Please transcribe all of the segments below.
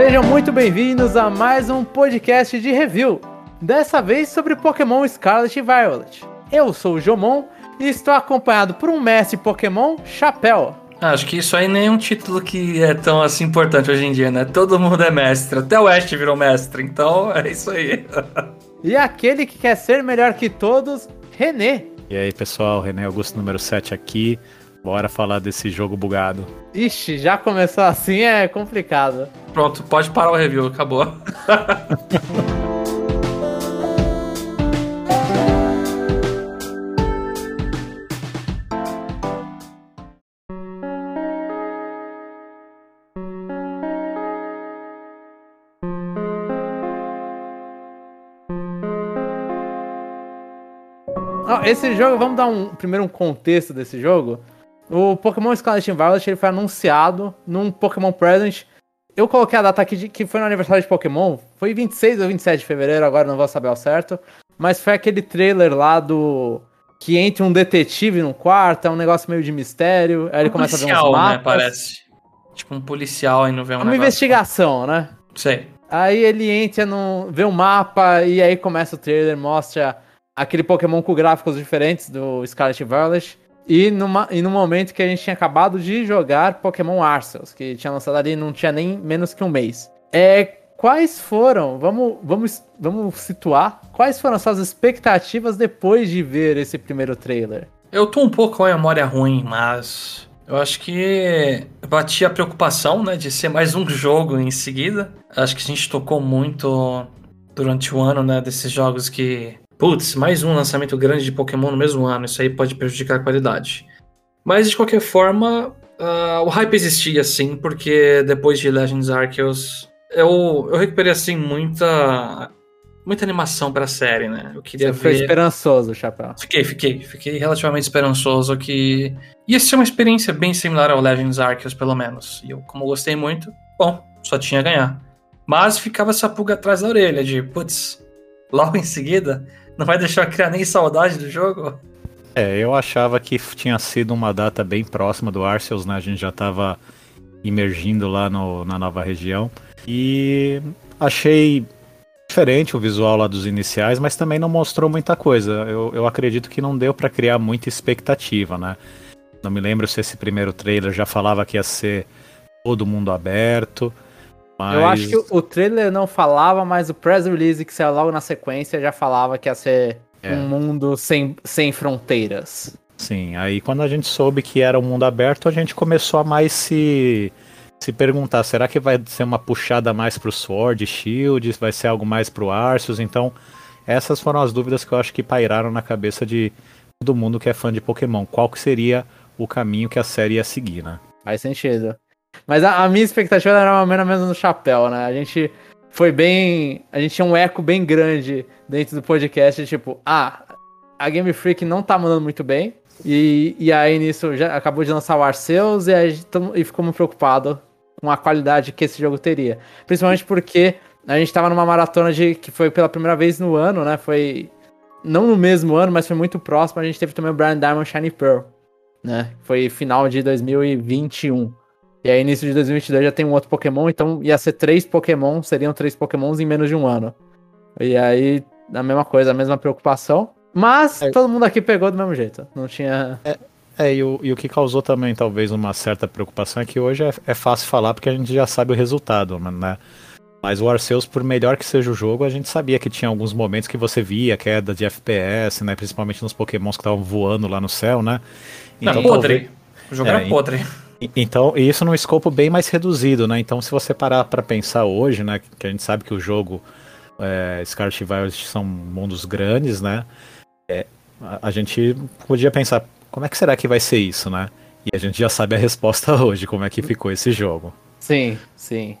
Sejam muito bem-vindos a mais um podcast de review. Dessa vez sobre Pokémon Scarlet e Violet. Eu sou o Jomon e estou acompanhado por um mestre Pokémon, Chapéu. Ah, Acho que isso aí nem é um título que é tão assim importante hoje em dia, né? Todo mundo é mestre, até o Ash virou mestre, então é isso aí. E aquele que quer ser melhor que todos, René. E aí, pessoal, René Augusto número 7 aqui. Bora falar desse jogo bugado. Ixi, já começou assim é complicado. Pronto, pode parar o review, acabou. Esse jogo, vamos dar um primeiro um contexto desse jogo. O Pokémon Scarlet and Violet ele foi anunciado num Pokémon Present. Eu coloquei a data aqui de, que foi no aniversário de Pokémon. Foi 26 ou 27 de fevereiro, agora não vou saber ao certo. Mas foi aquele trailer lá do. Que entra um detetive num quarto, é um negócio meio de mistério. Aí ele Um começa a ver uns policial, mapas. né, parece. Tipo um policial e não vê um Uma negócio. investigação, né? Sei. Aí ele entra no. vê um mapa e aí começa o trailer, mostra aquele Pokémon com gráficos diferentes do Scarlet Violet. E, numa, e no momento que a gente tinha acabado de jogar Pokémon Arceus, que tinha lançado ali não tinha nem menos que um mês. É, quais foram, vamos, vamos, vamos situar, quais foram as suas expectativas depois de ver esse primeiro trailer? Eu tô um pouco com a memória ruim, mas eu acho que bati a preocupação, né, de ser mais um jogo em seguida. Acho que a gente tocou muito durante o ano, né, desses jogos que, putz, mais um lançamento grande de Pokémon no mesmo ano, isso aí pode prejudicar a qualidade. Mas de qualquer forma, ah, o hype existia sim, porque depois de Legends Arceus, eu, eu recuperei assim muita muita animação pra série, né? Eu queria Você foi ver esperançoso, Chapéu. Fiquei, fiquei. Fiquei relativamente esperançoso que ia ser uma experiência bem similar ao Legends Arceus, pelo menos. E eu, como gostei muito, bom, só tinha a ganhar. Mas ficava essa pulga atrás da orelha de, putz, logo em seguida, não vai deixar criar nem saudade do jogo? É, eu achava que tinha sido uma data bem próxima do Arceus, né? A gente já tava imergindo lá no- na nova região. E achei diferente o visual lá dos iniciais, mas também não mostrou muita coisa. Eu, eu acredito que não deu pra criar muita expectativa, né? Não me lembro se esse primeiro trailer já falava que ia ser todo mundo aberto. Mas... Eu acho que o- trailer não falava, mas o press release que saiu logo na sequência já falava que ia ser É. um mundo sem, sem fronteiras. Sim, aí quando a gente soube que era um mundo aberto, a gente começou a mais se, se perguntar, será que vai ser uma puxada mais pro Sword, Shield, vai ser algo mais pro Arceus? Então, essas foram as dúvidas que eu acho que pairaram na cabeça de todo mundo que é fã de Pokémon. Qual que seria o caminho que a série ia seguir, né? Faz sentido. Mas a, a minha expectativa era mais ou menos no chapéu, né? A gente foi bem. A gente tinha um eco bem grande dentro do podcast, tipo, ah, a Game Freak não tá mandando muito bem. E, e aí nisso já acabou de lançar o Arceus e, aí, e ficamos preocupados com a qualidade que esse jogo teria. Principalmente porque a gente tava numa maratona de que foi pela primeira vez no ano, né? Foi. Não no mesmo ano, mas foi muito próximo. A gente teve também o Brian Diamond Shiny Pearl, né? Foi final de 2021. E aí, início de 2022 já tem um outro Pokémon, então ia ser três Pokémon, seriam três Pokémons em menos de um ano. E aí, a mesma coisa, a mesma preocupação. Mas É. todo mundo aqui pegou do mesmo jeito. Não tinha. É, e o, e o que causou também talvez uma certa preocupação é que hoje é, é fácil falar porque a gente já sabe o resultado, né? Mas o Arceus, por melhor que seja o jogo, a gente sabia que tinha alguns momentos que você via queda de FPS, né? Principalmente nos pokémons que estavam voando lá no céu, né? Não, talvez- podre. O jogo É, era e- podre. Então, isso num escopo bem mais reduzido, né? Então, se você parar pra pensar hoje, né? Que a gente sabe que o jogo é, Scarlet Violet são mundos grandes, né? É, a, a gente podia pensar, como é que será que vai ser isso, né? E a gente já sabe a resposta hoje, como é que ficou esse jogo. Sim, sim.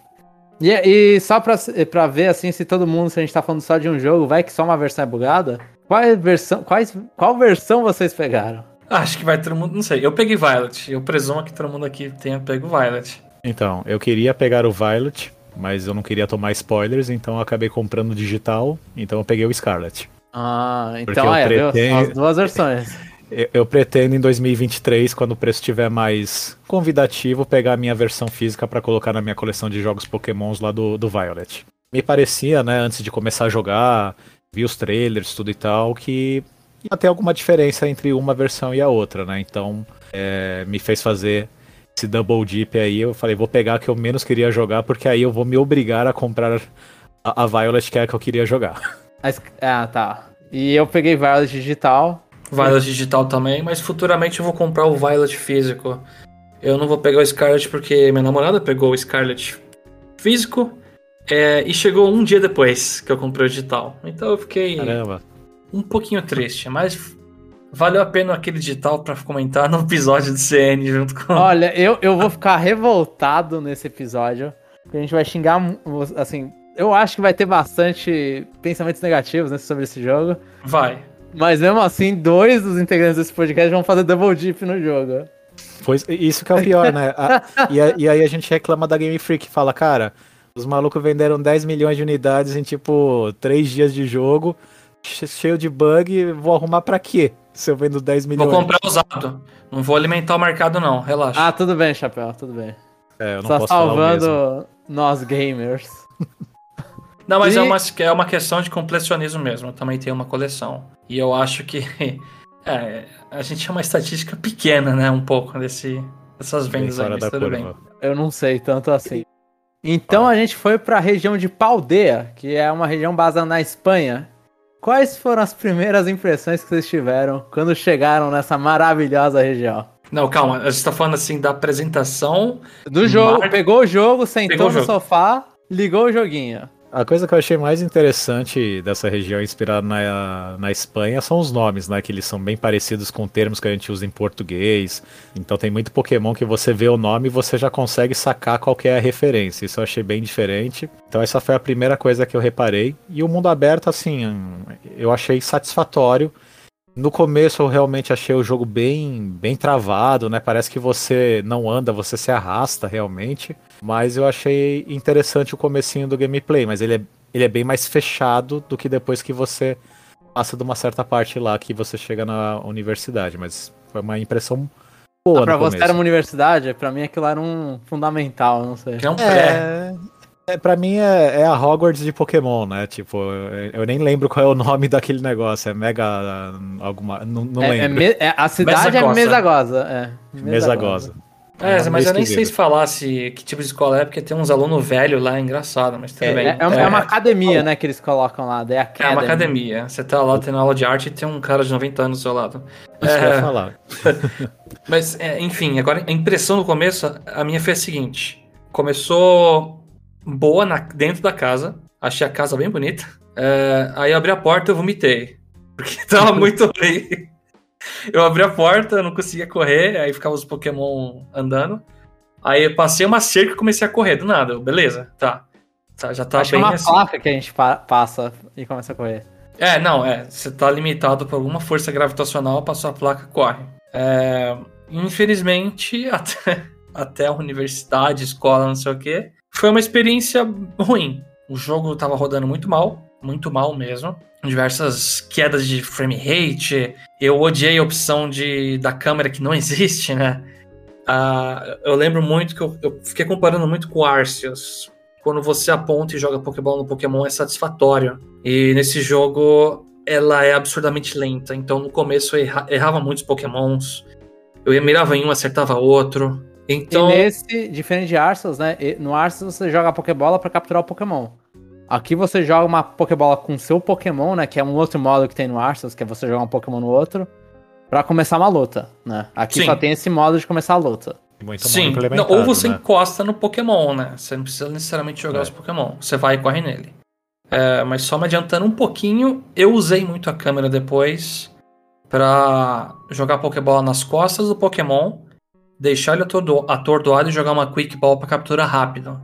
E, e só pra, pra ver assim, se todo mundo, se a gente tá falando só de um jogo, vai que só uma versão é bugada. Qual versão, quais, qual versão vocês pegaram? Acho que vai todo mundo. Não sei. Eu peguei Violet. Eu presumo que todo mundo aqui tenha pego Violet. Então, eu queria pegar o Violet, mas eu não queria tomar spoilers, então eu acabei comprando o digital, então eu peguei o Scarlet. Ah, então eu é, pretendo- São as duas versões. eu, eu pretendo em 2023, quando o preço estiver mais convidativo, pegar a minha versão física para colocar na minha coleção de jogos Pokémons lá do, do Violet. Me parecia, né, antes de começar a jogar, vi os trailers, tudo e tal, que ia ter alguma diferença entre uma versão e a outra, né? Então, é, me fez fazer esse double dip aí. Eu falei, vou pegar a que eu menos queria jogar, porque aí eu vou me obrigar a comprar a, a Violet, que é a que eu queria jogar. Ah, tá. E eu peguei Violet digital. Violet digital também, mas futuramente eu vou comprar o Violet físico. Eu não vou pegar o Scarlet porque minha namorada pegou o Scarlet físico é, e chegou um dia depois que eu comprei o digital. Então eu fiquei Caramba. Um pouquinho triste, mas valeu a pena aquele digital para comentar no episódio do CN junto com. Olha, eu, eu vou ficar revoltado nesse episódio. A gente vai xingar, assim, eu acho que vai ter bastante pensamentos negativos né, sobre esse jogo. Vai. Mas mesmo assim, dois dos integrantes desse podcast vão fazer double dip no jogo. Pois, isso que é o pior, né? A, e, a, e, aí a gente reclama da Game Freak, fala, cara, os malucos venderam 10 milhões de unidades em tipo 3 dias de jogo, cheio de bug, vou arrumar pra quê? Se eu vendo 10 milhões. Vou comprar usado. Não vou alimentar o mercado, não, relaxa. Ah, tudo bem, Chapéu, tudo bem. É, eu não Só posso salvando nós gamers. Não, mas E- é, uma, é uma questão de completionismo mesmo. Eu também tenho uma coleção. E eu acho que é, a gente é uma estatística pequena, né? Um pouco desse, dessas Bem vendas aí, tudo bem. curva. Eu não sei tanto assim. Então a gente foi pra região de Paldeia, que é uma região baseada na Espanha. Quais foram as primeiras impressões que vocês tiveram quando chegaram nessa maravilhosa região? Não, calma. A gente tá falando assim da apresentação. Do jogo, Mar- pegou o jogo, sentou Pegou no jogo. sofá, ligou o joguinho. A coisa que eu achei mais interessante dessa região inspirada na, na Espanha são os nomes, né? Que eles são bem parecidos com termos que a gente usa em português. Então tem muito Pokémon que você vê o nome e você já consegue sacar qual é a referência. Isso eu achei bem diferente. Então essa foi a primeira coisa que eu reparei. E o mundo aberto, assim, eu achei satisfatório. No começo eu realmente achei o jogo bem, bem travado, né? Parece que você não anda, você se arrasta realmente. Mas eu achei interessante o comecinho do gameplay, mas ele é, ele é bem mais fechado do que depois que você passa de uma certa parte lá que você chega na universidade. Mas foi uma impressão boa Ah, pra no você começo. era uma universidade, pra mim aquilo era um fundamental, não sei. Que é um pré. É, é, pra mim é, é a Hogwarts de Pokémon, né? Tipo, eu, nem lembro qual é o nome daquele negócio. É Mega. alguma. Não, não É- é lembro. me- é- a cidade é Mesagosa. Mesagosa. É, Mesagosa. É, um nome mas eu nem sei se falasse que tipo de escola é, porque tem uns alunos velhos lá, é engraçado, mas tudo É, bem. é- é uma, é uma academia, né, que eles colocam lá. É Academy. uma academia. Você tá lá tendo aula de arte e tem um cara de 90 anos do seu lado. Isso que eu É, ia falar. Mas, é, enfim, agora a impressão no começo, a minha foi a seguinte: começou boa na- dentro da casa, achei a casa bem bonita. É, aí eu abri a porta e eu vomitei. Porque tava muito ruim. Eu abri a porta, eu não conseguia correr, aí ficava os Pokémon andando. Aí eu passei uma cerca e comecei a correr do nada. Eu, Beleza, tá. Tá, já tá Acho é bem uma assim. placa que a gente pa- passa e começa a correr. É, não, é. Você tá limitado por alguma força gravitacional, passou a placa, corre. É, infelizmente, até, até a universidade, escola, não sei o quê, foi uma experiência ruim. O jogo tava rodando muito mal, muito mal mesmo. Diversas quedas de frame rate. Eu odiei a opção de, da câmera que não existe, né? Ah, eu lembro muito que eu, eu fiquei comparando muito com Arceus. Quando você aponta e joga Pokébola no Pokémon é satisfatório. E nesse jogo ela é absurdamente lenta. Então no começo eu erra- errava muitos Pokémons. Eu mirava em um, acertava outro. Então. E nesse, diferente de Arceus, né? No Arceus você joga a Pokébola pra capturar o Pokémon. Aqui você joga uma Pokébola com seu Pokémon, né? Que é um outro modo que tem no Arceus, que é você jogar um Pokémon no outro, pra começar uma luta, né? Aqui Sim. só tem esse modo de começar a luta. Muito mal Sim, não, ou você né? encosta no Pokémon, né? Você não precisa necessariamente jogar É. os Pokémon. Você vai e corre nele. É, mas só me adiantando um pouquinho, eu usei muito a câmera depois pra jogar Pokébola nas costas do Pokémon, deixar ele atordo- atordoado e jogar uma Quick Ball pra captura rápido.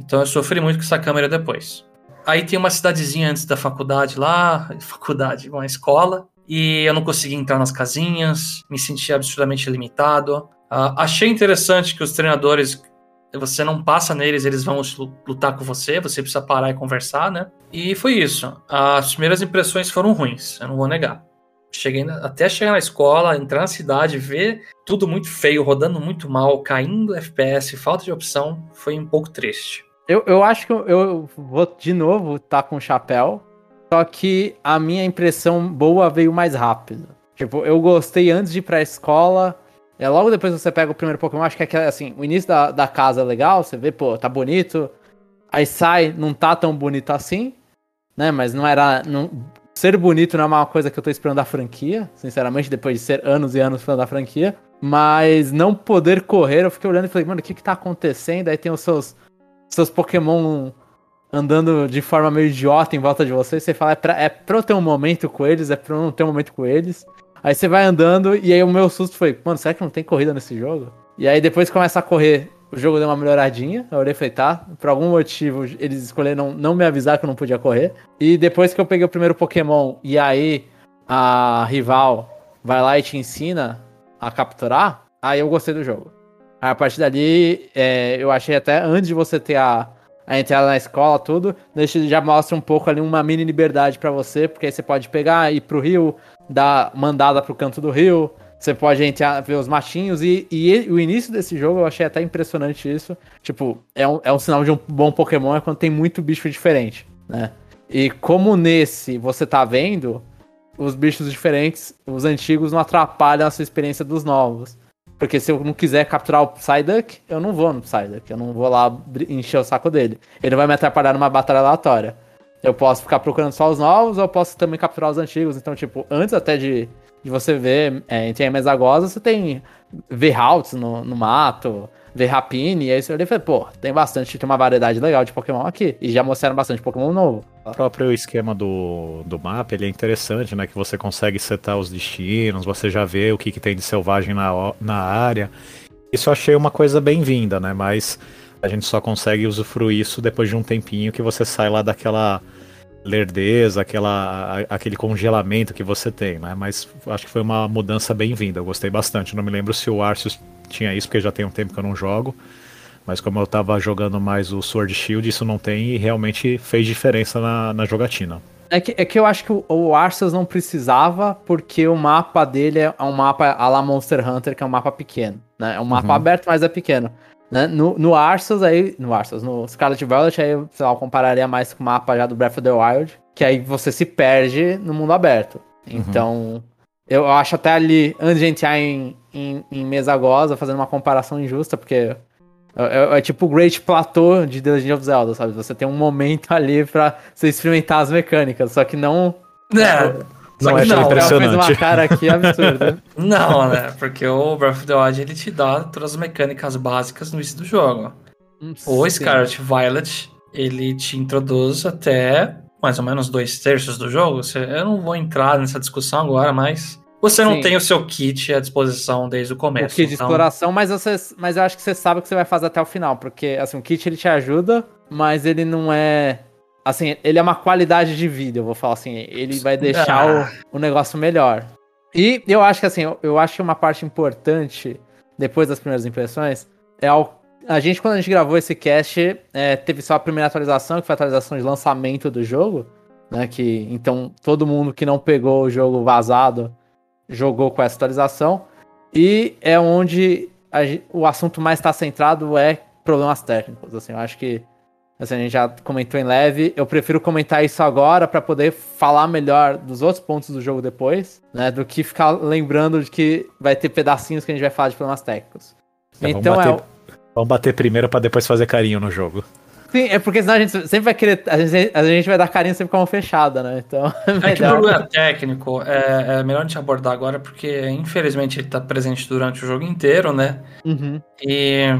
Então eu sofri muito com essa câmera depois. Aí tem uma cidadezinha antes da faculdade lá, faculdade, uma escola, e eu não conseguia entrar nas casinhas, me sentia absurdamente limitado. Ah, achei interessante que os treinadores, você não passa neles, eles vão lu- lutar com você, você precisa parar e conversar, né? E foi isso. As primeiras impressões foram ruins, eu não vou negar. Cheguei na, até chegar na escola, entrar na cidade, ver tudo muito feio, rodando muito mal, caindo FPS, falta de opção, foi um pouco triste. Eu, eu acho que eu, vou de novo estar tá com o chapéu, só que a minha impressão boa veio mais rápido. Tipo, eu gostei antes de ir pra escola. É, logo depois que você pega o primeiro Pokémon, acho que é assim, o início da, da casa é legal, você vê, pô, tá bonito. Aí sai, não tá tão bonito assim, né? Mas não era. Não, ser bonito não é uma coisa que eu tô esperando da franquia, sinceramente, depois de ser anos e anos falando da franquia. Mas não poder correr, eu fiquei olhando e falei, mano, o que que tá acontecendo? Aí tem os seus, seus Pokémon andando de forma meio idiota em volta de você. Você fala, é pra, é pra eu ter um momento com eles, é pra eu não ter um momento com eles. Aí você vai andando e aí o meu susto foi, mano, será que não tem corrida nesse jogo? E aí depois começa a correr, o jogo deu uma melhoradinha. Eu olhei e falei, tá, por algum motivo eles escolheram não me avisar que eu não podia correr. E depois que eu peguei o primeiro Pokémon e aí a rival vai lá e te ensina a capturar, aí eu gostei do jogo. Aí, a partir dali, é, eu achei até antes de você ter a, a entrada na escola, tudo, já mostra um pouco ali uma mini liberdade para você, porque aí você pode pegar, ir pro rio, dar mandada pro canto do rio, você pode entrar, ver os machinhos, e, e o início desse jogo eu achei até impressionante isso. Tipo, é um, é um sinal de um bom Pokémon é quando tem muito bicho diferente, né? E como nesse você tá vendo, os bichos diferentes, os antigos não atrapalham a sua experiência dos novos. Porque se eu não quiser capturar o Psyduck, eu não vou no Psyduck. Eu não vou lá encher o saco dele. Ele vai me atrapalhar numa batalha aleatória. Eu posso ficar procurando só os novos, ou eu posso também capturar os antigos. Então, tipo, antes até de, de você ver é, a Mesagosa, você tem V-Routes no, no mato, ver Rapine, e aí eu falei, pô, tem bastante, tem uma variedade legal de Pokémon aqui. E já mostraram bastante Pokémon novo. O próprio esquema do, do mapa, ele é interessante, né? Que você consegue setar os destinos, você já vê o que, que tem de selvagem na, na área. Isso eu achei uma coisa bem-vinda, né? Mas a gente só consegue usufruir isso depois de um tempinho que você sai lá daquela lerdeza, aquela, aquele congelamento que você tem, né? Mas acho que foi uma mudança bem-vinda, eu gostei bastante. Não me lembro se o Arceus tinha isso, porque já tem um tempo que eu não jogo. Mas como eu tava jogando mais o Sword Shield, isso não tem e realmente fez diferença na, na jogatina. É que, é que eu acho que o, o Arceus não precisava, porque o mapa dele é um mapa a la Monster Hunter, que é um mapa pequeno. Né? É um mapa uhum. aberto, mas é pequeno. Né? No, no Arceus, aí. No Arceus, no Scarlet Violet, aí, sei lá, eu compararia mais com o mapa já do Breath of the Wild, que aí você se perde no mundo aberto. Uhum. Então. Eu acho até ali, antes de entrar em, em, em mesa goza, fazendo uma comparação injusta, porque é, é, é, tipo o Great Plateau de The Legend of Zelda, sabe? Você tem um momento ali pra você experimentar as mecânicas, só que não. É, não é tão impressionante. Fez uma cara aqui absurda. não, né? Porque o Breath of the Wild ele te dá todas as mecânicas básicas no início do jogo. Hum, o Scarlet Violet ele te introduz até mais ou menos dois terços do jogo. Eu não vou entrar nessa discussão agora, mas você não Sim. tem o seu kit à disposição desde o começo. O kit de então... exploração, mas, você, mas eu acho que você sabe o que você vai fazer até o final, porque assim, o kit ele te ajuda, mas ele não é. Assim, ele é uma qualidade de vida, eu vou falar assim. Ele vai deixar ah. o, o negócio melhor. E eu acho que assim, eu, eu acho que uma parte importante, depois das primeiras impressões, é ao a gente, quando a gente gravou esse cast, é, teve só a primeira atualização, que foi a atualização de lançamento do jogo, né? Que então todo mundo que não pegou o jogo vazado jogou com essa atualização. E é onde a, o assunto mais está centrado é problemas técnicos. Assim, eu acho que assim, a gente já comentou em leve. Eu prefiro comentar isso agora para poder falar melhor dos outros pontos do jogo depois, né? Do que ficar lembrando de que vai ter pedacinhos que a gente vai falar de problemas técnicos. É, então é Vamos bater primeiro para depois fazer carinho no jogo. Sim, é porque senão a gente sempre vai querer. A gente, a gente vai dar carinho sempre com a mão fechada, né? Então. É, é que o problema técnico é, é, melhor a gente abordar agora, porque infelizmente ele tá presente durante o jogo inteiro, né? Uhum. E.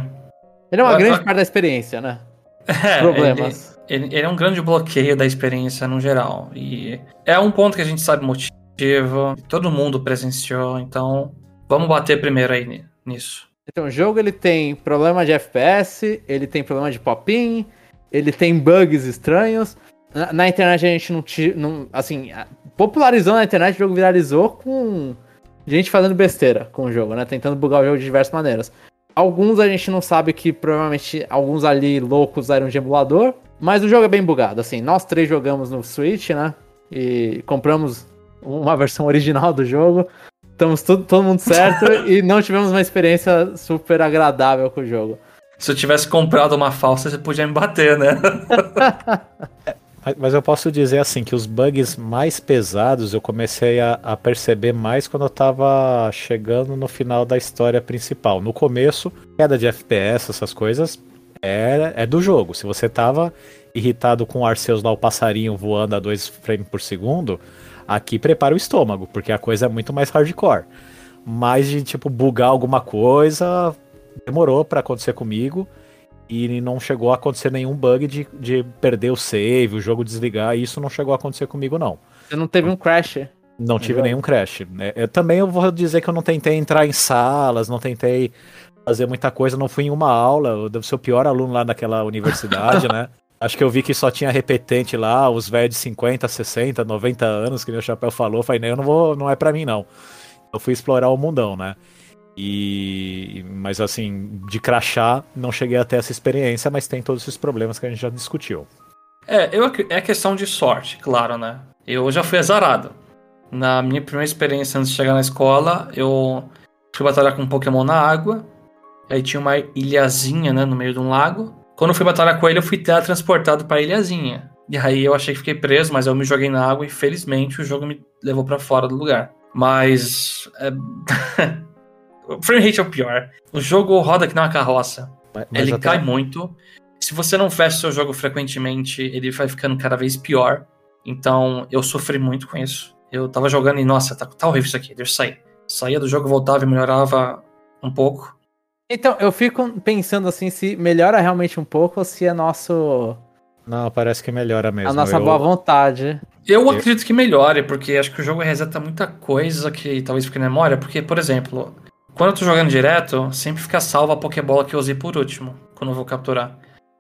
Ele é uma eu, grande eu... parte da experiência, né? É, problemas. Ele, ele, ele, é um grande bloqueio da experiência no geral. E é um ponto que a gente sabe motivo, todo mundo presenciou, então vamos bater primeiro aí nisso. Então, o jogo ele tem problema de FPS, ele tem problema de pop-in, ele tem bugs estranhos. Na, na internet a gente não, não. Assim, popularizou na internet, o jogo viralizou com gente fazendo besteira com o jogo, né? Tentando bugar o jogo de diversas maneiras. Alguns a gente não sabe que provavelmente alguns ali loucos eram de emulador, mas o jogo é bem bugado. Assim, nós três jogamos no Switch, né? E compramos uma versão original do jogo. Estamos tudo, todo mundo certo e não tivemos uma experiência super agradável com o jogo. Se eu tivesse comprado uma falsa, você podia me bater, né? Mas eu posso dizer assim que os bugs mais pesados eu comecei a, a, perceber mais quando eu tava chegando no final da história principal. No começo, queda de FPS, essas coisas, é, é do jogo. Se você tava irritado com o Arceus lá, o passarinho voando a 2 frames por segundo, aqui prepara o estômago, porque a coisa é muito mais hardcore. Mas de tipo bugar alguma coisa, demorou para acontecer comigo e não chegou a acontecer nenhum bug de, de perder o save, o jogo desligar, isso não chegou a acontecer comigo, não. Você não teve um crash? Não tive nenhum crash. É, eu, também eu vou dizer que eu não tentei entrar em salas, não tentei fazer muita coisa, não fui em uma aula, eu devo ser o pior aluno lá naquela universidade, né? Acho que eu vi que só tinha repetente lá, os velhos de 50, 60, 90 anos, que nem o Chapéu falou, falei, não, eu não vou, não é para mim não. Eu fui explorar o mundão, né? E mas assim, de crachá não cheguei até essa experiência, mas tem todos esses problemas que a gente já discutiu. É, eu, é questão de sorte, claro, né? Eu já fui azarado. Na minha primeira experiência antes de chegar na escola, eu fui batalhar com um Pokémon na água. Aí tinha uma ilhazinha, né, no meio de um lago. Quando eu fui batalhar com ele, eu fui teletransportado para a ilhazinha. E aí eu achei que fiquei preso, mas eu me joguei na água e felizmente o jogo me levou para fora do lugar. Mas. É... o frame rate é o pior. O jogo roda que nem uma carroça. Mas, mas ele até... cai muito. Se você não fecha o seu jogo frequentemente, ele vai ficando cada vez pior. Então eu sofri muito com isso. Eu tava jogando e, nossa, tá, tá horrível isso aqui, deixa eu sair. Saía do jogo, voltava e melhorava um pouco. Então, eu fico pensando assim se melhora realmente um pouco ou se é nosso. Não, parece que melhora mesmo. A nossa eu... boa vontade. Eu acredito que melhore, porque acho que o jogo reseta muita coisa que talvez fique na memória. Porque, por exemplo, quando eu tô jogando direto, sempre fica salva a Pokébola que eu usei por último, quando eu vou capturar.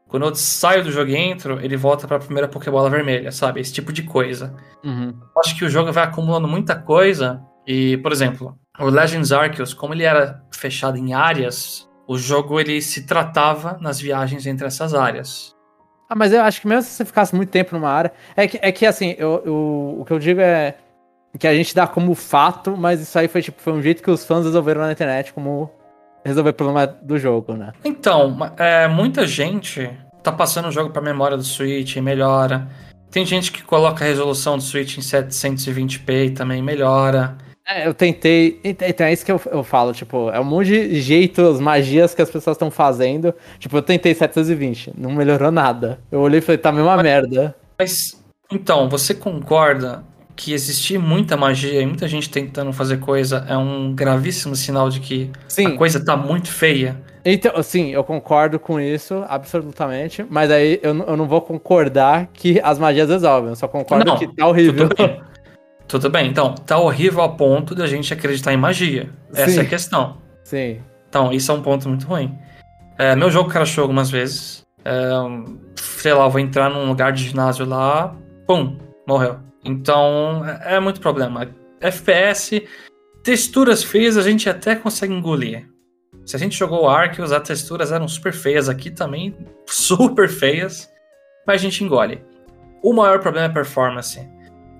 Quando eu saio do jogo e entro, ele volta para a primeira Pokébola vermelha, sabe? Esse tipo de coisa. Uhum. Acho que o jogo vai acumulando muita coisa. E, por exemplo, o Legends Arceus, como ele era fechado em áreas, o jogo ele se tratava nas viagens entre essas áreas. Ah, mas eu acho que mesmo se você ficasse muito tempo numa área. É que, é que assim, eu, eu, o que eu digo é que a gente dá como fato, mas isso aí foi tipo foi um jeito que os fãs resolveram na internet como resolver o problema do jogo, né? Então, é, muita gente tá passando o jogo para memória do Switch e melhora. Tem gente que coloca a resolução do Switch em 720p e também melhora. É, eu tentei. Então é isso que eu, eu falo, tipo, é um monte de jeitos, magias que as pessoas estão fazendo. Tipo, eu tentei 720, não melhorou nada. Eu olhei e falei, tá a mesma mas, merda. Mas, então, você concorda que existir muita magia e muita gente tentando fazer coisa é um gravíssimo sinal de que sim. a coisa tá muito feia. Então, sim, eu concordo com isso, absolutamente. Mas aí eu, eu não vou concordar que as magias resolvem. Eu só concordo não, que tá horrível. Tudo bem. tudo bem. Então, tá horrível a ponto da gente acreditar em magia. Essa sim. é a questão. Sim. Então, isso é um ponto muito ruim. É, meu jogo crashou algumas vezes. É, sei lá, eu vou entrar num lugar de ginásio lá, pum, morreu. Então, é, é muito problema. FPS, texturas feias a gente até consegue engolir. Se a gente jogou Arceus, as texturas eram super feias aqui também, super feias, mas a gente engole. O maior problema é performance.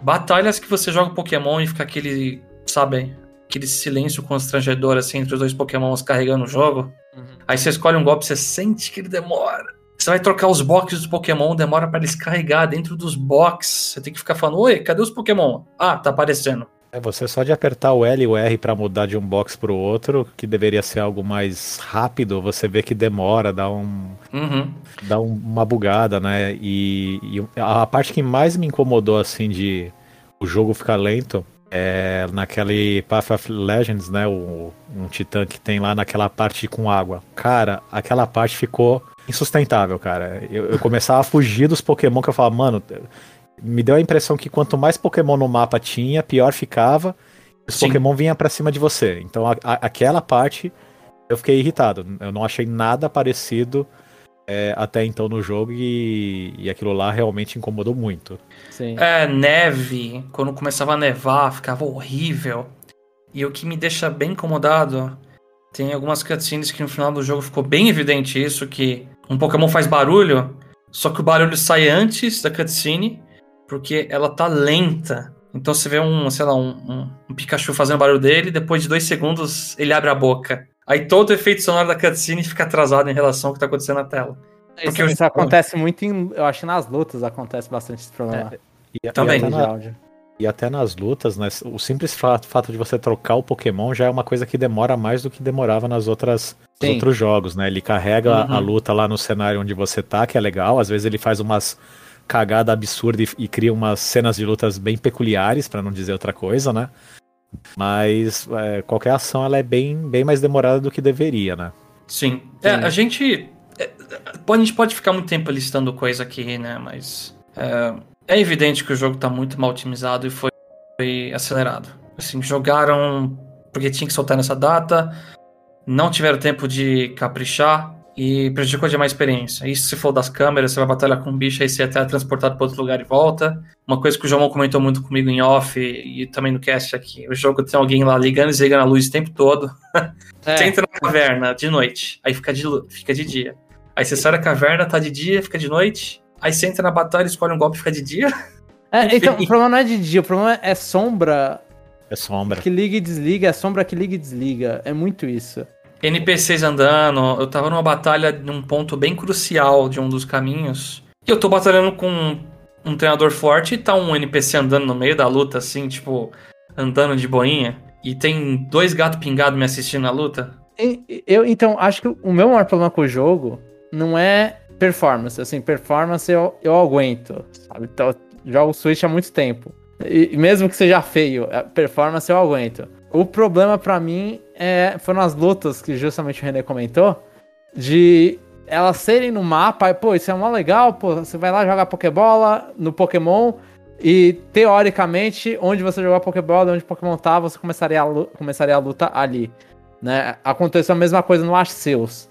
Batalhas que você joga Pokémon e fica aquele, sabe, aquele silêncio constrangedor assim entre os dois Pokémons carregando o jogo. Uhum. Aí você escolhe um golpe, você sente que ele demora. Você vai trocar os boxes dos Pokémon, demora para eles carregar dentro dos boxes. Você tem que ficar falando: Oi, cadê os Pokémon? Ah, tá aparecendo. É você só de apertar o L e o R para mudar de um box para o outro, que deveria ser algo mais rápido, você vê que demora, dá um uhum. dá um, uma bugada, né? E, e, a parte que mais me incomodou assim de o jogo ficar lento é naquele Path of Legends, né? O, um titã que tem lá naquela parte com água. Cara, aquela parte ficou insustentável, cara. Eu, eu começava a fugir dos Pokémon que eu falava, mano, me deu a impressão que quanto mais Pokémon no mapa tinha, pior ficava. Os Sim. Pokémon vinham para cima de você. Então a, a, aquela parte eu fiquei irritado. Eu não achei nada parecido é, até então no jogo e, e aquilo lá realmente incomodou muito. Sim. É, neve, quando começava a nevar, ficava horrível. E o que me deixa bem incomodado, tem algumas cutscenes que no final do jogo ficou bem evidente isso, que um Pokémon faz barulho, só que o barulho sai antes da cutscene, porque ela tá lenta. Então você vê um, sei lá, um, um, um Pikachu fazendo barulho dele, depois de dois segundos ele abre a boca. Aí todo o efeito sonoro da cutscene fica atrasado em relação ao que tá acontecendo na tela. Isso, Porque isso acontece muito em. Eu acho que nas lutas acontece bastante esse problema. É, e, Também. E e até nas lutas, né, o simples fato, de você trocar o Pokémon já é uma coisa que demora mais do que demorava nas outras outros jogos, né? Ele carrega uhum. a luta lá no cenário onde você tá, que é legal. Às vezes ele faz umas cagada absurda e, e cria umas cenas de lutas bem peculiares, para não dizer outra coisa, né? Mas é, qualquer ação ela é bem, bem mais demorada do que deveria, né? Sim. É, a gente. É, a gente pode ficar muito tempo listando coisa aqui, né? Mas. É, é evidente que o jogo tá muito mal otimizado e foi, foi acelerado. Assim, jogaram porque tinha que soltar nessa data, não tiveram tempo de caprichar, e prejudicou demais a experiência. Isso se for das câmeras, você vai batalhar com um bicho, aí você é até transportado para outro lugar e volta. Uma coisa que o João comentou muito comigo em off e, e também no cast aqui: o jogo tem alguém lá ligando e desligando a luz o tempo todo. É. você entra na caverna de noite, aí fica de, fica de dia. Aí você sai da caverna, tá de dia, fica de noite. Aí você entra na batalha, escolhe um golpe e fica de dia. É, então, o problema não é de dia, o problema é sombra. É sombra. Que liga e desliga, é sombra que liga e desliga. É muito isso. NPCs andando. Eu tava numa batalha num ponto bem crucial de um dos caminhos. E eu tô batalhando com um treinador forte e tá um NPC andando no meio da luta, assim, tipo, andando de boinha. E tem dois gatos pingados me assistindo na luta. Eu, então, acho que o meu maior problema com o jogo não é performance. Assim, performance eu, eu aguento, sabe? Então, jogo Switch há muito tempo. E mesmo que seja feio, performance eu aguento. O problema para mim é, foram as lutas que justamente o René comentou, de elas serem no mapa, e, pô, isso é mó legal, pô, você vai lá jogar Pokébola no Pokémon, e teoricamente, onde você jogar Pokébola, onde o Pokémon tá, você começaria a, começaria a luta ali. Né? Aconteceu a mesma coisa no Arceus.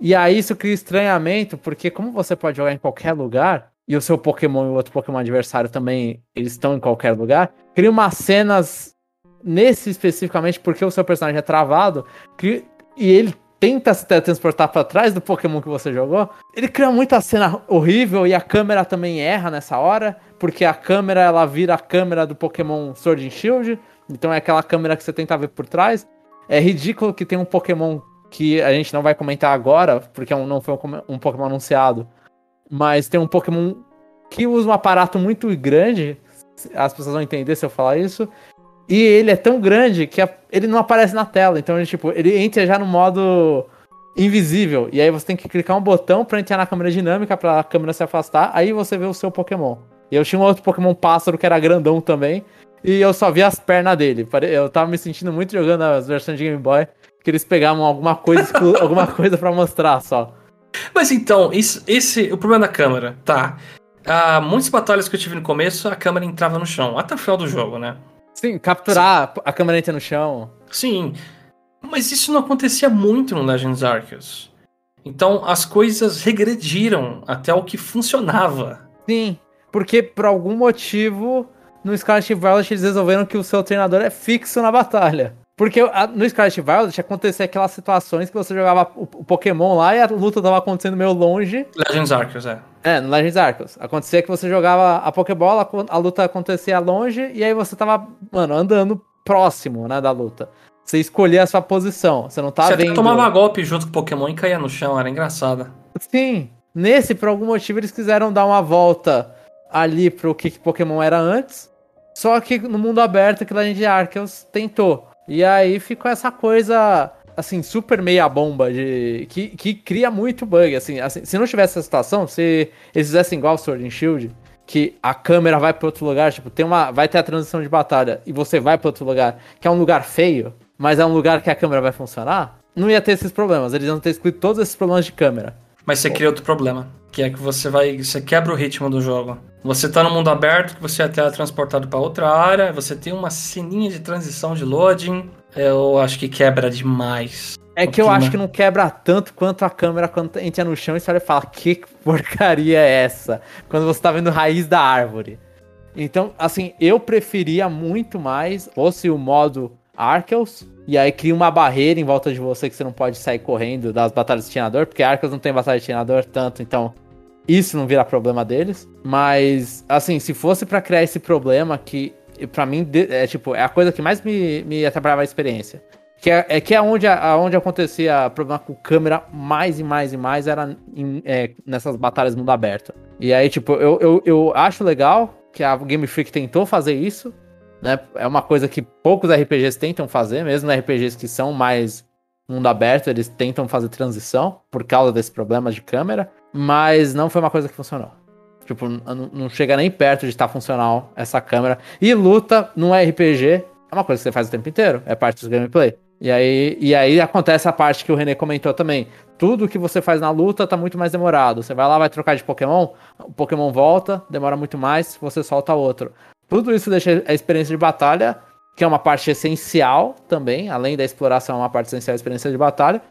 E aí isso cria estranhamento, porque como você pode jogar em qualquer lugar, e o seu Pokémon e o outro Pokémon adversário também, eles estão em qualquer lugar, cria umas cenas nesse especificamente, porque o seu personagem é travado, que, e ele tenta se teletransportar para trás do Pokémon que você jogou, ele cria muita cena horrível e a câmera também erra nessa hora, porque a câmera ela vira a câmera do Pokémon Sword and Shield, então é aquela câmera que você tenta ver por trás. É ridículo que tem um Pokémon que a gente não vai comentar agora, porque é não foi um, Pokémon anunciado, mas tem um Pokémon que usa um aparato muito grande, as pessoas vão entender se eu falar isso, e ele é tão grande que ele não aparece na tela. Então, ele, tipo, ele entra já no modo invisível. E aí você tem que clicar um botão para entrar na câmera dinâmica para a câmera se afastar. Aí você vê o seu Pokémon. E eu tinha um outro Pokémon pássaro que era grandão também. E eu só vi as pernas dele. Eu tava me sentindo muito jogando as versões de Game Boy. Que eles pegavam alguma coisa, alguma coisa para mostrar só. Mas então, isso, esse o problema da câmera, tá? Ah, muitas batalhas que eu tive no começo, a câmera entrava no chão, até o final do jogo, né? Sim, capturar Sim. a câmera entra no chão. Sim, mas isso não acontecia muito no Legends Arceus. Então as coisas regrediram até o que funcionava. Sim, porque por algum motivo no Scarlet Violet eles resolveram que o seu treinador é fixo na batalha. Porque no Scarlet Violet acontecia aquelas situações que você jogava o Pokémon lá e a luta tava acontecendo meio longe. Legends Arceus, é. É, no Legends Arceus. Acontecia que você jogava a Pokébola, a luta acontecia longe e aí você tava, mano, andando próximo, né, da luta. Você escolhia a sua posição, você não tava você vendo... Você tomava golpe junto com o Pokémon e caía no chão, era engraçado. Sim. Nesse, por algum motivo, eles quiseram dar uma volta ali pro que, que Pokémon era antes. Só que no mundo aberto que Legend Arceus tentou. E aí ficou essa coisa, assim, super meia bomba, de que, que cria muito bug, assim, assim. Se não tivesse essa situação, se eles fizessem igual o Sword and Shield, que a câmera vai para outro lugar, tipo, tem uma, vai ter a transição de batalha e você vai para outro lugar, que é um lugar feio, mas é um lugar que a câmera vai funcionar, não ia ter esses problemas. Eles iam ter excluído todos esses problemas de câmera. Mas você cria outro problema, que é que você vai, você quebra o ritmo do jogo. Você tá no mundo aberto, que você é transportado para outra área, você tem uma sininha de transição de loading. Eu acho que quebra demais. É que eu acho que não quebra tanto quanto a câmera quando entra no chão e você olha e fala: Que porcaria é essa? Quando você tá vendo raiz da árvore. Então, assim, eu preferia muito mais fosse o modo Arceus, e aí cria uma barreira em volta de você que você não pode sair correndo das batalhas de treinador, porque Arceus não tem batalha de treinador tanto, então isso não vira problema deles. Mas, assim, se fosse para criar esse problema que pra mim, é tipo, é a coisa que mais me, me atrapalhava a experiência. Que é, é que é onde, onde acontecia problema com câmera mais e mais e mais era em, é, nessas batalhas mundo aberto. E aí, tipo, eu, eu, eu acho legal que a Game Freak tentou fazer isso, né? É uma coisa que poucos RPGs tentam fazer, mesmo RPGs que são mais mundo aberto, eles tentam fazer transição por causa desse problema de câmera, mas não foi uma coisa que funcionou. Tipo, não chega nem perto de estar funcional essa câmera. E luta no RPG é uma coisa que você faz o tempo inteiro, é parte do gameplay. E aí, e aí acontece a parte que o René comentou também. Tudo que você faz na luta tá muito mais demorado. Você vai lá, vai trocar de Pokémon, o Pokémon volta, demora muito mais, você solta outro. Tudo isso deixa a experiência de batalha, que é uma parte essencial também, além da exploração, é uma parte essencial da experiência de batalha,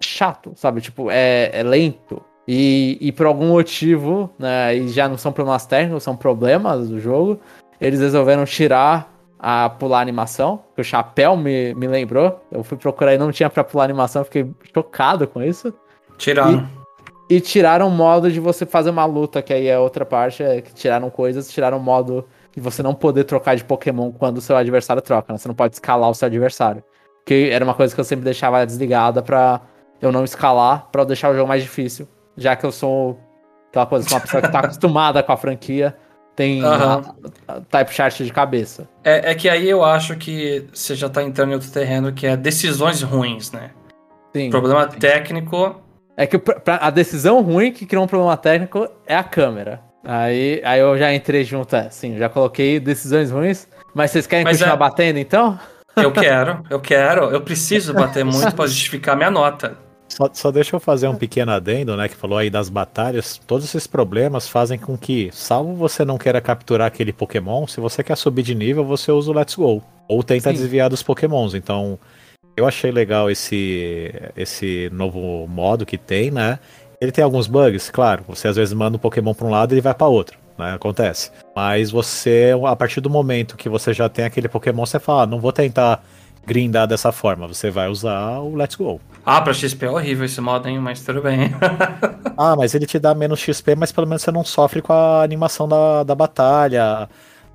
chato, sabe? Tipo, é, é lento. E, e por algum motivo, né, e já não são problemas técnicos, são problemas do jogo, eles resolveram tirar a pular animação, que o chapéu me, me lembrou. Eu fui procurar e não tinha pra pular animação, fiquei chocado com isso. Tiraram. E, e tiraram o modo de você fazer uma luta, que aí é outra parte, é que tiraram coisas, tiraram o modo de você não poder trocar de Pokémon quando o seu adversário troca, né? Você não pode escalar o seu adversário. Que era uma coisa que eu sempre deixava desligada pra eu não escalar, pra eu deixar o jogo mais difícil. Já que eu sou aquela coisa, uma pessoa que tá acostumada com a franquia tem uhum. type chart de cabeça. É, é, que aí eu acho que você já tá entrando em outro terreno que é decisões ruins, né? Sim. Problema sim. técnico. É que a decisão ruim que criou um problema técnico é a câmera. Aí, aí eu já entrei junto, é, sim, já coloquei decisões ruins. Mas vocês querem mas continuar é... batendo então? Eu quero, eu quero, eu preciso bater muito para justificar minha nota. Só, só, deixa eu fazer um pequeno adendo, né? Que falou aí das batalhas. Todos esses problemas fazem com que, salvo você não queira capturar aquele Pokémon, se você quer subir de nível, você usa o Let's Go. Ou tenta Sim. desviar dos Pokémons. Então, eu achei legal esse, esse novo modo que tem, né? Ele tem alguns bugs, claro. Você às vezes manda um Pokémon para um lado e ele vai para outro, né? Acontece. Mas você, a partir do momento que você já tem aquele Pokémon, você fala, ah, não vou tentar grindar dessa forma. Você vai usar o Let's Go. Ah, pra XP é horrível esse modo, hein? Mas tudo bem. ah, mas ele te dá menos XP, mas pelo menos você não sofre com a animação da, da batalha,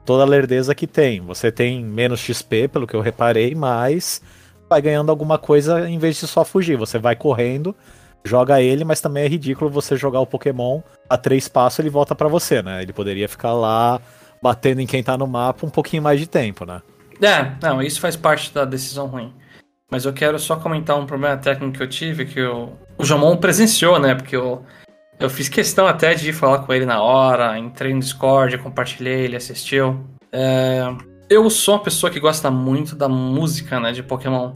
toda a lerdeza que tem. Você tem menos XP, pelo que eu reparei, mas vai ganhando alguma coisa em vez de só fugir. Você vai correndo, joga ele, mas também é ridículo você jogar o Pokémon a três passos ele volta para você, né? Ele poderia ficar lá batendo em quem tá no mapa um pouquinho mais de tempo, né? É, não, isso faz parte da decisão ruim. Mas eu quero só comentar um problema técnico que eu tive, que eu, o Jomon presenciou, né? Porque eu, eu fiz questão até de falar com ele na hora, entrei no Discord, compartilhei, ele assistiu. É, eu sou uma pessoa que gosta muito da música, né, de Pokémon.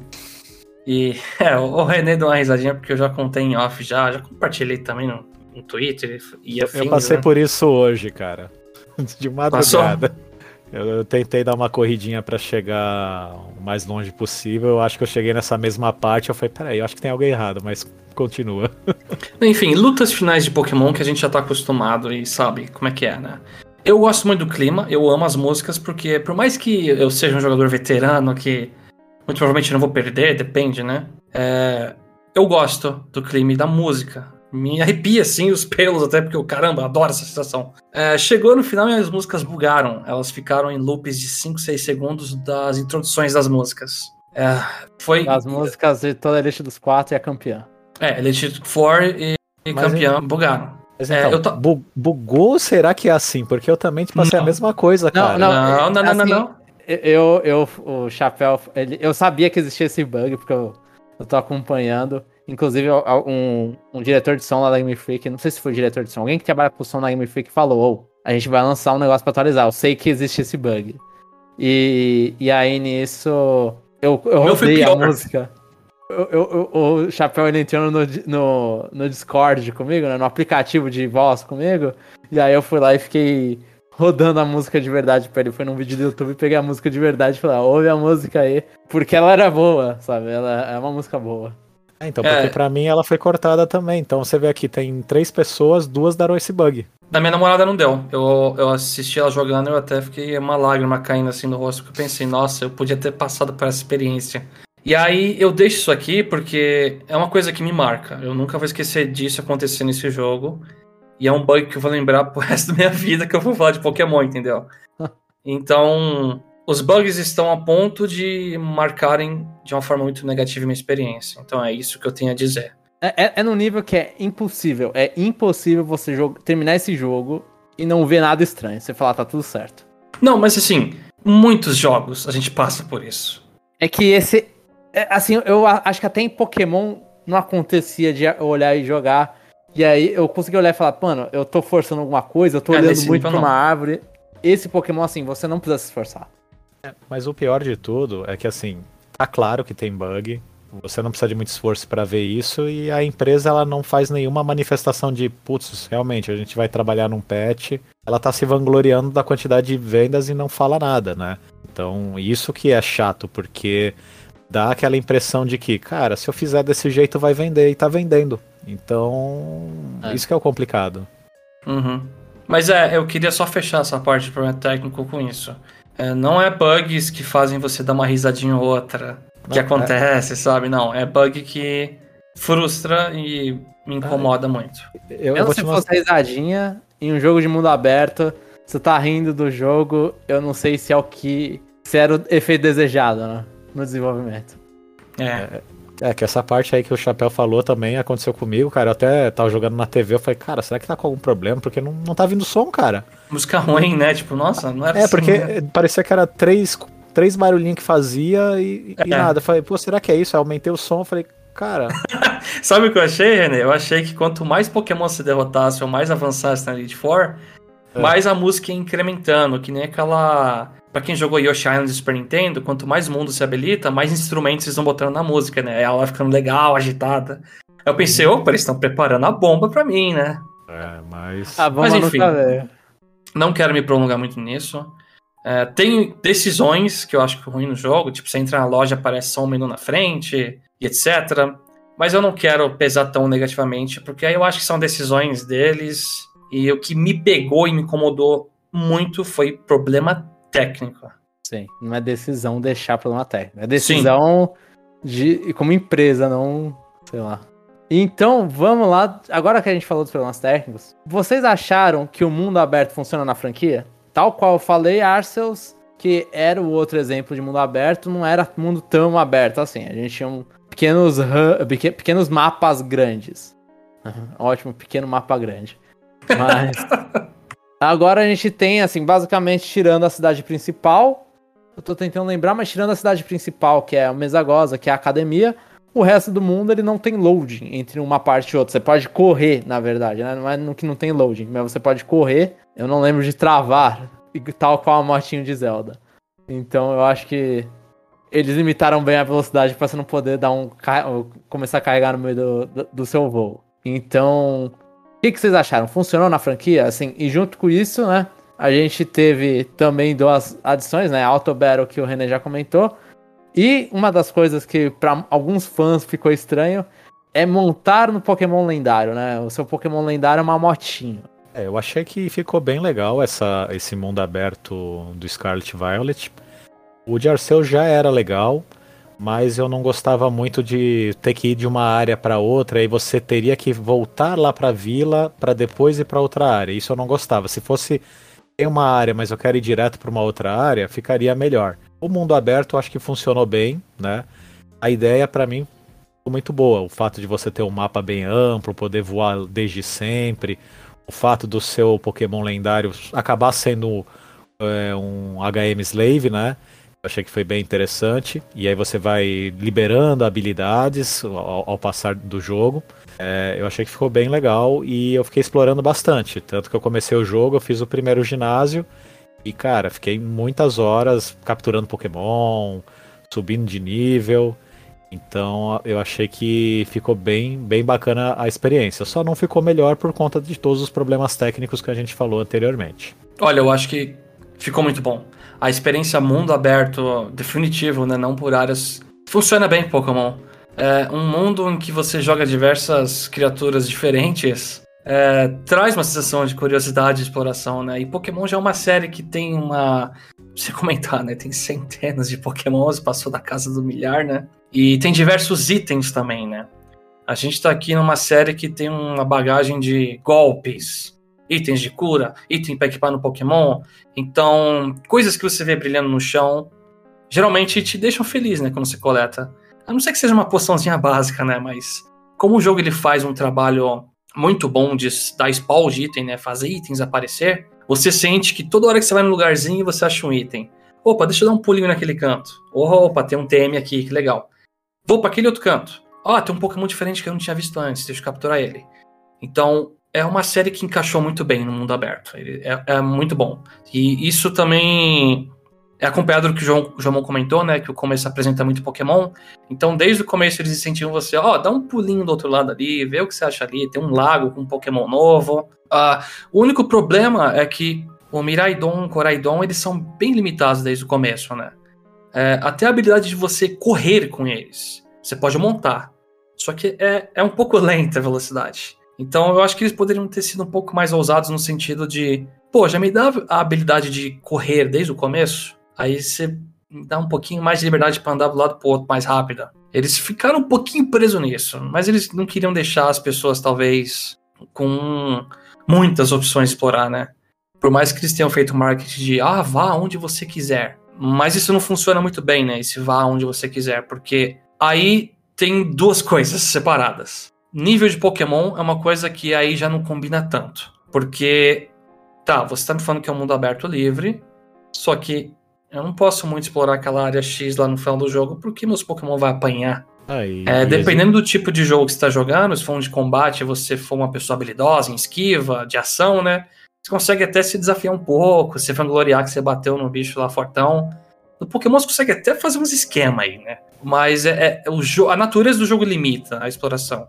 E é, o René deu uma risadinha porque eu já contei em off já, já compartilhei também no, no Twitter e afins, Eu passei né? por isso hoje, cara. De madrugada. Passou? Eu, eu tentei dar uma corridinha para chegar o mais longe possível. Eu acho que eu cheguei nessa mesma parte. Eu falei, peraí, eu acho que tem algo errado, mas continua. Enfim, lutas finais de Pokémon que a gente já tá acostumado e sabe como é que é, né? Eu gosto muito do clima, eu amo as músicas, porque por mais que eu seja um jogador veterano, que muito provavelmente não vou perder, depende, né? É, eu gosto do clima e da música me arrepia assim os pelos, até porque eu, caramba, adoro essa sensação. É, chegou no final e as músicas bugaram. Elas ficaram em loops de 5, 6 segundos das introduções das músicas. É, foi. As músicas de toda a Elite dos quatro e a campeã. É, Elite 4 e, e campeã em... bugaram. Mas é, então, é, bu bugou será que é assim? Porque eu também te passei não. a mesma coisa, cara. Não, não, não, não, assim, não, não. Eu, eu, o Chapéu, ele, eu sabia que existia esse bug, porque eu, eu tô acompanhando. Inclusive, um, um, diretor de som lá da Game Freak, não sei se foi diretor de som, alguém que trabalha com som na Game Freak falou: oh, a gente vai lançar um negócio pra atualizar. Eu sei que existe esse bug. E, e aí nisso eu, eu rodei a música. Eu, eu, o Chapéu ele entrou no, no, no Discord comigo, né, no aplicativo de voz comigo. E aí eu fui lá e fiquei rodando a música de verdade pra ele. Foi num vídeo do YouTube, peguei a música de verdade e falei, ah, ouve a música aí. Porque ela era boa, sabe? Ela é uma música boa. É, então, porque é. pra mim ela foi cortada também. Então você vê aqui, tem três pessoas, duas deram esse bug. Da minha namorada não deu. Eu, eu assisti ela jogando e eu até fiquei uma lágrima caindo assim no rosto, porque eu pensei, nossa, eu podia ter passado por essa experiência. E aí eu deixo isso aqui porque é uma coisa que me marca. Eu nunca vou esquecer disso acontecer nesse jogo. E é um bug que eu vou lembrar pro resto da minha vida que eu vou falar de Pokémon, entendeu? Então, os bugs estão a ponto de marcarem de uma forma muito negativa minha experiência. Então é isso que eu tenho a dizer. É, é, é num nível que é impossível. É impossível você terminar esse jogo e não ver nada estranho. Você falar, tá tudo certo. Não, mas assim, muitos jogos a gente passa por isso. É que esse. É, assim, eu acho que até em Pokémon não acontecia de olhar e jogar. E aí eu consegui olhar e falar, mano, eu tô forçando alguma coisa, eu tô é, olhando muito pra uma árvore. Esse Pokémon, assim, você não precisa se esforçar. É, mas o pior de tudo é que, assim, tá claro que tem bug. Você não precisa de muito esforço para ver isso e a empresa ela não faz nenhuma manifestação de, putz, realmente a gente vai trabalhar num patch. Ela tá se vangloriando da quantidade de vendas e não fala nada, né? Então, isso que é chato, porque dá aquela impressão de que, cara, se eu fizer desse jeito vai vender e tá vendendo. Então, é. isso que é o complicado. Uhum. Mas é, eu queria só fechar essa parte do problema técnico com isso. É, não é bugs que fazem você dar uma risadinha ou outra que não, acontece, é... sabe? Não, é bug que frustra e me incomoda muito. Eu, eu se fosse risadinha em um jogo de mundo aberto, você tá rindo do jogo, eu não sei se é o que. se era o efeito desejado, né? No desenvolvimento. É. é. Que essa parte aí que o Chapéu falou também aconteceu comigo, cara. Eu até tava jogando na TV, eu falei, cara, será que tá com algum problema? Porque não, não tá vindo som, cara. Música ruim, né? Tipo, nossa, não era É, assim, porque né? parecia que era três, três barulhinhos que fazia e, é. e nada. Eu falei, pô, será que é isso? Aí aumentei o som, eu falei, cara. Sabe o que eu achei, René? Eu achei que quanto mais Pokémon se derrotasse ou mais avançasse na Elite Four, é. mais a música ia incrementando, que nem aquela Pra quem jogou Yoshi Island do Super Nintendo, quanto mais mundo se habilita, mais instrumentos eles vão botando na música, né? Ela vai ficando legal, agitada. Eu pensei, opa, eles estão preparando a bomba pra mim, né? É, mas. A bomba mas enfim, tá não quero me prolongar muito nisso. É, tem decisões que eu acho que é ruim no jogo, tipo, você entra na loja, aparece só um menu na frente, e etc. Mas eu não quero pesar tão negativamente, porque aí eu acho que são decisões deles. E o que me pegou e me incomodou muito foi problema técnico. Sim, não é decisão deixar problema técnico. É decisão Sim. de como empresa, não, sei lá. Então, vamos lá. Agora que a gente falou dos problemas técnicos, vocês acharam que o mundo aberto funciona na franquia? Tal qual eu falei, Arceus, que era o outro exemplo de mundo aberto, não era mundo tão aberto assim. A gente tinha um pequenos, pequenos mapas grandes. Ótimo, pequeno mapa grande. Mas Agora a gente tem, assim, basicamente tirando a cidade principal. Eu tô tentando lembrar, mas tirando a cidade principal, que é a Mesagosa, que é a academia, o resto do mundo ele não tem loading entre uma parte e outra. Você pode correr, na verdade, né? Não é no que não tem loading, mas você pode correr. Eu não lembro de travar, tal qual a motinho de Zelda. Então eu acho que eles limitaram bem a velocidade para você não poder dar um começar a carregar no meio do, do, do seu voo. Então, que, que vocês acharam? Funcionou na franquia? Assim, e junto com isso, né? A gente teve também duas adições, né? Auto Battle que o René já comentou. E uma das coisas que para alguns fãs ficou estranho é montar no Pokémon lendário, né? O seu Pokémon lendário é uma motinha. É, eu achei que ficou bem legal essa, esse mundo aberto do Scarlet Violet. O de Arceus já era legal mas eu não gostava muito de ter que ir de uma área para outra e você teria que voltar lá para a vila para depois ir para outra área. Isso eu não gostava. Se fosse em uma área, mas eu quero ir direto para uma outra área, ficaria melhor. O mundo aberto eu acho que funcionou bem, né? A ideia para mim foi muito boa. O fato de você ter um mapa bem amplo, poder voar desde sempre, o fato do seu Pokémon lendário acabar sendo é, um HM Slave, né? Achei que foi bem interessante. E aí você vai liberando habilidades ao, ao passar do jogo. É, eu achei que ficou bem legal e eu fiquei explorando bastante. Tanto que eu comecei o jogo, eu fiz o primeiro ginásio. E, cara, fiquei muitas horas capturando Pokémon, subindo de nível. Então eu achei que ficou bem, bem bacana a experiência. Só não ficou melhor por conta de todos os problemas técnicos que a gente falou anteriormente. Olha, eu acho que ficou muito bom a experiência mundo aberto definitivo, né? Não por áreas. Funciona bem Pokémon. É um mundo em que você joga diversas criaturas diferentes. É, traz uma sensação de curiosidade e exploração, né? E Pokémon já é uma série que tem uma. Você comentar, né? Tem centenas de Pokémons, passou da casa do milhar, né? E tem diversos itens também, né? A gente tá aqui numa série que tem uma bagagem de golpes, itens de cura, item para equipar no Pokémon. Então, coisas que você vê brilhando no chão, geralmente te deixam feliz, né, quando você coleta. A não ser que seja uma poçãozinha básica, né, mas como o jogo ele faz um trabalho muito bom de dar spawn de item, né, fazer itens aparecer, você sente que toda hora que você vai no lugarzinho você acha um item. Opa, deixa eu dar um pulinho naquele canto. Opa, tem um TM aqui, que legal. Vou para aquele outro canto. Ó, oh, tem um Pokémon diferente que eu não tinha visto antes, deixa eu capturar ele. Então, é uma série que encaixou muito bem no mundo aberto. Ele é, é muito bom. E isso também é acompanhado do que o João, o João comentou, né? Que o começo apresenta muito Pokémon. Então, desde o começo, eles incentivam você, ó, oh, dá um pulinho do outro lado ali, vê o que você acha ali. Tem um lago com um Pokémon novo. Uh, o único problema é que o Miraidon, o Coraidon, eles são bem limitados desde o começo, né? É, até a habilidade de você correr com eles. Você pode montar. Só que é, é um pouco lenta a velocidade. Então eu acho que eles poderiam ter sido um pouco mais ousados no sentido de, pô, já me dá a habilidade de correr desde o começo. Aí você dá um pouquinho mais de liberdade para andar do lado pro outro mais rápido. Eles ficaram um pouquinho presos nisso, mas eles não queriam deixar as pessoas, talvez, com muitas opções de explorar, né? Por mais que eles tenham feito marketing de, ah, vá onde você quiser. Mas isso não funciona muito bem, né? Esse vá onde você quiser, porque aí tem duas coisas separadas. Nível de Pokémon é uma coisa que aí já não combina tanto. Porque, tá, você tá me falando que é um mundo aberto livre, só que eu não posso muito explorar aquela área X lá no final do jogo, porque meus Pokémon vai apanhar. Aí, é, dependendo do tipo de jogo que você está jogando, se for um de combate, você for uma pessoa habilidosa, em esquiva, de ação, né? Você consegue até se desafiar um pouco, você vangloriar que você bateu no bicho lá fortão. No Pokémon você consegue até fazer uns esquemas aí, né? Mas é, é o a natureza do jogo limita a exploração.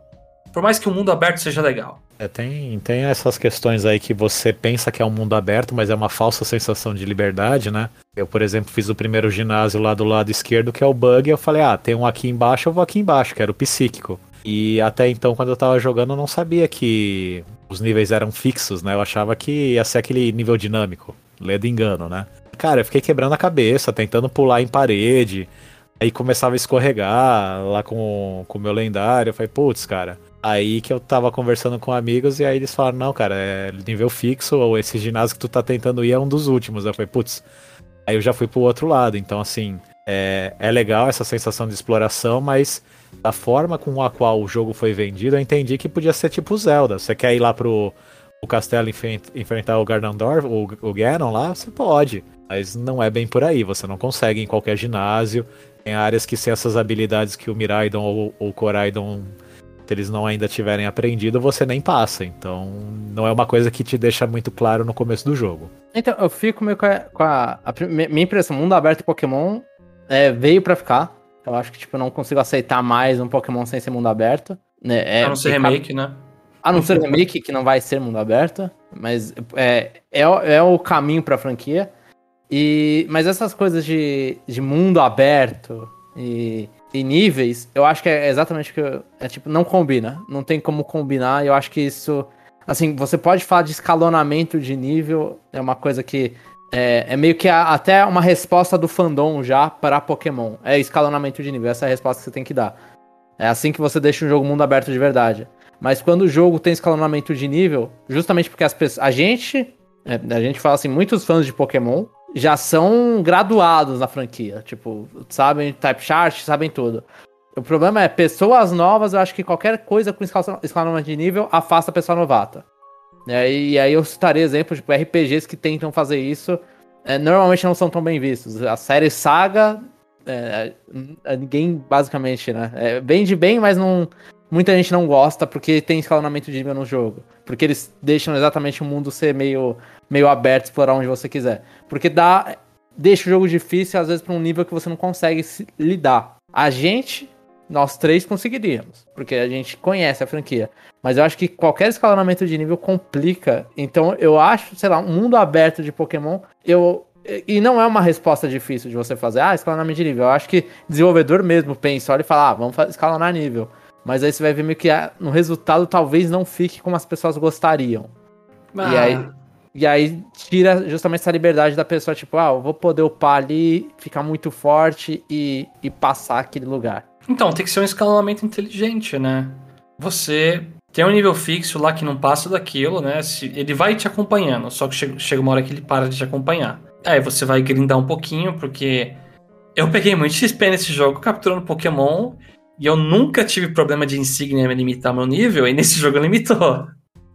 Por mais que o mundo aberto seja legal. É, tem, tem essas questões aí que você pensa que é um mundo aberto, mas é uma falsa sensação de liberdade, né? Eu, por exemplo, fiz o primeiro ginásio lá do lado esquerdo, que é o bug, e eu falei, ah, tem um aqui embaixo, eu vou aqui embaixo, que era o psíquico. E até então, quando eu tava jogando, eu não sabia que os níveis eram fixos, né? Eu achava que ia ser aquele nível dinâmico. Ledo engano, né? Cara, eu fiquei quebrando a cabeça, tentando pular em parede. Aí começava a escorregar lá com o meu lendário. Eu falei, putz, cara. Aí que eu tava conversando com amigos e aí eles falaram, não, cara, é nível fixo, ou esse ginásio que tu tá tentando ir é um dos últimos. Eu falei, putz. Aí eu já fui pro outro lado. Então, assim, é, é legal essa sensação de exploração, mas da forma com a qual o jogo foi vendido, eu entendi que podia ser tipo Zelda. Você quer ir lá pro o castelo enfrentar o Garnandor, o, o Ganon lá, você pode. Mas não é bem por aí, você não consegue em qualquer ginásio. Tem áreas que sem essas habilidades que o Miraidon ou, ou o Coraidon eles não ainda tiverem aprendido, você nem passa. Então, não é uma coisa que te deixa muito claro no começo do jogo. Então, eu fico meio com a, com a, a minha impressão, mundo aberto Pokémon é, veio para ficar. Eu acho que, tipo, eu não consigo aceitar mais um Pokémon sem ser mundo aberto. Né? É, a não ser remake, né? A não ser remake, que não vai ser mundo aberto. Mas é, é, é o caminho pra franquia. E, mas essas coisas de, de mundo aberto e, e níveis, eu acho que é exatamente o que eu, é tipo, não combina. Não tem como combinar. Eu acho que isso. Assim, você pode falar de escalonamento de nível, é uma coisa que é, é meio que a, até uma resposta do fandom já para Pokémon. É escalonamento de nível, essa é a resposta que você tem que dar. É assim que você deixa um jogo mundo aberto de verdade. Mas quando o jogo tem escalonamento de nível, justamente porque as pessoas, a gente, é, a gente fala assim, muitos fãs de Pokémon já são graduados na franquia, tipo, sabem type chart, sabem tudo. O problema é pessoas novas, eu acho que qualquer coisa com escalonamento de nível afasta a pessoa novata. É, e aí eu citarei exemplos, tipo, RPGs que tentam fazer isso, é, normalmente não são tão bem vistos. A série Saga, é, é ninguém, basicamente, né? É, vende bem, mas não, muita gente não gosta porque tem escalonamento de nível no jogo. Porque eles deixam exatamente o mundo ser meio, meio aberto, explorar onde você quiser. Porque dá, deixa o jogo difícil, às vezes, para um nível que você não consegue lidar. A gente nós três conseguiríamos, porque a gente conhece a franquia. Mas eu acho que qualquer escalonamento de nível complica. Então eu acho, sei lá, um mundo aberto de Pokémon, eu. E não é uma resposta difícil de você fazer, ah, escalonamento de nível. Eu acho que desenvolvedor mesmo pensa, olha e fala, ah, vamos escalonar nível. Mas aí você vai ver meio que no resultado talvez não fique como as pessoas gostariam. Ah. E aí. E aí tira justamente essa liberdade da pessoa, tipo, ah, eu vou poder upar ali, ficar muito forte e, e passar aquele lugar. Então, tem que ser um escalonamento inteligente, né? Você tem um nível fixo lá que não passa daquilo, né? Se, ele vai te acompanhando, só que chega, chega uma hora que ele para de te acompanhar. Aí você vai grindar um pouquinho, porque eu peguei muito XP nesse jogo capturando Pokémon e eu nunca tive problema de insígnia limitar meu nível, e nesse jogo limitou.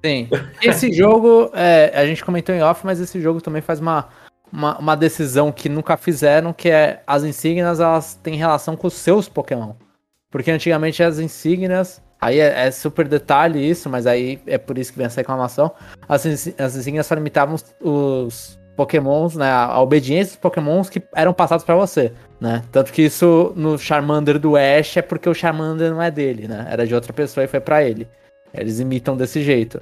Sim. Esse jogo, é, a gente comentou em off, mas esse jogo também faz uma, uma, uma, decisão que nunca fizeram, que é as insígnias elas têm relação com os seus Pokémon. Porque antigamente as insígnias Aí é, é, super detalhe isso, mas aí é por isso que vem essa reclamação. As, as insígnias só limitavam os, os pokémons, né? A obediência dos pokémons que eram passados para você, né? Tanto que isso no Charmander do Ash é porque o Charmander não é dele, né? Era de outra pessoa e foi para ele. Eles imitam desse jeito.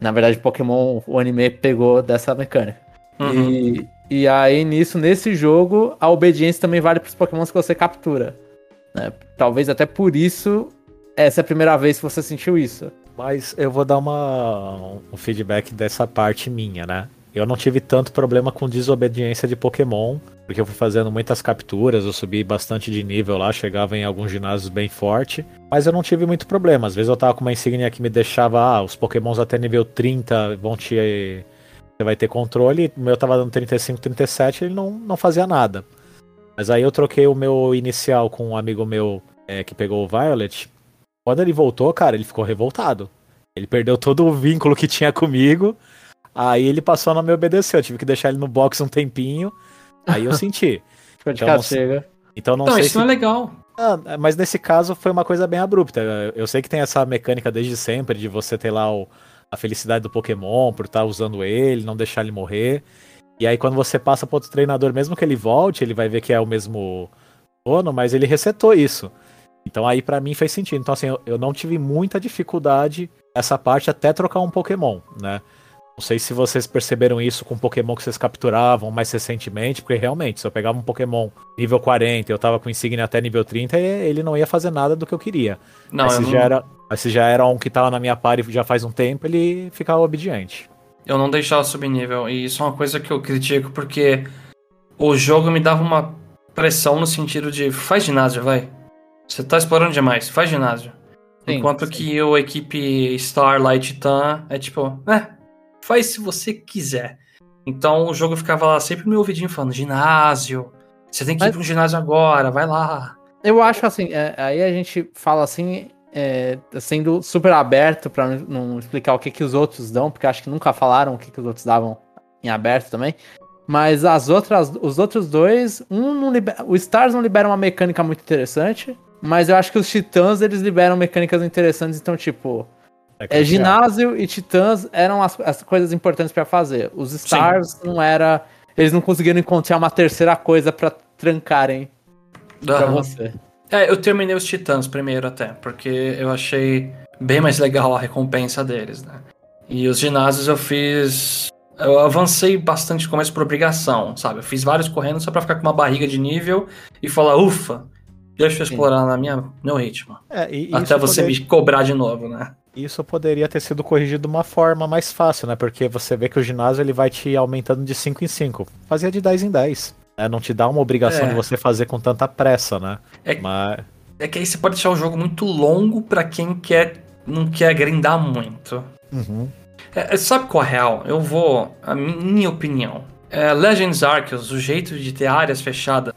Na verdade, Pokémon, o anime pegou dessa mecânica. Uhum. E, e aí, nisso, nesse jogo, a obediência também vale para os pokémons que você captura. Né? Talvez até por isso essa é a primeira vez que você sentiu isso. Mas eu vou dar uma, um feedback dessa parte minha, né? Eu não tive tanto problema com desobediência de Pokémon, porque eu fui fazendo muitas capturas, eu subi bastante de nível lá, chegava em alguns ginásios bem forte, mas eu não tive muito problema. Às vezes eu tava com uma insígnia que me deixava, ah, os Pokémons até nível 30 vão te. Você vai ter controle, o meu tava dando 35, 37, ele não, não fazia nada. Mas aí eu troquei o meu inicial com um amigo meu é, que pegou o Violet, quando ele voltou, cara, ele ficou revoltado. Ele perdeu todo o vínculo que tinha comigo. Aí ele passou a não me obedecer. Eu tive que deixar ele no box um tempinho. Aí eu senti. então, não sei, então não, não sei isso se... não é legal. Ah, mas nesse caso foi uma coisa bem abrupta. Eu sei que tem essa mecânica desde sempre de você ter lá o, a felicidade do Pokémon por estar tá usando ele, não deixar ele morrer. E aí quando você passa para outro treinador, mesmo que ele volte, ele vai ver que é o mesmo dono, mas ele resetou isso. Então aí para mim fez sentido. Então assim, eu, eu, não tive muita dificuldade essa parte até trocar um Pokémon, né? Não sei se vocês perceberam isso com Pokémon que vocês capturavam mais recentemente, porque realmente, se eu pegava um Pokémon nível 40 e eu tava com insígnia até nível 30, ele não ia fazer nada do que eu queria. Não, mas, se, não... Já era, mas se já era um que tava na minha party já faz um tempo, ele ficava obediente. Eu não deixava subir nível, e isso é uma coisa que eu critico porque o jogo me dava uma pressão no sentido de faz ginásio, vai. Você tá explorando demais, faz ginásio. Sim, Enquanto sim. que a equipe Starlight Titan é tipo, é, faz se você quiser. Então o jogo ficava lá sempre no meu ouvidinho falando, ginásio, você tem que Mas... ir pra um ginásio agora, vai lá. Eu acho assim, é, aí a gente fala assim, é, sendo super aberto para não explicar o que, que os outros dão, porque acho que nunca falaram o que, que os outros davam em aberto também. Mas as outras, os outros dois, um não libera, o Stars não libera uma mecânica muito interessante, mas eu acho que os Titãs, eles liberam mecânicas interessantes, então, tipo... É, é ginásio e Titãs eram as, as coisas importantes para fazer. Os Stars Sim. não era... Eles não conseguiram encontrar uma terceira coisa para trancarem uhum. pra você. É, eu terminei os Titãs primeiro até, porque eu achei bem mais legal a recompensa deles, né? E os ginásios eu fiz. Eu avancei bastante começo por obrigação, sabe? Eu fiz vários correndo só pra ficar com uma barriga de nível e falar, ufa, Deixa eu explorar na minha, meu ritmo. É, Até você poder... me cobrar de novo, né? Isso poderia ter sido corrigido de uma forma mais fácil, né? Porque você vê que o ginásio ele vai te aumentando de 5 em 5. Fazia de 10 em 10. Né? Não te dá uma obrigação é. de você fazer com tanta pressa, né? É, Mas... é que aí você pode deixar o jogo muito longo para quem quer não quer grindar muito. Uhum. É, é, sabe qual é a real? Eu vou. A minha opinião. É, Legends Arceus, o jeito de ter áreas fechadas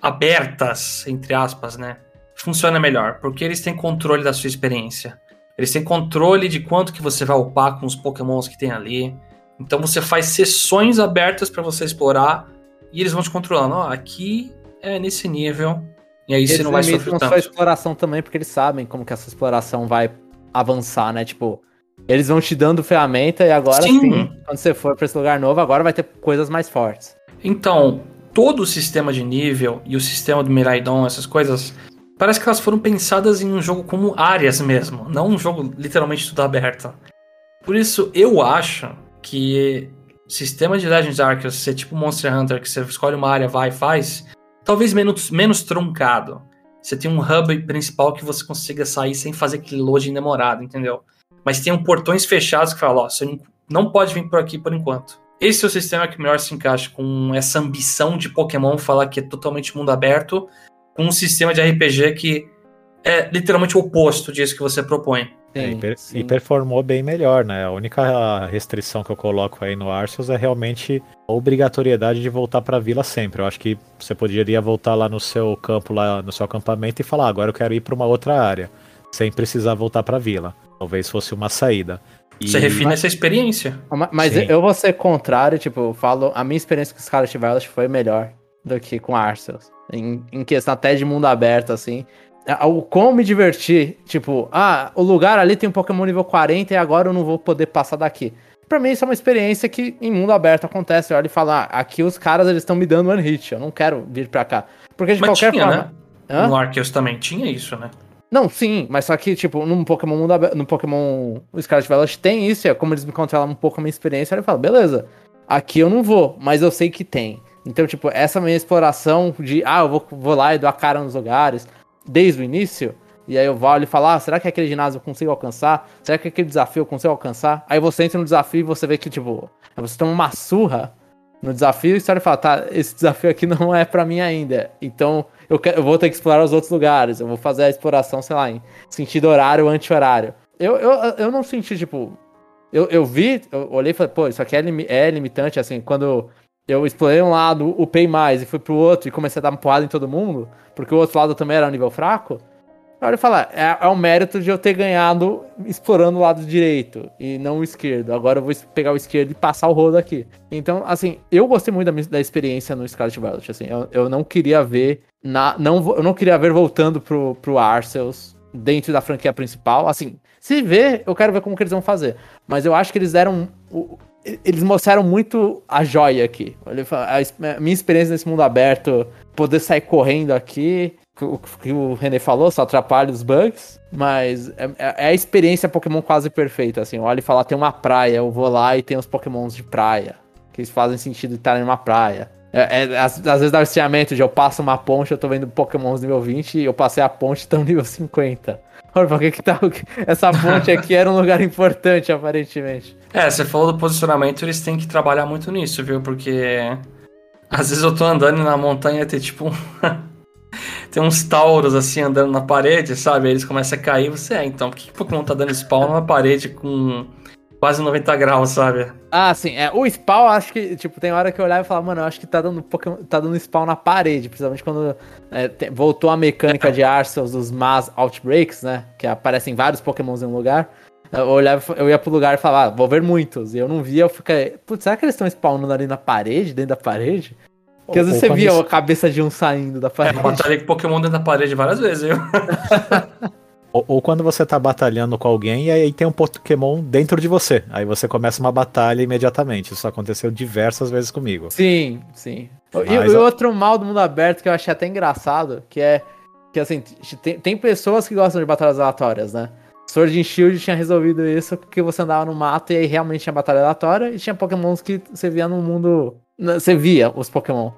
abertas, entre aspas, né? Funciona melhor, porque eles têm controle da sua experiência. Eles têm controle de quanto que você vai upar com os pokémons que tem ali. Então você faz sessões abertas para você explorar e eles vão te controlando. Ó, aqui é nesse nível. E aí eles você não vai sofrer tanto. sua exploração também, porque eles sabem como que essa exploração vai avançar, né? Tipo, eles vão te dando ferramenta e agora sim, sim quando você for para esse lugar novo, agora vai ter coisas mais fortes. Então, todo o sistema de nível e o sistema do Miraidon, essas coisas, parece que elas foram pensadas em um jogo como áreas mesmo, não um jogo literalmente tudo aberto. Por isso, eu acho que sistema de Legends Arceus ser tipo Monster Hunter, que você escolhe uma área, vai e faz, talvez menos, menos truncado. Você tem um hub principal que você consiga sair sem fazer aquele loading demorado, entendeu? Mas tem um portões fechados que falam, ó, você não pode vir por aqui por enquanto. Esse é o sistema que melhor se encaixa com essa ambição de Pokémon falar que é totalmente mundo aberto, com um sistema de RPG que é literalmente o oposto disso que você propõe. É, e, per e, performou bem melhor, né? A única restrição que eu coloco aí no Arceus é realmente a obrigatoriedade de voltar para a vila sempre. Eu acho que você poderia voltar lá no seu campo, lá no seu acampamento e falar: ah, agora eu quero ir para uma outra área, sem precisar voltar para a vila. Talvez fosse uma saída. E... Você refina essa experiência. Mas Sim. eu vou ser contrário, tipo, eu falo, a minha experiência com Scarlet Violet foi melhor do que com Arceus. Em, em questão até de mundo aberto, assim. É, o como me divertir, tipo, ah, o lugar ali tem um Pokémon nível 40 e agora eu não vou poder passar daqui. Pra mim, isso é uma experiência que em mundo aberto acontece. Eu olho e falo, ah, aqui os caras eles estão me dando one hit, eu não quero vir pra cá. Porque de Mas qualquer tinha, forma. Né? No Arceus também tinha isso, né? Não, sim, mas só que, tipo, num Pokémon mundo aberto, no Pokémon Scarlet Violet tem isso, é como eles me controlam um pouco a minha experiência, eu falo, beleza, aqui eu não vou, mas eu sei que tem. Então, tipo, essa minha exploração de, ah, eu vou, vou lá e dou a cara nos lugares, desde o início, e aí eu vou e falo, ah, será que aquele ginásio eu consigo alcançar? Será que aquele desafio eu consigo alcançar? Aí você entra no desafio e você vê que, tipo, você toma uma surra no desafio e você fala, tá, esse desafio aqui não é para mim ainda. Então, eu, quero, eu vou ter que explorar os outros lugares. Eu vou fazer a exploração, sei lá, em sentido horário ou anti-horário. Eu, eu, eu não senti, tipo. Eu, eu vi, eu olhei e falei, pô, isso aqui é, lim, é limitante, assim, quando eu explorei um lado, upei mais e fui pro outro e comecei a dar uma porrada em todo mundo, porque o outro lado também era um nível fraco. Olha falar, é, é um mérito de eu ter ganhado explorando o lado direito e não o esquerdo. Agora eu vou pegar o esquerdo e passar o rodo aqui. Então, assim, eu gostei muito da, da experiência no Scarlet Violet. Assim, eu, eu não queria ver. Na, não, eu não queria ver voltando pro, pro Arceus dentro da franquia principal. Assim, se ver, eu quero ver como que eles vão fazer. Mas eu acho que eles deram. Eles mostraram muito a joia aqui. A minha experiência nesse mundo aberto, poder sair correndo aqui o que o René falou, só atrapalha os bugs, mas é, é, é a experiência Pokémon quase perfeita, assim, olha e falar, tem uma praia, eu vou lá e tem os Pokémons de praia, que eles fazem sentido de estar em uma praia. É, é, às, às, vezes dá o estranhamento de eu passo uma ponte, eu tô vendo Pokémons nível 20 e eu passei a ponte estão nível 50. Por que que tá... Essa ponte aqui era um lugar importante, aparentemente. É, você falou do posicionamento, eles têm que trabalhar muito nisso, viu? Porque às vezes eu tô andando na montanha e tem tipo tem uns tauros assim andando na parede, sabe? Eles começam a cair, você é, então, por que, que Pokémon tá dando spawn numa parede com quase 90 graus, sabe? Ah, sim. É, o spawn, acho que, tipo, tem hora que eu olhava e falava, mano, eu acho que tá dando Pokémon, tá dando spawn na parede, principalmente quando é, tem, voltou a mecânica de Arceus dos Mass Outbreaks, né? Que aparecem vários Pokémons em um lugar. Eu, olhava, eu ia pro lugar e falava, ah, vou ver muitos. E eu não via, eu fiquei, putz, será que eles estão spawnando ali na parede, dentro da parede? Porque às vezes você via a cabeça de um saindo da parede. É, eu batalhei com Pokémon dentro da parede várias vezes, viu? ou, ou, quando você tá batalhando com alguém e aí tem um Pokémon dentro de você. Aí você começa uma batalha imediatamente. Isso aconteceu diversas vezes comigo. Sim, sim. Mas, e, e outro mal do mundo aberto que eu achei até engraçado, que é que assim, tem, tem pessoas que gostam de batalhas aleatórias, né? Sword and Shield tinha resolvido isso porque você andava no mato e aí realmente tinha batalha aleatória e tinha pokémons que você via no mundo você via os Pokémon.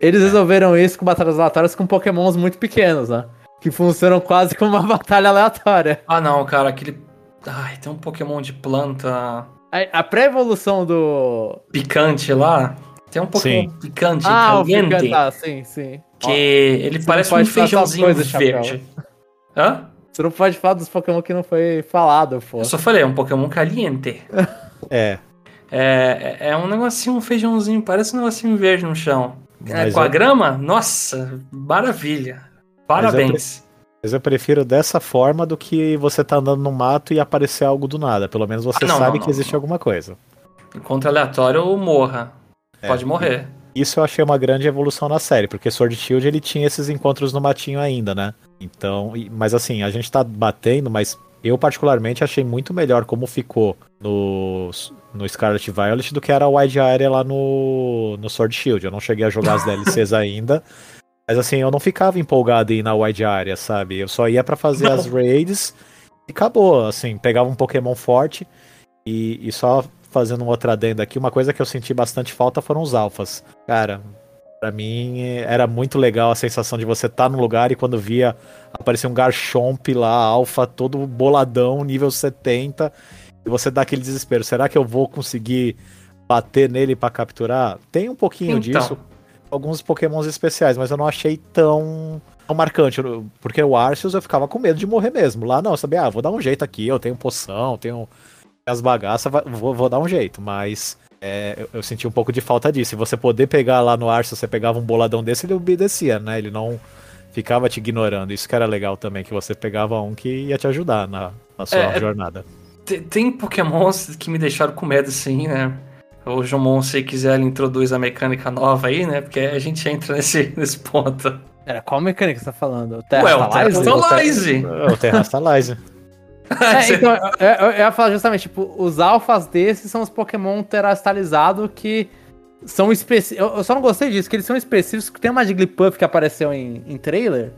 Eles é. resolveram isso com batalhas aleatórias com Pokémons muito pequenos, né? Que funcionam quase como uma batalha aleatória. Ah, não, cara, aquele. Ai, tem um Pokémon de planta. A, a pré-evolução do. Picante lá. Tem um Pokémon sim. picante, ah, caliente. O picante, ah, sim, sim. Que Ó, ele parece um feijãozinho coisas, verde. Hã? Você não pode falar dos Pokémon que não foi falado, pô. Eu só falei, é um Pokémon caliente. é. É, é, é um negocinho, um feijãozinho, parece um negocinho verde no chão. É, com a grama? Nossa, maravilha. Parabéns. Mas eu prefiro dessa forma do que você tá andando no mato e aparecer algo do nada. Pelo menos você ah, não, sabe não, que existe alguma coisa. Encontro aleatório ou morra. É, Pode morrer. Isso eu achei uma grande evolução na série, porque Sword Shield ele tinha esses encontros no matinho ainda, né? Então, mas assim, a gente tá batendo, mas eu particularmente achei muito melhor como ficou no, no Scarlet Violet do que era a Wide Area lá no, no Sword Shield. Eu não cheguei a jogar as DLCs ainda. Mas assim, eu não ficava empolgado em ir na Wide Area, sabe? Eu só ia para fazer não. as raids e acabou. Assim, pegava um Pokémon forte e, e só fazendo um outro adendo aqui, uma coisa que eu senti bastante falta foram os alfas. Cara, para mim era muito legal a sensação de você estar tá no lugar e quando via aparecer um Garchomp lá, alfa, todo boladão, nível 70 e você dá aquele desespero. Será que eu vou conseguir bater nele para capturar? Tem um pouquinho então. disso. Alguns pokémons especiais, mas eu não achei tão tão marcante, porque o Arceus eu ficava com medo de morrer mesmo. Lá não, eu sabia, ah, vou dar um jeito aqui, eu tenho poção, tenho as bagaças, vou, vou dar um jeito, mas é, eu, eu, senti um pouco de falta disso. E você poder pegar lá no Arceus, você pegava um boladão desse, ele obedecia, né? Ele não ficava te ignorando. Isso que era legal também, que você pegava um que ia te ajudar na, na sua é, é jornada. Tem Pokémons que me deixaram com medo, assim, né? O Jomon, se quiser, ele introduz a mecânica nova aí, né? Porque a gente entra nesse, nesse ponto. Era qual mecânica você tá falando? O Terrastalize? O Terrastalize. é, então, eu, eu, ia falar justamente, tipo, os alfas desses são os Pokémon terastalizados que são específicos. Eu, eu, só não gostei disso, que eles são específicos. Tem uma Jigglypuff que apareceu em, em trailer.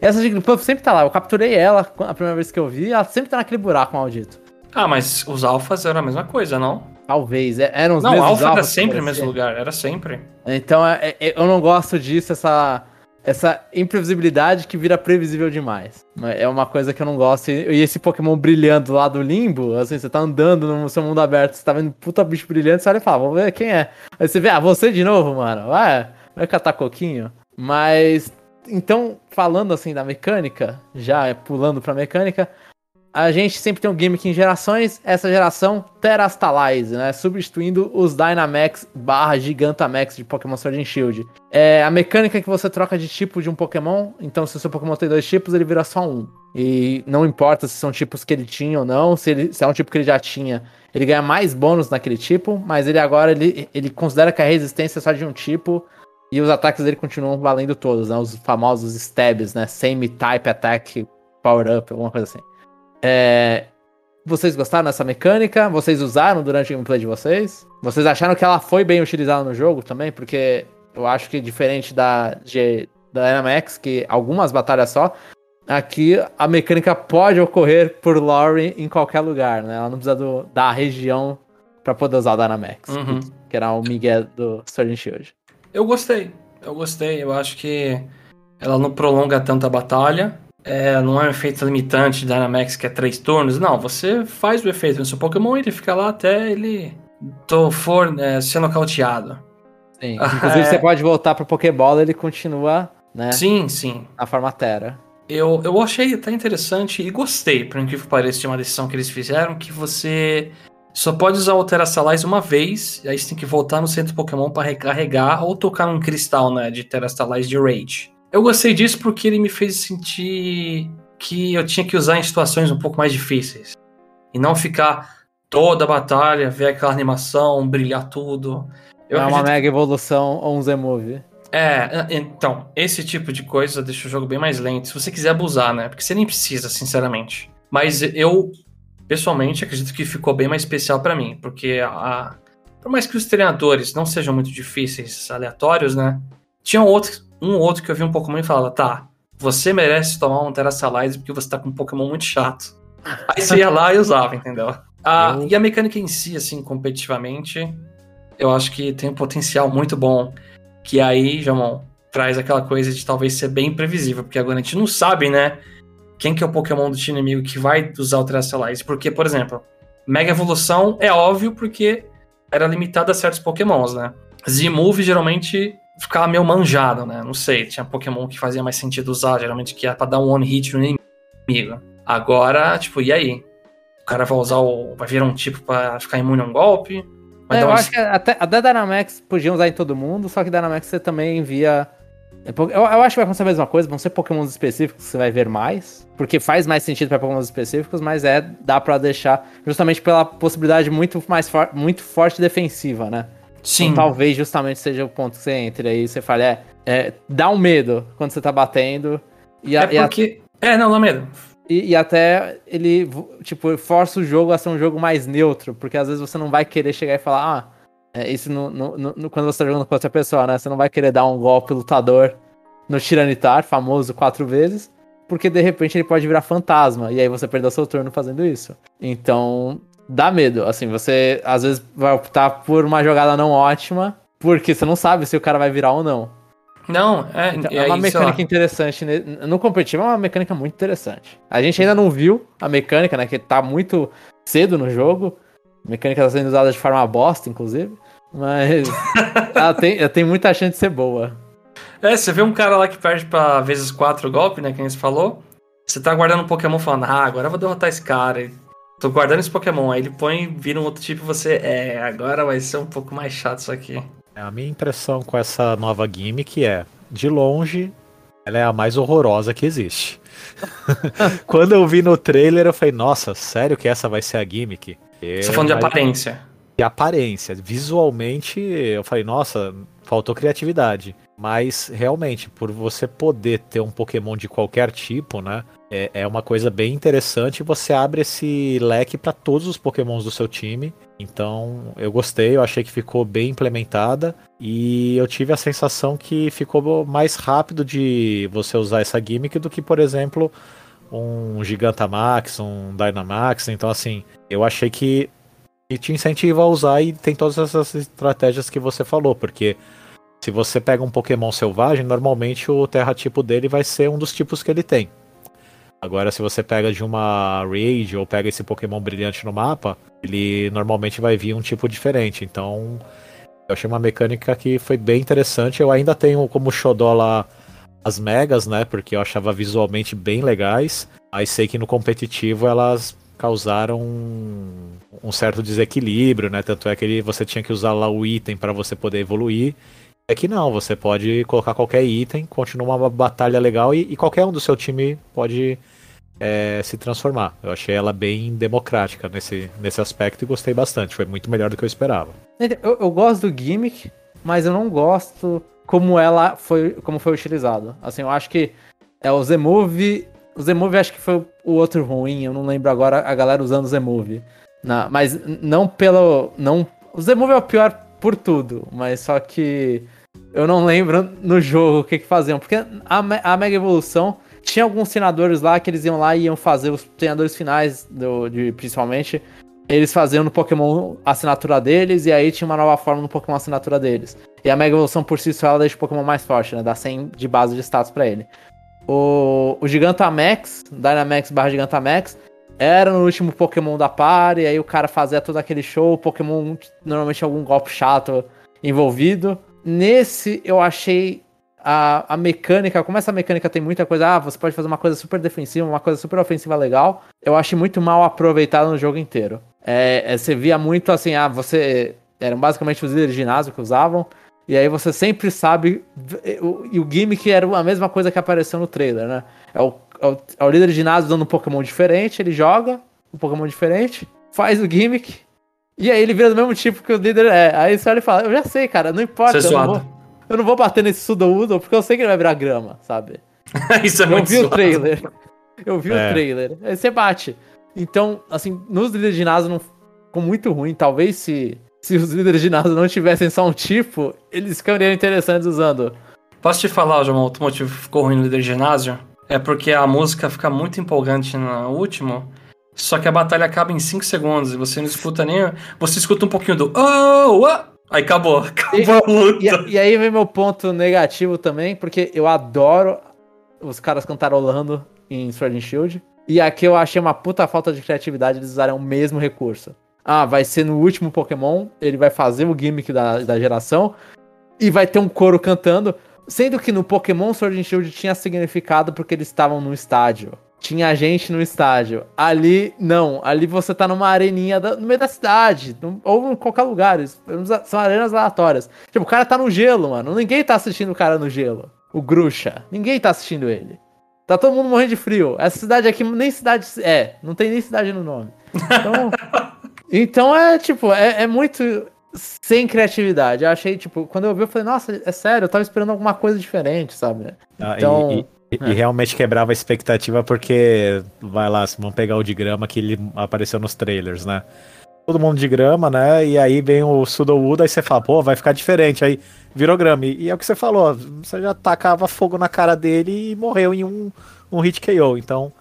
Essa Jigglypuff sempre tá lá. Eu capturei ela a primeira vez que eu vi. Ela sempre tá naquele buraco maldito. Ah, mas os alfas eram a mesma coisa, não? Talvez. É, eram os não, mesmos alfa era sempre no mesmo lugar. Era sempre. Então, é, é, eu não gosto disso, essa essa imprevisibilidade que vira previsível demais. É uma coisa que eu não gosto. E esse Pokémon brilhando lá do limbo, assim, você tá andando no seu mundo aberto, você tá vendo puta bicho brilhante, você olha e fala, vamos ver quem é. Aí você vê, ah, você de novo, mano. Vai, vai catar coquinho. Mas, então, falando assim da mecânica, já pulando pra mecânica, a gente sempre tem um gimmick em gerações, essa geração Terastalize, né? Substituindo os Dynamax barra Gigantamax de Pokémon Sword and Shield. É a mecânica que você troca de tipo de um Pokémon, então se o seu Pokémon tem dois tipos, ele vira só um. E não importa se são tipos que ele tinha ou não, se, ele, se é um tipo que ele já tinha, ele ganha mais bônus naquele tipo, mas ele agora ele, ele considera que a resistência é só de um tipo e os ataques dele continuam valendo todos, né? Os famosos stabs, né? Same type attack power up, alguma coisa assim. É, vocês gostaram dessa mecânica? Vocês usaram durante o gameplay de vocês? Vocês acharam que ela foi bem utilizada no jogo também? Porque eu acho que diferente da, de, da NMX, que algumas batalhas só, aqui a mecânica pode ocorrer por lore em qualquer lugar, né? Ela não precisa do, da região para poder usar o Dynamax, uhum. que, que era o Miguel do Sword and Shield. Eu gostei, eu gostei. Eu acho que ela não prolonga tanto a batalha é, não é um efeito limitante de Dynamax que é três turnos. Não, você faz o efeito no seu Pokémon e ele fica lá até ele tô, for é, ser nocauteado. Sim. Inclusive é... você pode voltar pro Pokébola e ele continua, né? Sim, sim. Na forma Terra. Eu, eu achei até interessante e gostei, por incrível que pareça, de uma decisão que eles fizeram, que você só pode usar o Terastalize uma vez, e aí você tem que voltar no centro Pokémon para recarregar ou tocar um cristal, né, de Terastalize de Rage. Eu gostei disso porque ele me fez sentir que eu tinha que usar em situações um pouco mais difíceis. E não ficar toda a batalha, ver aquela animação, brilhar tudo. Eu é uma mega evolução ou um Z-Move. É, então, esse tipo de coisa deixa o jogo bem mais lento. Se você quiser abusar, né? Porque você nem precisa, sinceramente. Mas eu, pessoalmente, acredito que ficou bem mais especial para mim. Porque a, por mais que os treinadores não sejam muito difíceis, aleatórios, né? Tinham outros um outro que eu vi um Pokémon e falava, tá, você merece tomar um Terastalize porque você tá com um Pokémon muito chato. Aí você ia lá e usava, entendeu? Ah, eu... E a mecânica em si, assim, competitivamente, eu acho que tem um potencial muito bom. Que aí, Jamon, traz aquela coisa de talvez ser bem previsível, porque agora a gente não sabe, né? Quem que é o Pokémon do time inimigo que vai usar o Terastalize. Porque, por exemplo, Mega Evolução é óbvio porque era limitado a certos Pokémons, né? Z-Move geralmente ficava meio manjado, né? Não sei, tinha Pokémon que fazia mais sentido usar, geralmente que era pra dar um one hit no inimigo. Agora, tipo, e aí? O cara vai usar o. vai virar um tipo pra ficar imune a um golpe? É, eu acho que até, até Dynamax podia usar em todo mundo, só que Dynamax você também envia. É, eu, eu acho que vai acontecer a mesma coisa, vão ser Pokémons específicos que você vai ver mais. Porque faz mais sentido para Pokémons específicos, mas é, dá para deixar justamente pela possibilidade muito mais for, muito forte defensiva, né? Sim. Então, talvez justamente seja o ponto que você entre aí você fale, é, é dá um medo quando você tá batendo. E a, é porque. A... É, não, dá medo. E, e, até ele, tipo, força o jogo a ser um jogo mais neutro, porque às vezes você não vai querer chegar e falar, ah, é, isso no, no, no, quando você tá jogando com outra pessoa, né? Você não vai querer dar um golpe lutador no Tiranitar, famoso quatro vezes, porque de repente ele pode virar fantasma, e aí você perdeu seu turno fazendo isso. Então, dá medo. Assim, você às vezes vai optar por uma jogada não ótima, porque você não sabe se o cara vai virar ou não. Não, é, então, é uma mecânica interessante. No competitivo é uma mecânica muito interessante. A gente ainda não viu a mecânica, né? Que tá muito cedo no jogo. A mecânica tá sendo usada de forma bosta, inclusive. Mas ela, tem, ela tem muita chance de ser boa. É, você vê um cara lá que perde pra vezes 4 golpe, né? Quem você falou. Você tá guardando um Pokémon falando, ah, agora eu vou derrotar esse cara. Tô guardando esse Pokémon. Aí ele põe, vira um outro tipo e você, é, agora vai ser um pouco mais chato isso aqui. É, a minha impressão com essa nova gimmick é, de longe, ela é a mais horrorosa que existe. Quando eu vi no trailer, eu falei, nossa, sério que essa vai ser a gimmick? Você tá falando de aparência. De aparência. Visualmente, eu falei, nossa, faltou criatividade. Mas realmente, por você poder ter um Pokémon de qualquer tipo, né? É, é uma coisa bem interessante. Você abre esse leque para todos os Pokémons do seu time. Então, eu gostei, eu achei que ficou bem implementada. E eu tive a sensação que ficou mais rápido de você usar essa gimmick do que, por exemplo, um Gigantamax, um Dynamax. Então, assim, eu achei que te incentiva a usar e tem todas essas estratégias que você falou, porque se você pega um Pokémon selvagem, normalmente o terra tipo dele vai ser um dos tipos que ele tem. Agora, se você pega de uma Raid ou pega esse Pokémon brilhante no mapa, ele normalmente vai vir um tipo diferente. Então, eu achei uma mecânica que foi bem interessante. Eu ainda tenho como xodó lá as megas, né? Porque eu achava visualmente bem legais. Mas sei que no competitivo elas causaram um, certo desequilíbrio, né? Tanto é que você tinha que usar lá o item para você poder evoluir. É que não, você pode colocar qualquer item, continua uma batalha legal e, e qualquer um do seu time pode é, se transformar. Eu achei ela bem democrática nesse, nesse aspecto e gostei bastante. Foi muito melhor do que eu esperava. Eu, eu gosto do gimmick, mas eu não gosto como ela foi, como foi utilizado. Assim, eu acho que é o Z-Move. O Z-Move acho que foi o outro ruim, eu não lembro agora a galera usando o Z-Move. Mas não pelo. Não, o Z-Move é o pior por tudo, mas só que eu não lembro no jogo o que, que faziam. Porque a, a Mega Evolução tinha alguns treinadores lá que eles iam lá e iam fazer os treinadores finais, do, de, principalmente. Eles faziam no Pokémon assinatura deles, e aí tinha uma nova forma no Pokémon assinatura deles. E a Mega Evolução por si só ela deixa o Pokémon mais forte, né? Dá 100 de base de status para ele. O, o Gigantamax, Dynamax barra Gigantamax, era no último Pokémon da party, e aí o cara fazia todo aquele show, o Pokémon normalmente algum golpe chato envolvido. Nesse eu achei a, a mecânica, como essa mecânica tem muita coisa, ah, você pode fazer uma coisa super defensiva, uma coisa super ofensiva legal, eu achei muito mal aproveitado no jogo inteiro. É, é, você via muito assim, ah, você. Eram basicamente os líderes de ginásio que usavam, e aí você sempre sabe. E o gimmick era a mesma coisa que apareceu no trailer, né? É o, é o, é o líder de ginásio dando um Pokémon diferente, ele joga um Pokémon diferente, faz o gimmick, e aí ele vira do mesmo tipo que o líder é. Aí você olha e fala, eu já sei, cara, não importa. Eu, não vou, eu não vou bater nesse Sudoudo porque eu sei que ele vai virar grama, sabe? Isso é eu muito vi o trailer. Eu vi é. o trailer. Aí você bate. Então, assim, nos líderes de ginásio não ficou muito ruim. Talvez se, se os líderes de ginásio não tivessem só um tipo, eles ficariam interessantes usando. Posso te falar, João, outro motivo que ficou ruim no líder de ginásio? É porque a música fica muito empolgante no último. Só que a batalha acaba em 5 segundos e você não escuta nem. Você escuta um pouquinho do. Oh, oh! Aí acabou. Acabou e, a luta. E, e, aí vem meu ponto negativo também, porque eu adoro os caras cantarolando em Sword and Shield. E aqui eu achei uma puta falta de criatividade eles usarem o mesmo recurso. Ah, vai ser no último Pokémon, ele vai fazer o gimmick da, da geração e vai ter um coro cantando. Sendo que no Pokémon Sword and Shield tinha significado porque eles estavam no estádio tinha gente no estádio. Ali, não. Ali você tá numa areninha da, no meio da cidade. No, ou em qualquer lugar. São arenas aleatórias. Tipo, o cara tá no gelo, mano. Ninguém tá assistindo o cara no gelo. O Gruxa. Ninguém tá assistindo ele. Tá todo mundo morrendo de frio. Essa cidade aqui nem cidade é. Não tem nem cidade no nome. Então, então é tipo, é, é muito sem criatividade. Eu achei, tipo, quando eu vi, eu falei, nossa, é sério, eu tava esperando alguma coisa diferente, sabe? Ah, então. E, e, é. e, realmente quebrava a expectativa porque, vai lá, vamos pegar o de grama que ele apareceu nos trailers, né? Todo mundo de grama, né? E aí vem o Sudowoodo, aí você fala, pô, vai ficar diferente. Aí virou grama. E, e, é o que você falou, você já tacava fogo na cara dele e morreu em um, um hit KO. Então,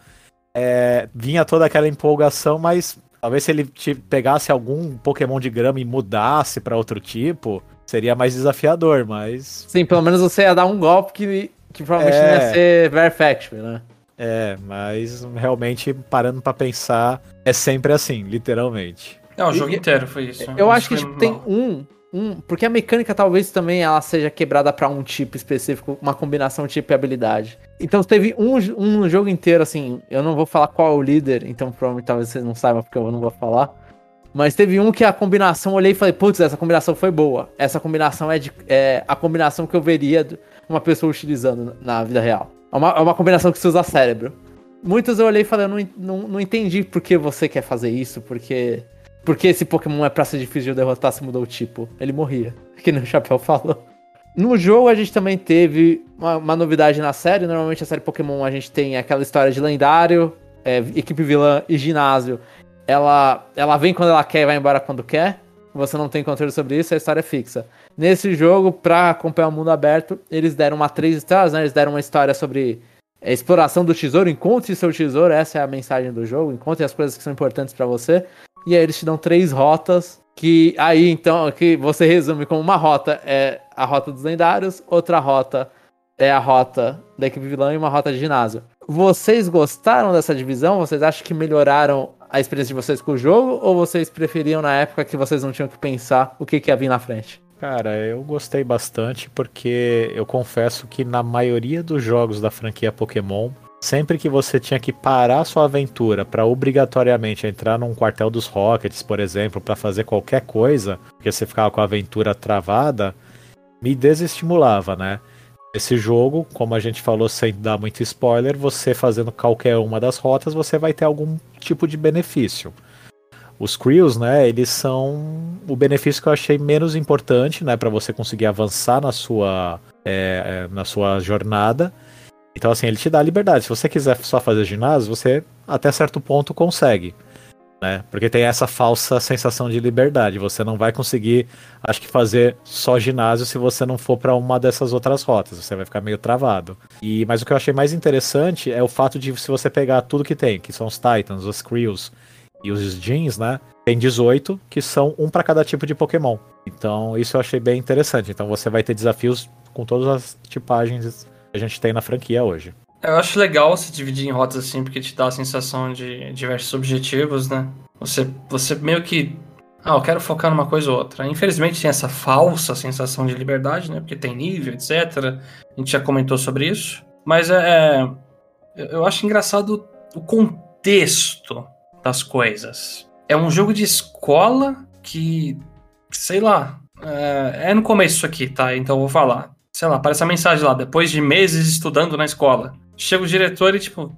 é, vinha toda aquela empolgação, mas talvez se ele te pegasse algum Pokémon de grama e mudasse para outro tipo, seria mais desafiador, mas. Sim, pelo menos você ia dar um golpe que que provavelmente é... ia ser Very Factory, né? É, mas realmente, parando para pensar, é sempre assim, literalmente. É, o jogo e, inteiro foi isso. Eu acho que tipo, tem um um. Porque a mecânica talvez também ela seja quebrada para um tipo específico, uma combinação tipo e habilidade. Então teve um, um jogo inteiro, assim. Eu não vou falar qual é o líder, então provavelmente talvez vocês não saibam porque eu não vou falar. Mas teve um que a combinação, olhei e falei, putz, essa combinação foi boa. Essa combinação é, de, é a combinação que eu veria uma pessoa utilizando na vida real. É uma, é uma combinação que se usa cérebro. Muitos eu olhei e falei, eu não, não, não entendi por que você quer fazer isso, porque porque esse Pokémon é pra ser difícil de derrotar se mudou o tipo. Ele morria, que nem o Chapéu falou. No jogo a gente também teve uma, uma, novidade na série. Normalmente a série Pokémon a gente tem aquela história de lendário, é, equipe vilã e ginásio. Ela, ela vem quando ela quer e vai embora quando quer. Você não tem controle sobre isso, a história é fixa. Nesse jogo, pra acompanhar o mundo aberto, eles deram uma três estrelas, né? Eles deram uma história sobre é, exploração do tesouro. Encontre seu tesouro, essa é a mensagem do jogo. Encontre as coisas que são importantes para você. E aí eles te dão três rotas. Que aí então, que você resume como uma rota é a rota dos lendários, outra rota é a rota da equipe vilã e uma rota de ginásio. Vocês gostaram dessa divisão? Vocês acham que melhoraram a experiência de vocês com o jogo? Ou vocês preferiam na época que vocês não tinham que pensar o que, que ia vir na frente? Cara, eu gostei bastante porque eu confesso que na maioria dos jogos da franquia Pokémon Sempre que você tinha que parar sua aventura para obrigatoriamente entrar num quartel dos Rockets, por exemplo, para fazer qualquer coisa, porque você ficava com a aventura travada, me desestimulava, né? Esse jogo, como a gente falou sem dar muito spoiler, você fazendo qualquer uma das rotas, você vai ter algum tipo de benefício. Os Crews, né, eles são o benefício que eu achei menos importante, né, para você conseguir avançar na sua, é, na sua jornada então, assim, ele te dá liberdade. Se você quiser só fazer ginásio, você até certo ponto consegue. Né? Porque tem essa falsa sensação de liberdade. Você não vai conseguir, acho que, fazer só ginásio se você não for para uma dessas outras rotas. Você vai ficar meio travado. E Mas o que eu achei mais interessante é o fato de se você pegar tudo que tem, que são os Titans, os Crews e os Jeans, né? Tem 18, que são um para cada tipo de Pokémon. Então, isso eu achei bem interessante. Então, você vai ter desafios com todas as tipagens a gente tem na franquia hoje. Eu acho legal se dividir em rotas assim, porque te dá a sensação de diversos objetivos, né? Você, você meio que. Ah, eu quero focar numa coisa ou outra. Infelizmente tem essa falsa sensação de liberdade, né? Porque tem nível, etc. A gente já comentou sobre isso. Mas é. é eu acho engraçado o contexto das coisas. É um jogo de escola que. Sei lá. É, é no começo isso aqui, tá? Então eu vou falar sei lá, aparece a mensagem lá, depois de meses estudando na escola. Chega o diretor e tipo,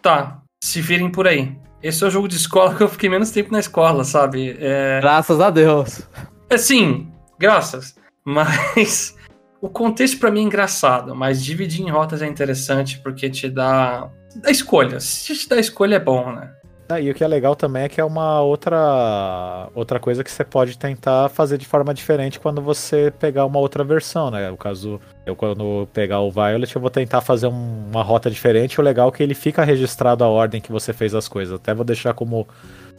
tá, se virem por aí. Esse é o jogo de escola que eu fiquei menos tempo na escola, sabe? É... Graças a Deus. É sim, graças. Mas o contexto para mim é engraçado, mas dividir em rotas é interessante porque te dá, dá escolha. Se te dá escolha é bom, né? Ah, e o que é legal também é que é uma outra outra coisa que você pode tentar fazer de forma diferente quando você pegar uma outra versão, né? No caso, eu quando pegar o Violet, eu vou tentar fazer um, uma rota diferente. O legal é que ele fica registrado a ordem que você fez as coisas. Até vou deixar como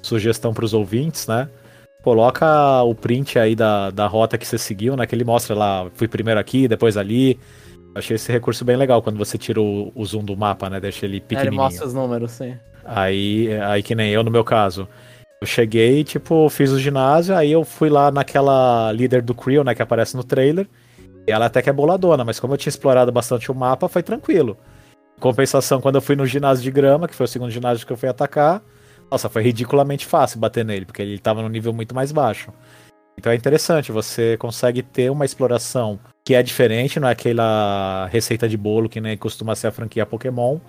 sugestão para os ouvintes, né? Coloca o print aí da, da rota que você seguiu, né? Que ele mostra lá, fui primeiro aqui, depois ali. Achei esse recurso bem legal quando você tira o, o zoom do mapa, né? Deixa ele pequenininho. É, ele mostra os números, sim. Aí, aí que nem eu no meu caso. Eu cheguei, tipo, fiz o ginásio, aí eu fui lá naquela líder do Creel, né, que aparece no trailer. E ela até que é boladona, mas como eu tinha explorado bastante o mapa, foi tranquilo. Compensação, quando eu fui no ginásio de grama, que foi o segundo ginásio que eu fui atacar, nossa, foi ridiculamente fácil bater nele, porque ele tava num nível muito mais baixo. Então é interessante, você consegue ter uma exploração que é diferente, não é aquela receita de bolo que nem costuma ser a franquia Pokémon,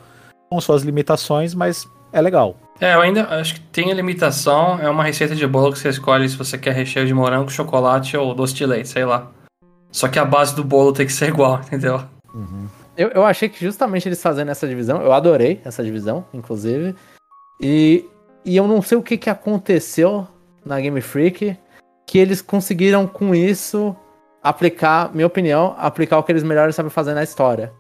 com suas limitações, mas é legal. É, eu ainda acho que tem a limitação, é uma receita de bolo que você escolhe se você quer recheio de morango, chocolate ou doce de leite, sei lá. Só que a base do bolo tem que ser igual, entendeu? Uhum. Eu, eu achei que justamente eles fazendo essa divisão, eu adorei essa divisão, inclusive. E, e eu não sei o que, que aconteceu na Game Freak, que eles conseguiram com isso aplicar, minha opinião, aplicar o que eles melhores sabem fazer na história.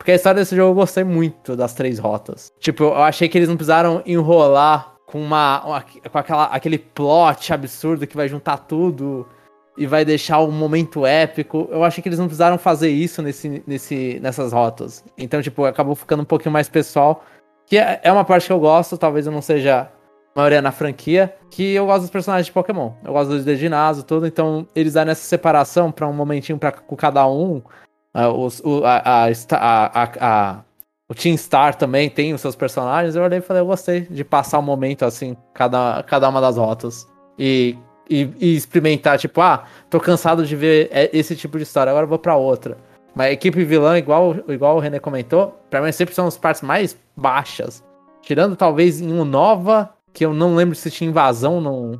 Porque a história desse jogo eu gostei muito das três rotas. Tipo, eu achei que eles não precisaram enrolar com uma, com aquela, aquele plot absurdo que vai juntar tudo e vai deixar um momento épico. Eu achei que eles não precisaram fazer isso nesse, nesse, nessas rotas. Então, tipo, acabou ficando um pouquinho mais pessoal. Que é, é uma parte que eu gosto, talvez eu não seja maioria na franquia, que eu gosto dos personagens de Pokémon. Eu gosto dos de ginásio, tudo, então eles dão essa separação pra um momentinho pra, com cada um. Uh, os, o, a, a, a, a, o Team Star também tem os seus personagens. Eu olhei e falei, eu gostei de passar um momento assim, cada, cada uma das rotas. E, e, e experimentar, tipo, ah, tô cansado de ver é, esse tipo de história, agora vou pra outra. Mas a equipe vilã, igual, igual o René comentou, pra mim sempre são as partes mais baixas. Tirando talvez em um Nova que eu não lembro se tinha invasão num,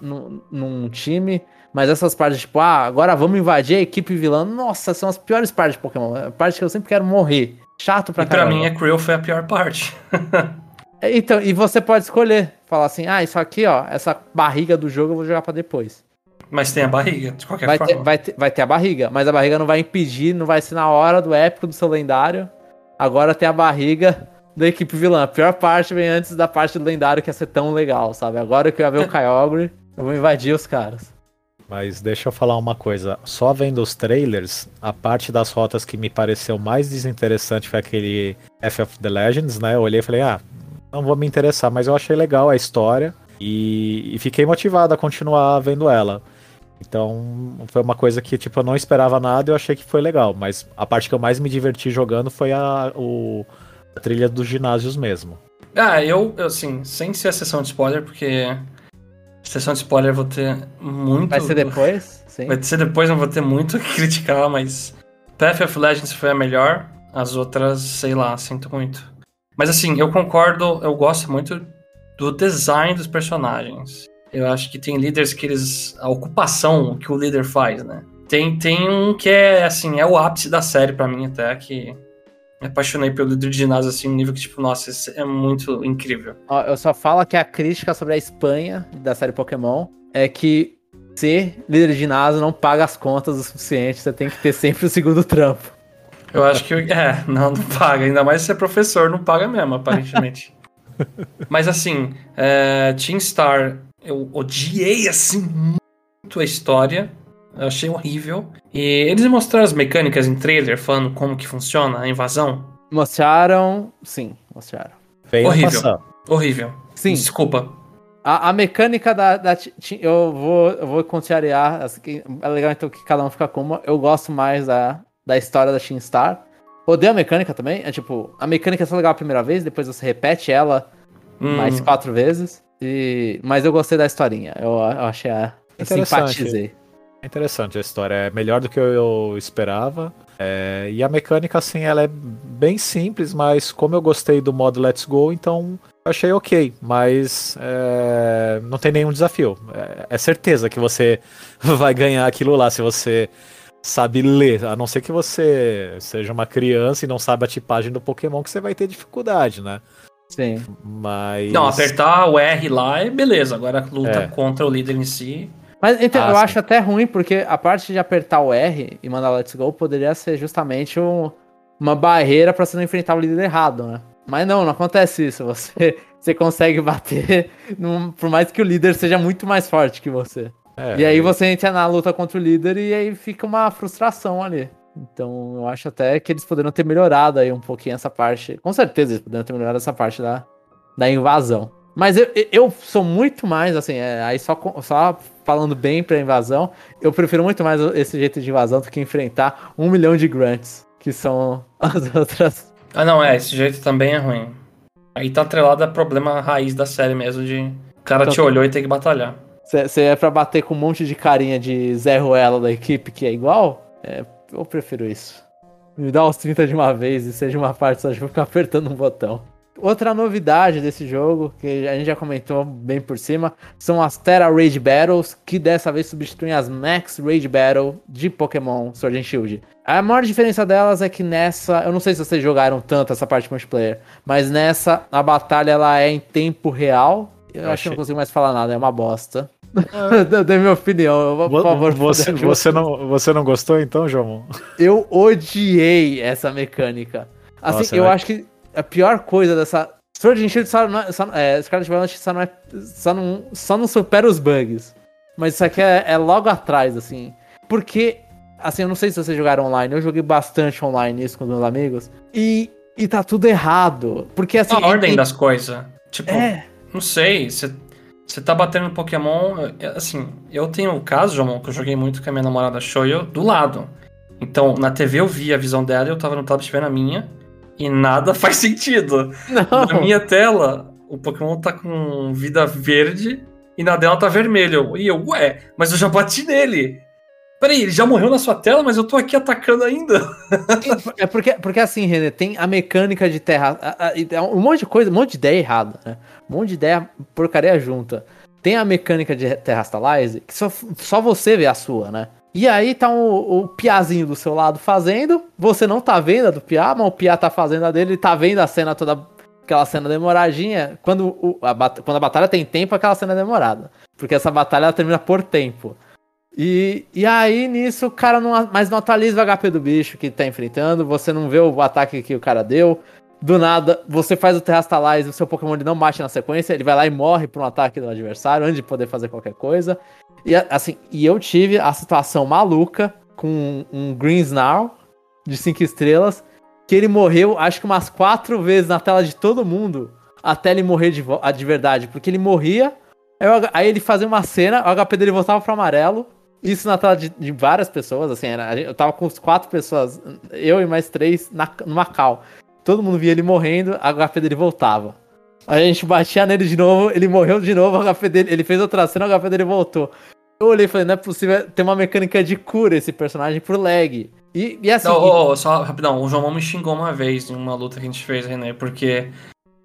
num, num time. Mas essas partes, tipo, ah, agora vamos invadir a equipe vilã. Nossa, são as piores partes de Pokémon. A parte que eu sempre quero morrer. Chato pra e caramba. pra mim, a Krill foi a pior parte. É, então, e você pode escolher. Falar assim, ah, isso aqui, ó, essa barriga do jogo eu vou jogar pra depois. Mas tem a barriga, de qualquer vai forma. Ter, vai, ter, vai ter a barriga, mas a barriga não vai impedir, não vai ser na hora do épico do seu lendário. Agora tem a barriga da equipe vilã. A pior parte vem antes da parte do lendário que ia ser tão legal, sabe? Agora que eu ia ver o Kyogre, eu vou invadir os caras. Mas deixa eu falar uma coisa. Só vendo os trailers, a parte das rotas que me pareceu mais desinteressante foi aquele F of the Legends, né? Eu olhei e falei, ah, não vou me interessar, mas eu achei legal a história e, e fiquei motivado a continuar vendo ela. Então, foi uma coisa que, tipo, eu não esperava nada e eu achei que foi legal. Mas a parte que eu mais me diverti jogando foi a, o, a trilha dos ginásios mesmo. Ah, eu, assim, sem ser a sessão de spoiler, porque sessão de spoiler eu vou ter muito. Vai ser depois? Sim. Vai ser depois, não vou ter muito o que criticar, mas. Path of Legends foi a melhor, as outras, sei lá, sinto muito. Mas assim, eu concordo, eu gosto muito do design dos personagens. Eu acho que tem líderes que eles. A ocupação que o líder faz, né? Tem, tem um que é, assim, é o ápice da série para mim, até, que me apaixonei pelo líder de ginásio, assim, um nível que, tipo, nossa, isso é muito incrível. Ó, eu só falo que a crítica sobre a Espanha da série Pokémon é que ser líder de ginásio não paga as contas o suficiente, você tem que ter sempre o segundo trampo. Eu acho que, é, não, não paga, ainda mais se é professor, não paga mesmo, aparentemente. Mas assim, é, Team Star, eu odiei, assim, muito a história. Eu achei horrível. E eles mostraram as mecânicas em trailer, falando como que funciona a invasão? Mostraram, sim, mostraram. Bem horrível. Horrível. Sim. Desculpa. A, a mecânica da, da, Eu vou, eu vou contrariar. Assim, é legal então que cada um fica com uma. Eu gosto mais da, da história da Team Star. Odeio a mecânica também. É tipo, a mecânica é só legal a primeira vez, depois você repete ela hum. mais quatro vezes. E... Mas eu gostei da historinha. Eu, eu achei a. Eu simpatizei. É interessante a história, é melhor do que eu esperava. É, e a mecânica, assim, ela é bem simples, mas como eu gostei do modo Let's Go, então eu achei ok. Mas é, não tem nenhum desafio. É, é, certeza que você vai ganhar aquilo lá se você sabe ler. A não ser que você seja uma criança e não sabe a tipagem do Pokémon, que você vai ter dificuldade, né? Sim. Mas. Não, apertar o R lá é beleza. Agora luta é. contra o líder em si. Mas então, ah, eu sim. acho até ruim, porque a parte de apertar o R e mandar Let's Go poderia ser justamente um, uma barreira para você não enfrentar o líder errado, né? Mas não, não acontece isso. Você, você consegue bater, num, por mais que o líder seja muito mais forte que você. É, e aí você entra na luta contra o líder e aí fica uma frustração ali. Então eu acho até que eles poderiam ter melhorado aí um pouquinho essa parte. Com certeza eles poderiam ter melhorado essa parte da, da invasão. Mas eu, eu sou muito mais, assim, é, aí só, só falando bem pra invasão, eu prefiro muito mais esse jeito de invasão do que enfrentar um milhão de grunts, que são as outras. Ah, não, é, esse jeito também é ruim. Aí tá atrelado a problema raiz da série mesmo, de o cara então, te olhou e tem que batalhar. Você é pra bater com um monte de carinha de Zé Ruela da equipe que é igual? É, eu prefiro isso. Me dá os 30 de uma vez e seja uma parte só de ficar apertando um botão. Outra novidade desse jogo, que a gente já comentou bem por cima, são as Terra Raid Battles, que dessa vez substituem as Max Raid Battle de Pokémon Sword and Shield. A maior diferença delas é que nessa, eu não sei se vocês jogaram tanto essa parte multiplayer, mas nessa a batalha ela é em tempo real. Eu, eu acho que não consigo mais falar nada, é uma bosta. É. Dei minha opinião, por favor. Você, você, não, você não gostou então, João? Eu odiei essa mecânica. Assim, Nossa, eu acho que a pior coisa dessa. Sword and Shield só não, é, só, é, Scarlet Violet só não, é, só, não, só não supera os bugs. Mas isso aqui é, é, logo atrás, assim. Porque, assim, eu não sei se vocês jogaram online. Eu joguei bastante online isso com os meus amigos. E, e tá tudo errado. Porque, assim. A ordem das coisas. Tipo, é. não sei, você, tá batendo no Pokémon. é, Assim, eu tenho o caso, João, que eu joguei muito com a minha namorada Shoyo do lado. Então, na TV eu vi a visão dela, eu tava no tablet vendo a minha, e nada faz sentido. Não. Na minha tela, o Pokémon tá com vida verde e na dela tá vermelho. E eu, ué, mas eu já bati nele. Peraí, ele já morreu na sua tela, mas eu tô aqui atacando ainda. É porque, porque assim, René, tem a mecânica de terra. a- a- é um monte de coisa, um monte de ideia errada, né? Um monte de ideia porcaria junta. Tem a mecânica de Terrastalize, que só, só você vê a sua, né? E aí tá o, o piazinho do seu lado fazendo, você não tá vendo a do piá, mas o piá tá fazendo a dele, ele tá vendo a cena toda, aquela cena demoradinha. Quando, o- a, quando a batalha tem tempo, aquela cena é demorada. Porque essa batalha termina por tempo. E, e aí, nisso, o cara não, mais não atualiza o HP do bicho que tá enfrentando, você não vê o ataque que o cara deu. Do nada, você faz o Terrastalize, o seu Pokémon ele não bate na sequência, ele vai lá e morre por um ataque do adversário, antes de poder fazer qualquer coisa. E assim, e eu tive a situação maluca com um Green Snarl de 5 estrelas, que ele morreu acho que umas quatro vezes na tela de todo mundo, até ele morrer de, de verdade, porque ele morria, aí, aí ele fazia uma cena, o HP dele voltava pro amarelo, isso na tela de, de várias pessoas, assim, era, eu tava com quatro pessoas, eu e mais três na, numa cal. Todo mundo via ele morrendo, a HP dele voltava. Aí a gente batia nele de novo, ele morreu de novo, o HP dele, ele fez outra cena, o HP dele voltou. Eu olhei e falei, não é possível ter uma mecânica de cura esse personagem pro lag. E, e assim, Não, ô, ô, só rapidão, o João me xingou uma vez em uma luta que a gente fez, René, porque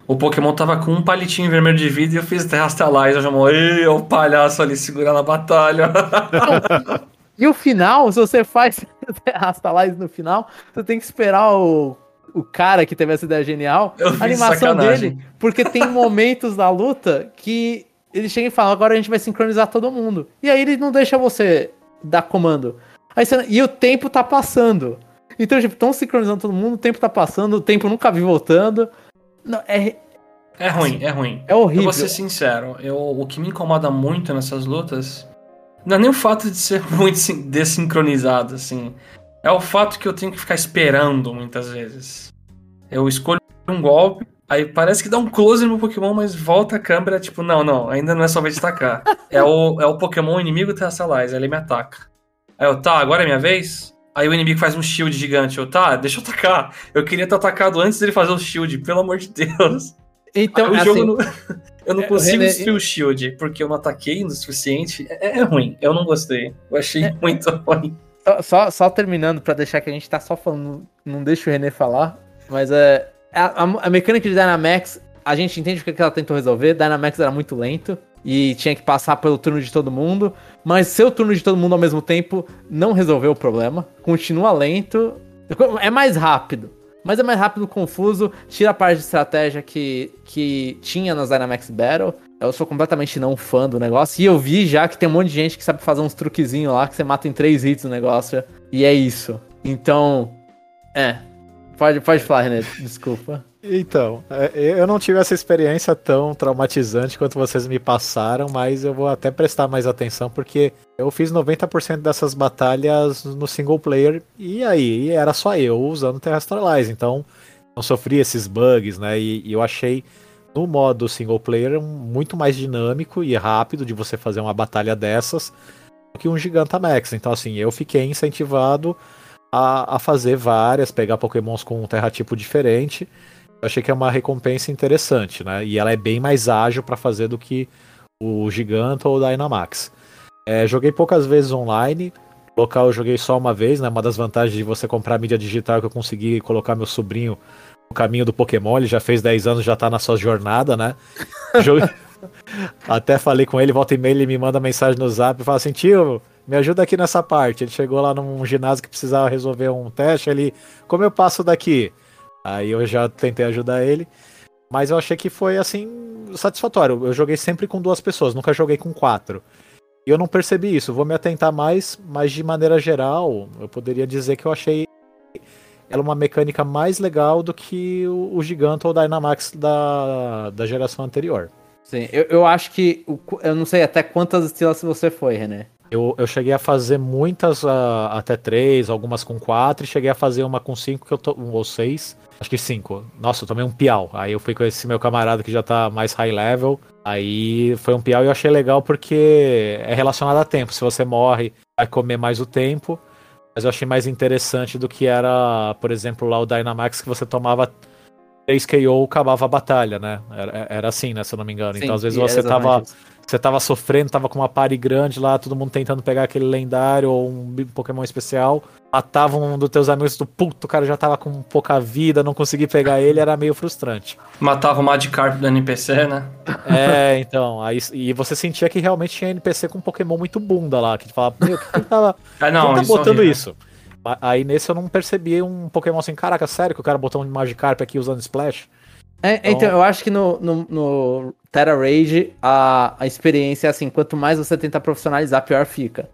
o Pokémon tava com um palitinho vermelho de vida e eu fiz Terrastalize, o João, ei, o palhaço ali segurando a batalha. E o final, se você faz Rastalize no final, você tem que esperar o, o cara que teve essa ideia genial, Eu a animação sacanagem. dele, porque tem momentos da luta que ele chega e fala, agora a gente vai sincronizar todo mundo. E aí ele não deixa você dar comando. Aí você- e o tempo tá passando. Então, tipo, estão sincronizando todo mundo, o tempo tá passando, o tempo nunca vi voltando. Não, é, É ruim, é ruim. é Eu horrível. vou ser sincero, eu, o que me incomoda muito nessas lutas não é nem o fato de ser muito sin- desincronizado, assim. É o fato que eu tenho que ficar esperando muitas vezes. Eu escolho um golpe, aí parece que dá um close no meu Pokémon, mas volta a câmera, tipo, não, não, ainda não é só vez de atacar. é, o, é o Pokémon inimigo Terrastalize, aí ele me ataca. Aí eu, tá, agora é minha vez? Aí o inimigo faz um shield gigante. Eu, tá, deixa eu atacar. Eu queria ter atacado antes dele fazer o shield, pelo amor de Deus. Então, o assim, jogo não- eu não É, consigo René, destruir o shield porque eu não ataquei no suficiente. É, é ruim, eu não gostei. Eu achei muito ruim. Só, só, terminando pra deixar que a gente tá só falando, não deixa o René falar, mas é. A, a- a mecânica de Dynamax, a gente entende o que que ela tentou resolver. Dynamax era muito lento e tinha que passar pelo turno de todo mundo, mas seu turno de todo mundo ao mesmo tempo não resolveu o problema. Continua lento, é mais rápido. Mas é mais rápido, confuso, tira a parte de estratégia que, que tinha nas Dynamax Battle. Eu sou completamente não fã do negócio. E eu vi já que tem um monte de gente que sabe fazer uns truquezinhos lá, que você mata em três hits o negócio. E é isso. Então, é. Pode, pode falar, René, desculpa. Então, é, eu não tive essa experiência tão traumatizante quanto vocês me passaram, mas eu vou até prestar mais atenção porque eu fiz 90% dessas batalhas no single player e aí era só eu usando Terrestrialize, então não sofri esses bugs, né? E, e eu achei no modo single player muito mais dinâmico e rápido de você fazer uma batalha dessas do que um Gigantamax. Então, assim, eu fiquei incentivado a, a fazer várias, pegar pokémons com um terratipo diferente. Eu achei que é uma recompensa interessante, né? E ela é bem mais ágil para fazer do que o Giganta ou o Dynamax. É, joguei poucas vezes online. Local eu joguei só uma vez, né? Uma das vantagens de você comprar mídia digital é que eu consegui colocar meu sobrinho no caminho do Pokémon. Ele já fez 10 anos, já tá na sua jornada, né? Até falei com ele, volta e meia, ele me manda mensagem no zap e fala assim, tio, me ajuda aqui nessa parte. Ele chegou lá num ginásio que precisava resolver um teste, ele, como eu passo daqui? Aí eu já tentei ajudar ele. Mas eu achei que foi assim satisfatório. Eu joguei sempre com duas pessoas, nunca joguei com quatro. E eu não percebi isso. Vou me atentar mais, mas de maneira geral, eu poderia dizer que eu achei ela uma mecânica mais legal do que o, o Giganta ou o Dynamax da, da geração anterior. Sim, eu, eu acho que. Eu não sei até quantas estrelas você foi, René. Eu, eu cheguei a fazer muitas uh, até três, algumas com quatro, e cheguei a fazer uma com cinco, que eu tô, um, ou seis, acho que cinco. Nossa, eu tomei um piau. Aí eu fui com esse meu camarada que já tá mais high level. Aí foi um piau e eu achei legal porque é relacionado a tempo. Se você morre, vai comer mais o tempo. Mas eu achei mais interessante do que era, por exemplo, lá o Dynamax que você tomava 3 KO acabava a batalha, né? Era, era assim, né? Se eu não me engano. Sim, então, às vezes você tava. Isso você tava sofrendo, tava com uma pare grande lá, todo mundo tentando pegar aquele lendário ou um Pokémon especial. Matavam um dos teus amigos do puto, o cara já tava com pouca vida, não consegui pegar ele, era meio frustrante. Matava o Magikarp do NPC, né? É, então. Aí, e você sentia que realmente tinha NPC com um Pokémon muito bunda lá, que falava, meu, que tava. Ah, não, quem tá botando isso? Aí nesse eu não percebi um Pokémon assim, caraca, sério que o cara botou um Magikarp aqui usando Splash? É, então, então, eu acho que no, no, no Terra Rage a, a experiência é assim: quanto mais você tenta profissionalizar, pior fica.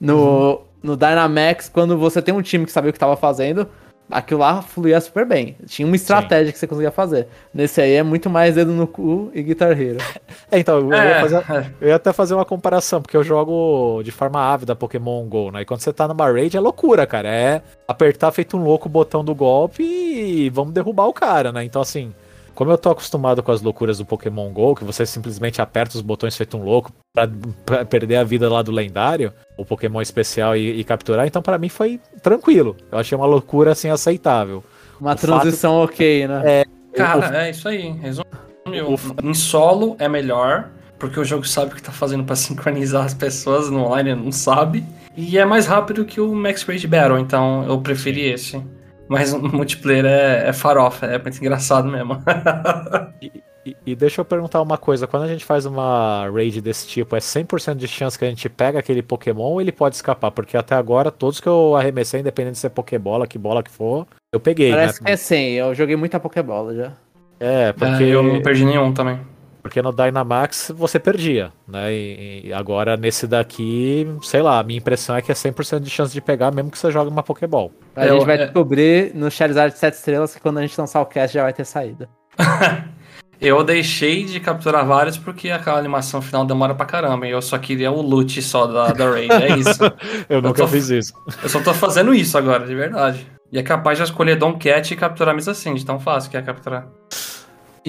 No, uhum. no Dynamax, quando você tem um time que sabia o que estava fazendo, aquilo lá fluía super bem. Tinha uma estratégia Sim. que você conseguia fazer. Nesse aí é muito mais dedo no cu e Guitar Hero. É, então, eu, é, ia fazer, eu, ia até fazer uma comparação, porque eu jogo de forma ávida Pokémon GO, né? E quando você tá numa raid é loucura, cara. É apertar feito um louco o botão do golpe e vamos derrubar o cara, né? Então, assim. Como eu tô acostumado com as loucuras do Pokémon GO, que você simplesmente aperta os botões feito um louco pra, pra perder a vida lá do lendário, o Pokémon especial e, e capturar, então para mim foi tranquilo. Eu achei uma loucura assim aceitável. Uma o transição fato... ok, né? É, Cara, o... é isso aí. Resumiu. O... Em solo é melhor, porque o jogo sabe o que tá fazendo para sincronizar as pessoas no online, não sabe. E é mais rápido que o Max Rage Battle, então eu preferi esse. Mas o multiplayer é, é farofa, é muito engraçado mesmo. e, e, e, deixa eu perguntar uma coisa: quando a gente faz uma raid desse tipo, é 100% de chance que a gente pega aquele Pokémon ou ele pode escapar? Porque até agora, todos que eu arremessei, independente se é Pokébola, que bola que for, eu peguei. Parece né? que é 100, eu joguei muita Pokébola já. É, porque. É, eu não perdi nenhum também. Porque no Dynamax você perdia, né? E, e, agora nesse daqui, sei lá, a minha impressão é que é 100% de chance de pegar, mesmo que você jogue uma Pokéball. A eu, gente vai é... descobrir no Charizard 7 estrelas que quando a gente lançar o cast já vai ter saída. eu deixei de capturar vários porque aquela animação final demora pra caramba. E eu só queria o loot só da, da raid, é isso. eu nunca eu tô, fiz isso. Eu só tô fazendo isso agora, de verdade. E é capaz de escolher Don Cat e capturar Miss assim, de tão fácil que é capturar.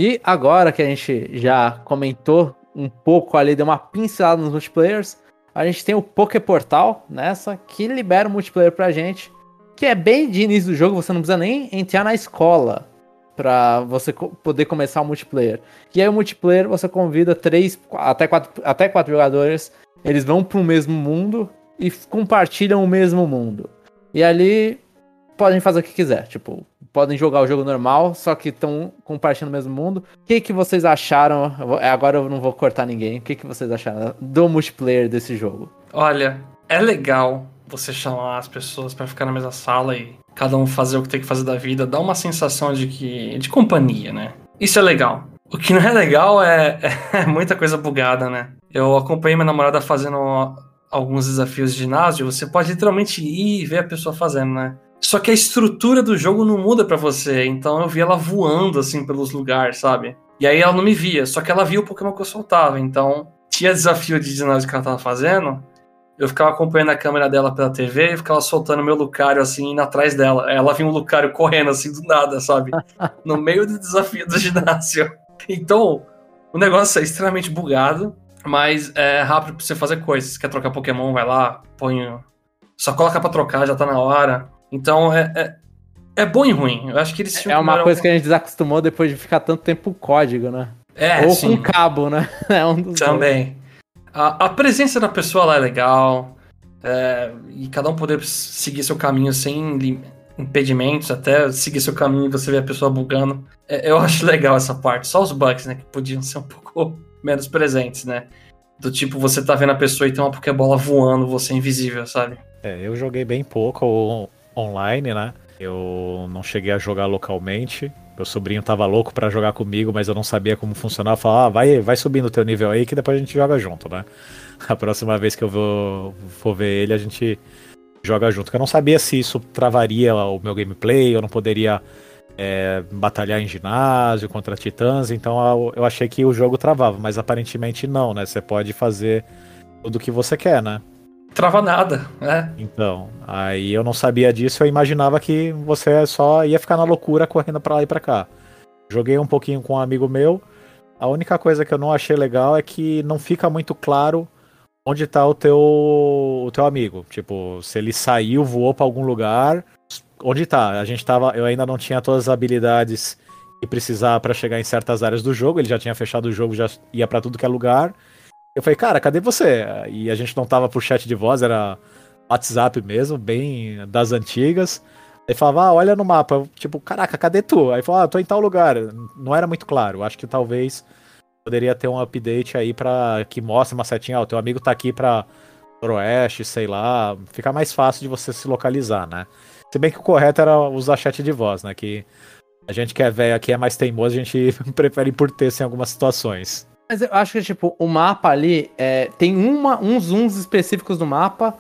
E agora que a gente já comentou um pouco ali, deu uma pincelada nos multiplayers, a gente tem o Poké Portal nessa, que libera o multiplayer pra gente, que é bem de início do jogo, você não precisa nem entrar na escola para você poder começar o multiplayer. E aí o multiplayer você convida três, até quatro, até quatro jogadores, eles vão para o mesmo mundo e compartilham o mesmo mundo. E ali podem fazer o que quiser, tipo, podem jogar o jogo normal, só que estão compartilhando o mesmo mundo. O que, que vocês acharam? É, agora eu não vou cortar ninguém. O que, que vocês acharam do multiplayer desse jogo? Olha, é legal você chamar as pessoas para ficar na mesma sala e cada um fazer o que tem que fazer da vida, dá uma sensação de que de companhia, né? Isso é legal. O que não é legal é, é muita coisa bugada, né? Eu acompanhei minha namorada fazendo alguns desafios de ginásio, você pode literalmente ir e ver a pessoa fazendo, né? Só que a estrutura do jogo não muda para você, então eu vi ela voando assim pelos lugares, sabe? E aí ela não me via, só que ela via o Pokémon que eu soltava, então tinha desafio de ginásio que ela tava fazendo, eu ficava acompanhando a câmera dela pela TV e ficava soltando meu Lucario assim, indo atrás dela. Ela vinha um Lucario correndo assim do nada, sabe? No meio do desafio do ginásio. Então, o negócio é extremamente bugado, mas é rápido pra você fazer coisas. Quer trocar Pokémon, vai lá, põe. Só coloca pra trocar, já tá na hora. Então é, é, é bom e ruim. Eu acho que eles É uma coisa que a gente desacostumou depois de ficar tanto tempo com código, né? É, Ou sim. com cabo, né? É um dos Também. A, a, presença da pessoa lá é legal. É, e cada um poder seguir seu caminho sem impedimentos, até seguir seu caminho e você ver a pessoa bugando. É, eu acho legal essa parte. Só os bugs, né? Que podiam ser um pouco menos presentes, né? Do tipo, você tá vendo a pessoa e tem uma Pokébola voando, você é invisível, sabe? É, eu joguei bem pouco online, né? Eu não cheguei a jogar localmente. Meu sobrinho tava louco para jogar comigo, mas eu não sabia como funcionava. Falava, ah, vai, vai subindo o teu nível aí que depois a gente joga junto, né? A próxima vez que eu vou, for ver ele, a gente joga junto. Eu não sabia se isso travaria o meu gameplay, eu não poderia é, batalhar em ginásio contra titãs, então eu achei que o jogo travava, mas aparentemente não, né? Você pode fazer tudo o que você quer, né? Trava nada, né? Então, aí eu não sabia disso, eu imaginava que você só ia ficar na loucura correndo pra lá e pra cá. Joguei um pouquinho com um amigo meu. A única coisa que eu não achei legal é que não fica muito claro onde tá o teu, o teu amigo. Tipo, se ele saiu, voou para algum lugar, onde tá? A gente tava, eu ainda não tinha todas as habilidades que precisava para chegar em certas áreas do jogo, ele já tinha fechado o jogo, já ia para tudo que é lugar. Eu falei, cara, cadê você? E a gente não tava por chat de voz, era WhatsApp mesmo, bem das antigas. Ele falava, ah, olha no mapa. Tipo, caraca, cadê tu? Aí falou, ah, tô em tal lugar. Não era muito claro. Acho que talvez poderia ter um update aí para que mostre uma setinha, ó, oh, teu amigo tá aqui pra Noroeste, sei lá, fica mais fácil de você se localizar, né? Se bem que o correto era usar chat de voz, né? Que a gente que é velho aqui é mais teimoso, a gente prefere por texto em algumas situações. Mas eu acho que, tipo, o mapa ali é, tem uma, uns zooms específicos do mapa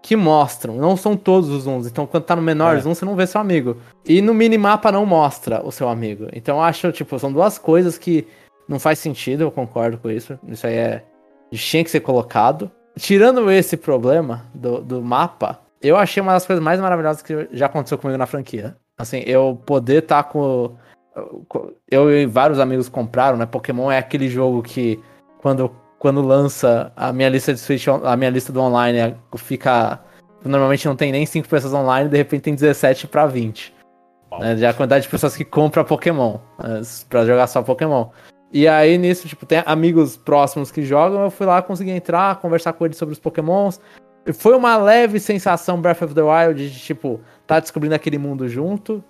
que mostram, não são todos os zooms. Então, quando tá no menor é. zoom, você não vê seu amigo. E no minimapa não mostra o seu amigo. Então, eu acho, tipo, são duas coisas que não faz sentido, eu concordo com isso. Isso aí é. tinha que ser colocado. Tirando esse problema do, do mapa, eu achei uma das coisas mais maravilhosas que já aconteceu comigo na franquia. Assim, eu poder estar tá com. Eu e vários amigos compraram, né? Pokémon é aquele jogo que quando, quando lança a minha lista de Switch, a minha lista do online fica. Normalmente não tem nem 5 pessoas online, de repente tem 17 para 20. Né, já a quantidade de pessoas que compram Pokémon. Né, para jogar só Pokémon. E aí, nisso, tipo, tem amigos próximos que jogam, eu fui lá, consegui entrar, conversar com eles sobre os pokémons. Foi uma leve sensação Breath of the Wild de, tipo, tá descobrindo aquele mundo junto.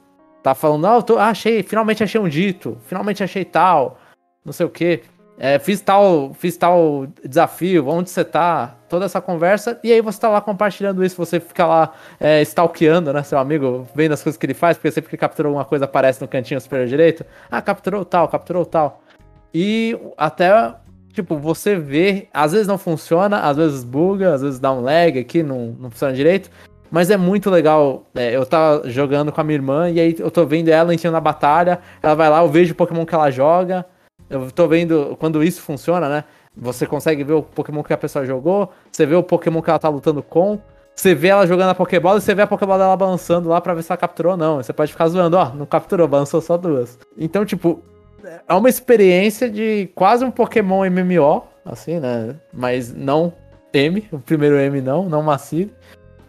Tá falando, não, tô, ah, achei, finalmente achei um dito, finalmente achei tal, não sei o que. É, fiz tal, fiz tal desafio, onde você tá, toda essa conversa, e aí você tá lá compartilhando isso, você fica lá é, stalkeando, né, seu amigo, vendo as coisas que ele faz, porque sempre que capturou alguma coisa aparece no cantinho superior direito, ah, capturou tal, capturou tal. E até, tipo, você vê, às vezes não funciona, às vezes buga, às vezes dá um lag aqui, não, não funciona direito. Mas é muito legal. É, eu tava jogando com a minha irmã e aí eu tô vendo ela entrando na batalha. Ela vai lá, eu vejo o Pokémon que ela joga. Eu tô vendo quando isso funciona, né? Você consegue ver o Pokémon que a pessoa jogou, você vê o Pokémon que ela tá lutando com. Você vê ela jogando a Pokébola e você vê a Pokébola dela balançando lá pra ver se ela capturou ou não. Você pode ficar zoando, ó, não capturou, balançou só duas. Então, tipo, é uma experiência de quase um Pokémon MMO, assim, né? Mas não M, o primeiro M não, não massivo.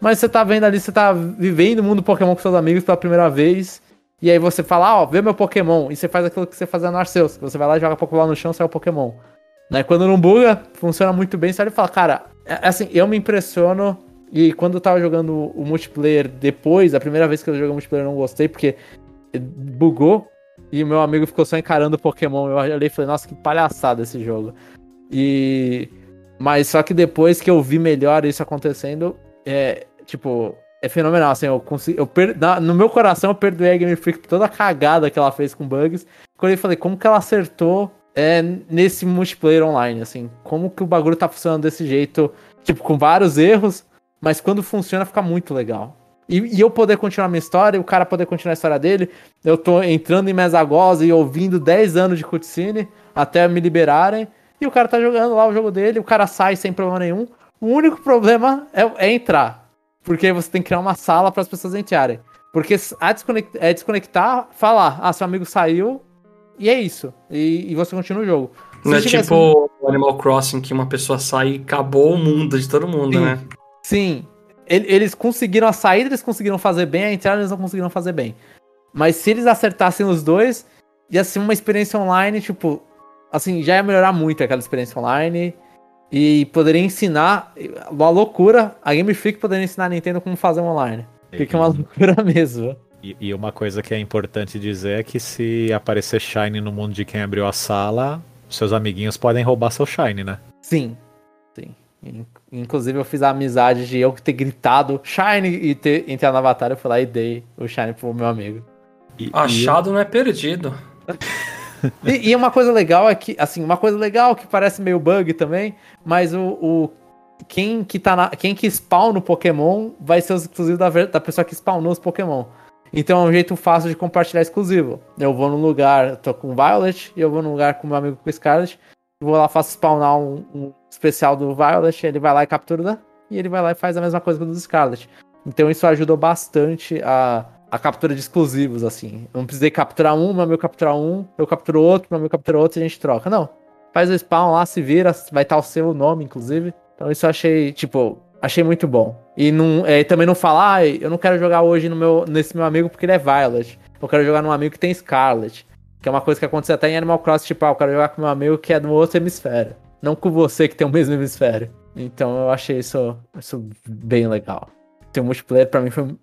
Mas você tá vendo ali, você tá vivendo o mundo Pokémon com seus amigos pela primeira vez. E aí você fala, ó, oh, vê meu Pokémon. E você faz aquilo que você fazia no Arceus. Você vai lá e joga Pokémon no chão, sai o Pokémon. Né? Quando não buga, funciona muito bem. Você olha e fala, cara, é, assim, eu me impressiono. E quando eu tava jogando o multiplayer depois, a primeira vez que eu joguei multiplayer eu não gostei, porque bugou e meu amigo ficou só encarando o Pokémon. Eu olhei e falei, nossa, que palhaçada esse jogo. E. Mas só que depois que eu vi melhor isso acontecendo, é. Tipo, é fenomenal. Assim, eu consegui. Eu per... No meu coração, eu perdoei a Game Freak por toda a cagada que ela fez com bugs. Quando eu falei, como que ela acertou é, nesse multiplayer online, assim? Como que o bagulho tá funcionando desse jeito? Tipo, com vários erros, mas quando funciona fica muito legal. E, e, eu poder continuar minha história, o cara poder continuar a história dele. Eu tô entrando em Mesagosa e ouvindo 10 anos de cutscene até me liberarem. E o cara tá jogando lá o jogo dele, o cara sai sem problema nenhum. O único problema é, é entrar. Porque você tem que criar uma sala para as pessoas entrarem. Porque a desconectar, é desconectar, falar, ah, seu amigo saiu, e é isso. E, e você continua o jogo. Não é tipo assim... Animal Crossing, que uma pessoa sai e acabou o mundo de todo mundo, Sim. né? Sim, eles conseguiram a saída, eles conseguiram fazer bem, a entrada eles não conseguiram fazer bem. Mas se eles acertassem os dois, ia ser uma experiência online, tipo, assim, já ia melhorar muito aquela experiência online. E poderia ensinar, uma loucura, a Game Freak poderia ensinar a Nintendo como fazer online. Fica uma loucura mesmo. E, e, uma coisa que é importante dizer é que se aparecer Shine no mundo de quem abriu a sala, seus amiguinhos podem roubar seu Shine, né? Sim, sim. Inclusive, eu fiz a amizade de eu ter gritado Shine e ter entrado na batalha. Eu fui lá e dei o Shine pro meu amigo. E, Achado e... não é perdido. e, e, uma coisa legal é que, assim, uma coisa legal que parece meio bug também, mas o, o quem que tá na, quem que spawna o Pokémon vai ser os exclusivos da, da pessoa que spawnou os Pokémon. Então é um jeito fácil de compartilhar exclusivo. Eu vou num lugar, tô com Violet, e eu vou num lugar com meu amigo com Scarlet, vou lá, faço spawnar um, um especial do Violet, ele vai lá e captura e ele vai lá e faz a mesma coisa que o do Scarlet. Então isso ajudou bastante a, a captura de exclusivos, assim. Eu não precisei capturar um, meu amigo capturar um, eu capturo outro, meu amigo captura outro e a gente troca. Não. Faz o spawn lá, se vira, vai estar o seu nome, inclusive. Então isso eu achei, tipo, achei muito bom. E não, é, também não falar, ah, eu não quero jogar hoje no meu, nesse meu amigo porque ele é Violet. Eu quero jogar num amigo que tem Scarlet. Que é uma coisa que acontece até em Animal Crossing, tipo, ah, eu quero jogar com meu amigo que é do outro hemisfério. Não com você que tem o mesmo hemisfério. Então eu achei isso, isso bem legal. Ter um multiplayer pra mim foi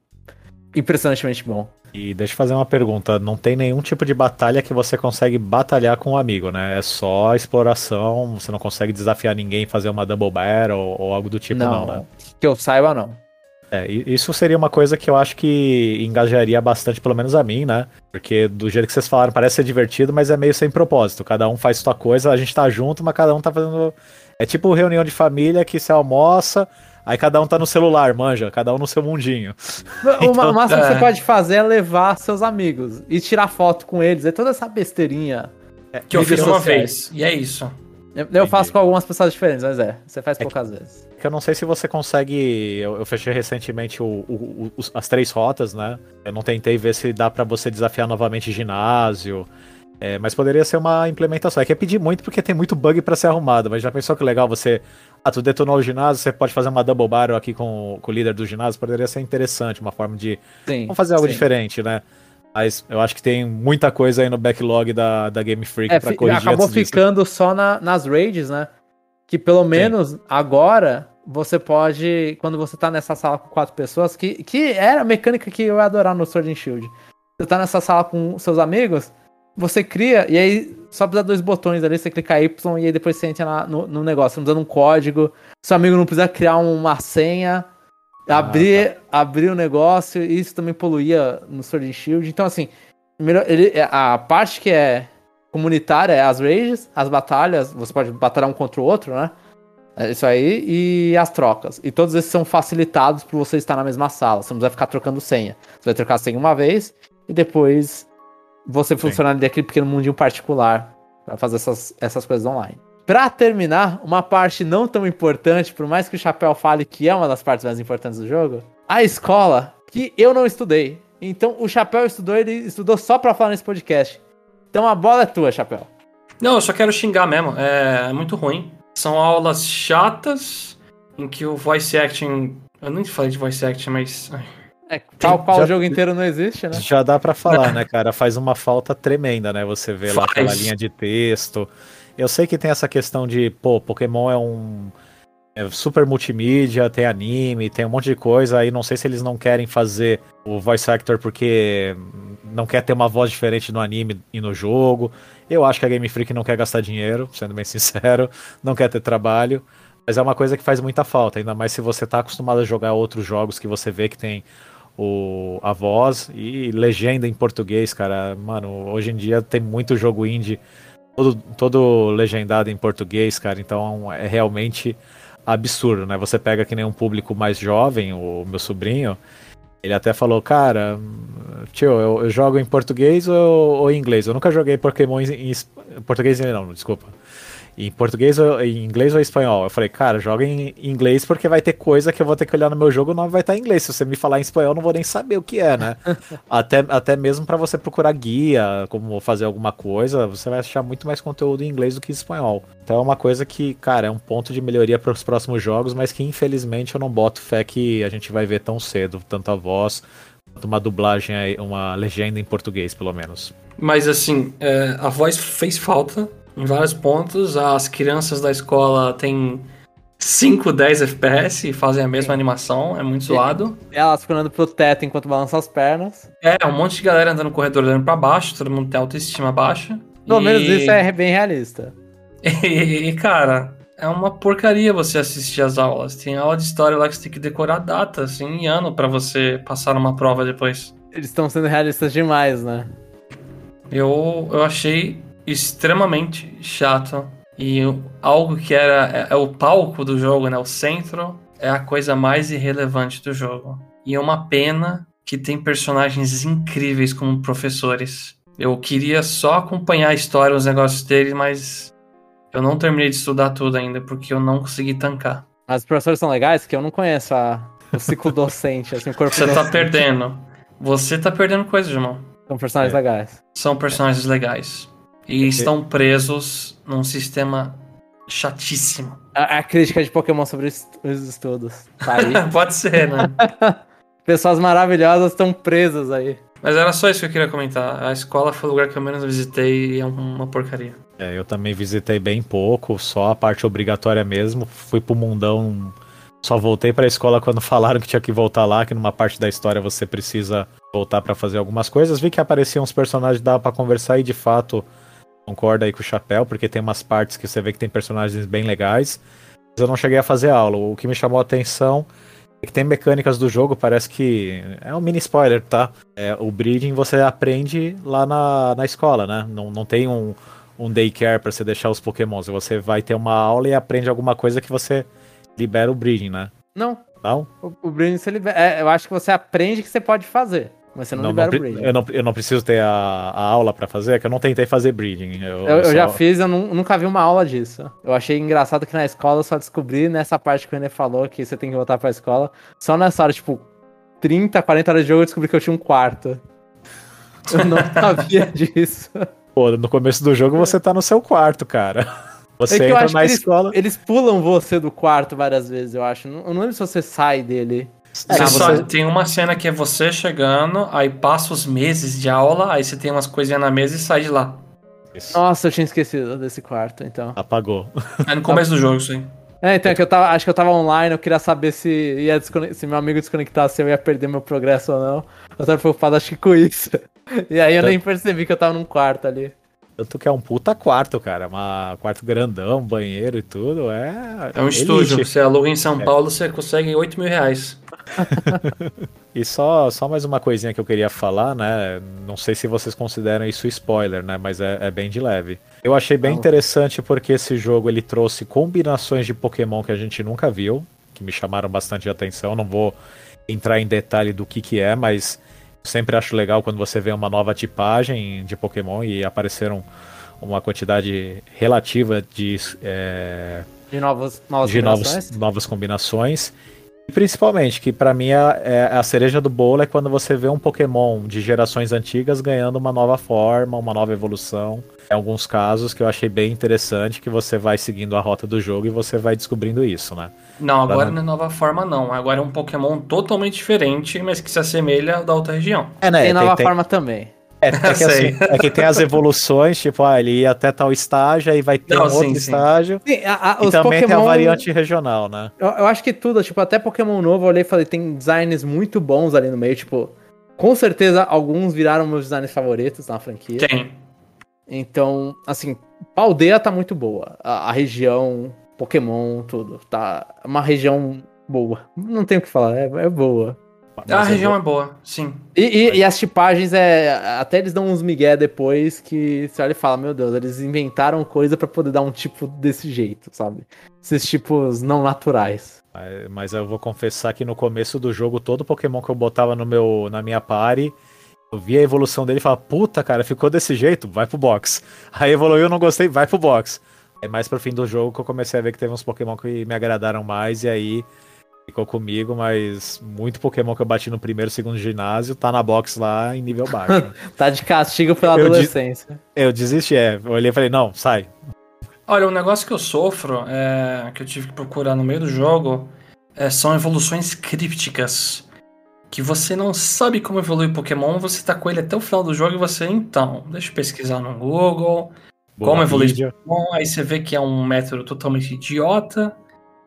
impressionantemente bom. E deixa eu fazer uma pergunta: não tem nenhum tipo de batalha que você consegue batalhar com um amigo, né? É só exploração, você não consegue desafiar ninguém, fazer uma double battle ou, ou algo do tipo, não, não né? Que eu saiba, não. É, isso seria uma coisa que eu acho que engajaria bastante, pelo menos a mim, né? Porque do jeito que vocês falaram, parece ser divertido, mas é meio sem propósito. Cada um faz sua coisa, a gente tá junto, mas cada um tá fazendo. É tipo reunião de família que se almoça, aí cada um tá no celular, manja, cada um no seu mundinho. O então, máximo é... que você pode fazer é levar seus amigos e tirar foto com eles. É toda essa besteirinha. É, que eu fiz uma vez, e é isso. Eu, eu faço com algumas pessoas diferentes, mas é, você faz é poucas que, vezes. Que eu não sei se você consegue. Eu, eu fechei recentemente o, o, o, as três rotas, né? Eu não tentei ver se dá para você desafiar novamente ginásio. É, mas poderia ser uma implementação. É que é pedir muito porque tem muito bug para ser arrumado. Mas já pensou que legal você. Ah, tu detonou o ginásio, você pode fazer uma double barrel aqui com, com o líder do ginásio. Poderia ser interessante, uma forma de. Sim, Vamos fazer algo sim. diferente, né? Mas eu acho que tem muita coisa aí no backlog da, da Game Freak é, pra corrigir. Acabou ficando disso. só na, nas raids, né? Que pelo menos Sim. agora você pode, quando você tá nessa sala com quatro pessoas, que, que era a mecânica que eu ia adorar no Sword and Shield. Você tá nessa sala com seus amigos, você cria, e aí só precisa dois botões ali, você clica Y e aí depois você entra na, no, no negócio, não precisa de um código. Seu amigo não precisa criar uma senha abrir, ah, tá. abrir o negócio, e isso também poluía no Sword and Shield. Então, assim, ele, é, a parte que é comunitária é as rages, as batalhas, você pode batalhar um contra o outro, né? É isso aí, e as trocas. E todos esses são facilitados por você estar na mesma sala. Você não vai ficar trocando senha. Você vai trocar senha uma vez e depois você funcionar daquele pequeno mundinho particular para fazer essas, essas coisas online. Pra terminar, uma parte não tão importante, por mais que o Chapéu fale que é uma das partes mais importantes do jogo, a escola, que eu não estudei. Então o Chapéu estudou, ele estudou só pra falar nesse podcast. Então a bola é tua, Chapéu. Não, eu só quero xingar mesmo. É, é muito ruim. São aulas chatas em que o voice acting. Eu nem falei de voice acting, mas. É, tal qual o jogo inteiro não existe, né? Já dá para falar, né, cara? Faz uma falta tremenda, né? Você vê Faz. lá aquela linha de texto. Eu sei que tem essa questão de, pô, Pokémon é um é super multimídia, tem anime, tem um monte de coisa, aí não sei se eles não querem fazer o voice actor porque não quer ter uma voz diferente no anime e no jogo. Eu acho que a Game Freak não quer gastar dinheiro, sendo bem sincero, não quer ter trabalho, mas é uma coisa que faz muita falta, ainda mais se você tá acostumado a jogar outros jogos que você vê que tem o, a voz e legenda em português, cara. Mano, hoje em dia tem muito jogo indie todo, todo legendado em português, cara, então é realmente absurdo, né? Você pega que nem um público mais jovem, o meu sobrinho, ele até falou, cara, tio, eu, eu jogo em português ou, ou, em inglês? Eu nunca joguei Pokémon em, em português, não, desculpa em português, ou, em inglês ou em espanhol? Eu falei, cara, joga em inglês porque vai ter coisa que eu vou ter que olhar no meu jogo, o nome vai estar em inglês. Se você me falar em espanhol, eu não vou nem saber o que é, né? até, até mesmo para você procurar guia, como fazer alguma coisa, você vai achar muito mais conteúdo em inglês do que em espanhol. Então é uma coisa que, cara, é um ponto de melhoria para os próximos jogos, mas que infelizmente eu não boto fé que a gente vai ver tão cedo, tanto a voz quanto uma dublagem, uma legenda em português, pelo menos. Mas assim, é, a voz fez falta em vários pontos. As crianças da escola têm 5, 10 FPS e fazem a mesma Sim. animação, é muito zoado. Elas ficando pro teto enquanto balançam as pernas. É, um monte de galera andando no corredor olhando pra baixo, todo mundo tem autoestima baixa. Pelo e... menos isso é bem realista. e, cara, é uma porcaria você assistir as aulas. Tem aula de história lá que você tem que decorar data, assim, em ano para você passar uma prova depois. Eles estão sendo realistas demais, né? Eu, eu achei extremamente chato. E algo que era é, é, o palco do jogo, né? O centro é a coisa mais irrelevante do jogo. E é uma pena que tem personagens incríveis como professores. Eu queria só acompanhar a história, os negócios deles, mas eu não terminei de estudar tudo ainda porque eu não consegui tancar. Mas os professores são legais, que eu não conheço a, o ciclo docente, assim, o corpo Você tá docente. perdendo. Você tá perdendo coisas, irmão. São personagens É. legais. São personagens legais. E estão presos num sistema chatíssimo. A, a crítica de Pokémon sobre os os estudos. Tá aí. Pode ser, né? Pessoas maravilhosas estão presas aí. Mas era só isso que eu queria comentar. A escola foi o lugar que eu menos visitei e é uma porcaria. É, eu também visitei bem pouco, só a parte obrigatória mesmo. Fui pro mundão, só voltei pra escola quando falaram que tinha que voltar lá, que numa parte da história você precisa voltar pra fazer algumas coisas. Vi que apareciam uns personagens dava pra conversar e de fato concordo aí com o chapéu, porque tem umas partes que você vê que tem personagens bem legais. Mas eu não cheguei a fazer aula. O que me chamou a atenção é que tem mecânicas do jogo, parece que. É um mini spoiler, tá? É, o breeding você aprende lá na, na escola, né? Não, não tem um, um daycare pra você deixar os pokémons. Você vai ter uma aula e aprende alguma coisa que você libera o breeding, né? Não, Não? o, o Breeding você libera. É, eu acho que você aprende que você pode fazer, mas você não, libera pre- o Breeding. eu, não, eu não preciso ter a, a aula pra fazer, é que eu não tentei fazer breeding. Eu, Eu, eu só- já fiz, eu nu- nunca vi uma aula disso. Eu achei engraçado que na escola eu só descobri nessa parte que o Ené falou que você tem que voltar pra escola. Só nessa hora, tipo, 30, 40 horas de jogo eu descobri que eu tinha um quarto. Eu não sabia disso. Pô, no começo do jogo você tá no seu quarto, cara. Você É que eu entra na eles- escola. Eles pulam você do quarto várias vezes, eu acho. Não- Eu não lembro se você sai dele. Você Ah, só- você- tem uma cena que é você chegando, aí passa os meses de aula, aí você tem umas coisinhas na mesa e sai de lá. Isso, Nossa, eu tinha esquecido desse quarto, então. Apagou. É no começo do jogo, isso aí. É, então é que eu tava, acho que eu tava online, eu queria saber se ia se meu amigo desconectasse, eu ia perder meu progresso ou não. Eu tava preocupado, acho que com isso. E aí eu Tá. nem percebi que eu tava num quarto ali. Tanto que é um puta quarto, cara. Uma quarto grandão, banheiro e tudo. É. É um elite. estúdio. Você aluga em São Paulo, você consegue 8 mil reais. E só, só mais uma coisinha que eu queria falar, né? Não sei se vocês consideram isso spoiler, né? Mas é, é bem de leve. Eu achei bem Não. interessante porque esse jogo ele trouxe combinações de Pokémon que a gente nunca viu, que me chamaram bastante atenção. Não vou entrar em detalhe do que que é, mas sempre acho legal quando você vê uma nova tipagem de Pokémon e apareceram uma quantidade relativa de, é, De novos, novas de novos, combinações. novas combinações. E principalmente, que pra mim é, é a cereja do bolo é quando você vê um Pokémon de gerações antigas ganhando uma nova forma, uma nova evolução. Em alguns casos que eu achei bem interessante, que você vai seguindo a rota do jogo e você vai descobrindo isso, né? Não, agora não é nova forma, não. Agora é um Pokémon totalmente diferente, mas que se assemelha ao da outra região. É, né? Tem nova tem- forma também. é, é que, assim, é que tem as evoluções, tipo, ah, ele ia até tal estágio, aí vai ter Não, um sim, outro sim. estágio. Sim, a- a- E os também tem a Pokémon- variante regional, né? Eu, eu acho que tudo, tipo, até Pokémon novo, eu olhei e falei, tem designs muito bons ali no meio, tipo, com certeza alguns viraram meus designs favoritos na franquia. Tem. Então, assim, a aldeia tá muito boa. A, a região, Pokémon, tudo. Tá uma região boa. Não tem o que falar, é, é boa. A Mas eu região vou- é boa, sim. E, e- e as tipagens, é, até eles dão uns migué depois que você olha e fala, meu Deus, eles inventaram coisa pra poder dar um tipo desse jeito, sabe? Esses tipos não naturais. Mas- Mas eu vou confessar que no começo do jogo, todo Pokémon que eu botava no meu, na minha party, eu via a evolução dele e falava, puta, cara, ficou desse jeito, vai pro box. Aí evoluiu, não gostei, vai pro box. É mais pro fim do jogo que eu comecei a ver que teve uns Pokémon que me agradaram mais, e aí ficou comigo, mas muito Pokémon que eu bati no primeiro, segundo ginásio, tá na box lá em nível baixo. Tá de castigo pela Eu adolescência. eu desisti, é. Eu olhei e falei, não, sai. Olha, um negócio que eu sofro, é, que eu tive que procurar no meio do jogo, é, são evoluções crípticas. Que você não sabe como evoluir Pokémon, você tá com ele até o final do jogo e você, então, deixa eu pesquisar no Google, Boa como evoluir mídia. Pokémon, aí você vê que é um método totalmente idiota.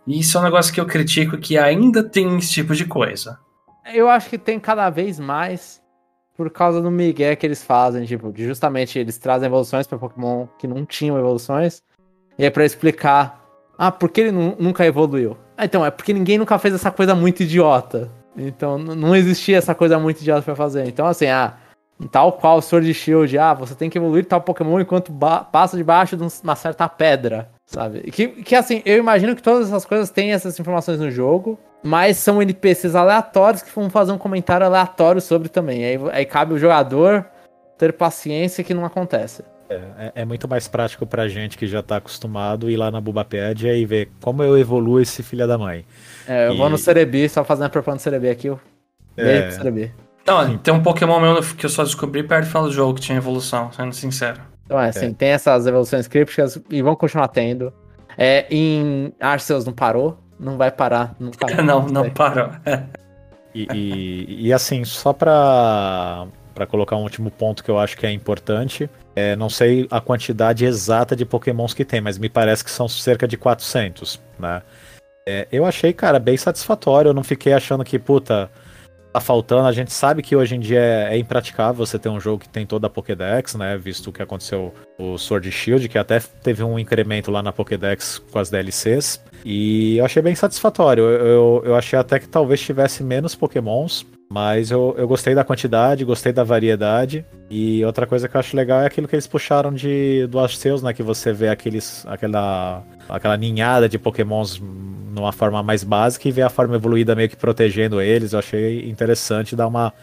E isso é um negócio que eu critico que ainda tem esse tipo de coisa. Eu acho que tem cada vez mais por causa do migué que eles fazem, tipo, de justamente eles trazem evoluções pra Pokémon que não tinham evoluções, e é pra explicar, ah, por que ele nu- nunca evoluiu? Ah, então, é porque ninguém nunca fez essa coisa muito idiota. Então, não existia essa coisa muito idiota pra fazer. Então, assim, ah, tal qual o Sword Shield, ah, você tem que evoluir tal Pokémon enquanto passa debaixo de um- uma certa pedra, sabe? Que, que, assim, eu imagino que todas essas coisas têm essas informações no jogo, mas são NPCs aleatórios que vão fazer um comentário aleatório sobre também. Aí, aí cabe o jogador ter paciência que não acontece. É, é, muito mais prático pra gente que já tá acostumado ir lá na Bubapédia e ver como eu evoluo esse filho da mãe. É, eu e... vou no Cerebi, só fazendo a propaganda do Cerebi aqui. Eu... É... pro Cerebi. Não, tem um Pokémon meu que eu só descobri perto do final do jogo que tinha evolução, sendo sincero. Então é, assim, é. tem essas evoluções crípticas e vão continuar tendo. É, em Arceus não parou, não vai parar. Não, parou, não, não, não parou. e, e, e, assim, só pra, pra colocar um último ponto que eu acho que é importante, é, não sei a quantidade exata de pokémons que tem, mas me parece que são cerca de 400, né? É, eu achei, cara, bem satisfatório, eu não fiquei achando que, puta tá faltando. A gente sabe que hoje em dia é, é, impraticável você ter um jogo que tem toda a Pokédex, né? Visto o que aconteceu o Sword Shield, que até teve um incremento lá na Pokédex com as DLCs. E eu achei bem satisfatório. Eu, eu, eu achei até que talvez tivesse menos Pokémons. Mas eu, eu gostei da quantidade, gostei da variedade. E outra coisa que eu acho legal é aquilo que eles puxaram de do Arceus, né? Que você vê aqueles, aquela, aquela ninhada de pokémons numa forma mais básica e vê a forma evoluída meio que protegendo eles. Eu achei interessante dar uma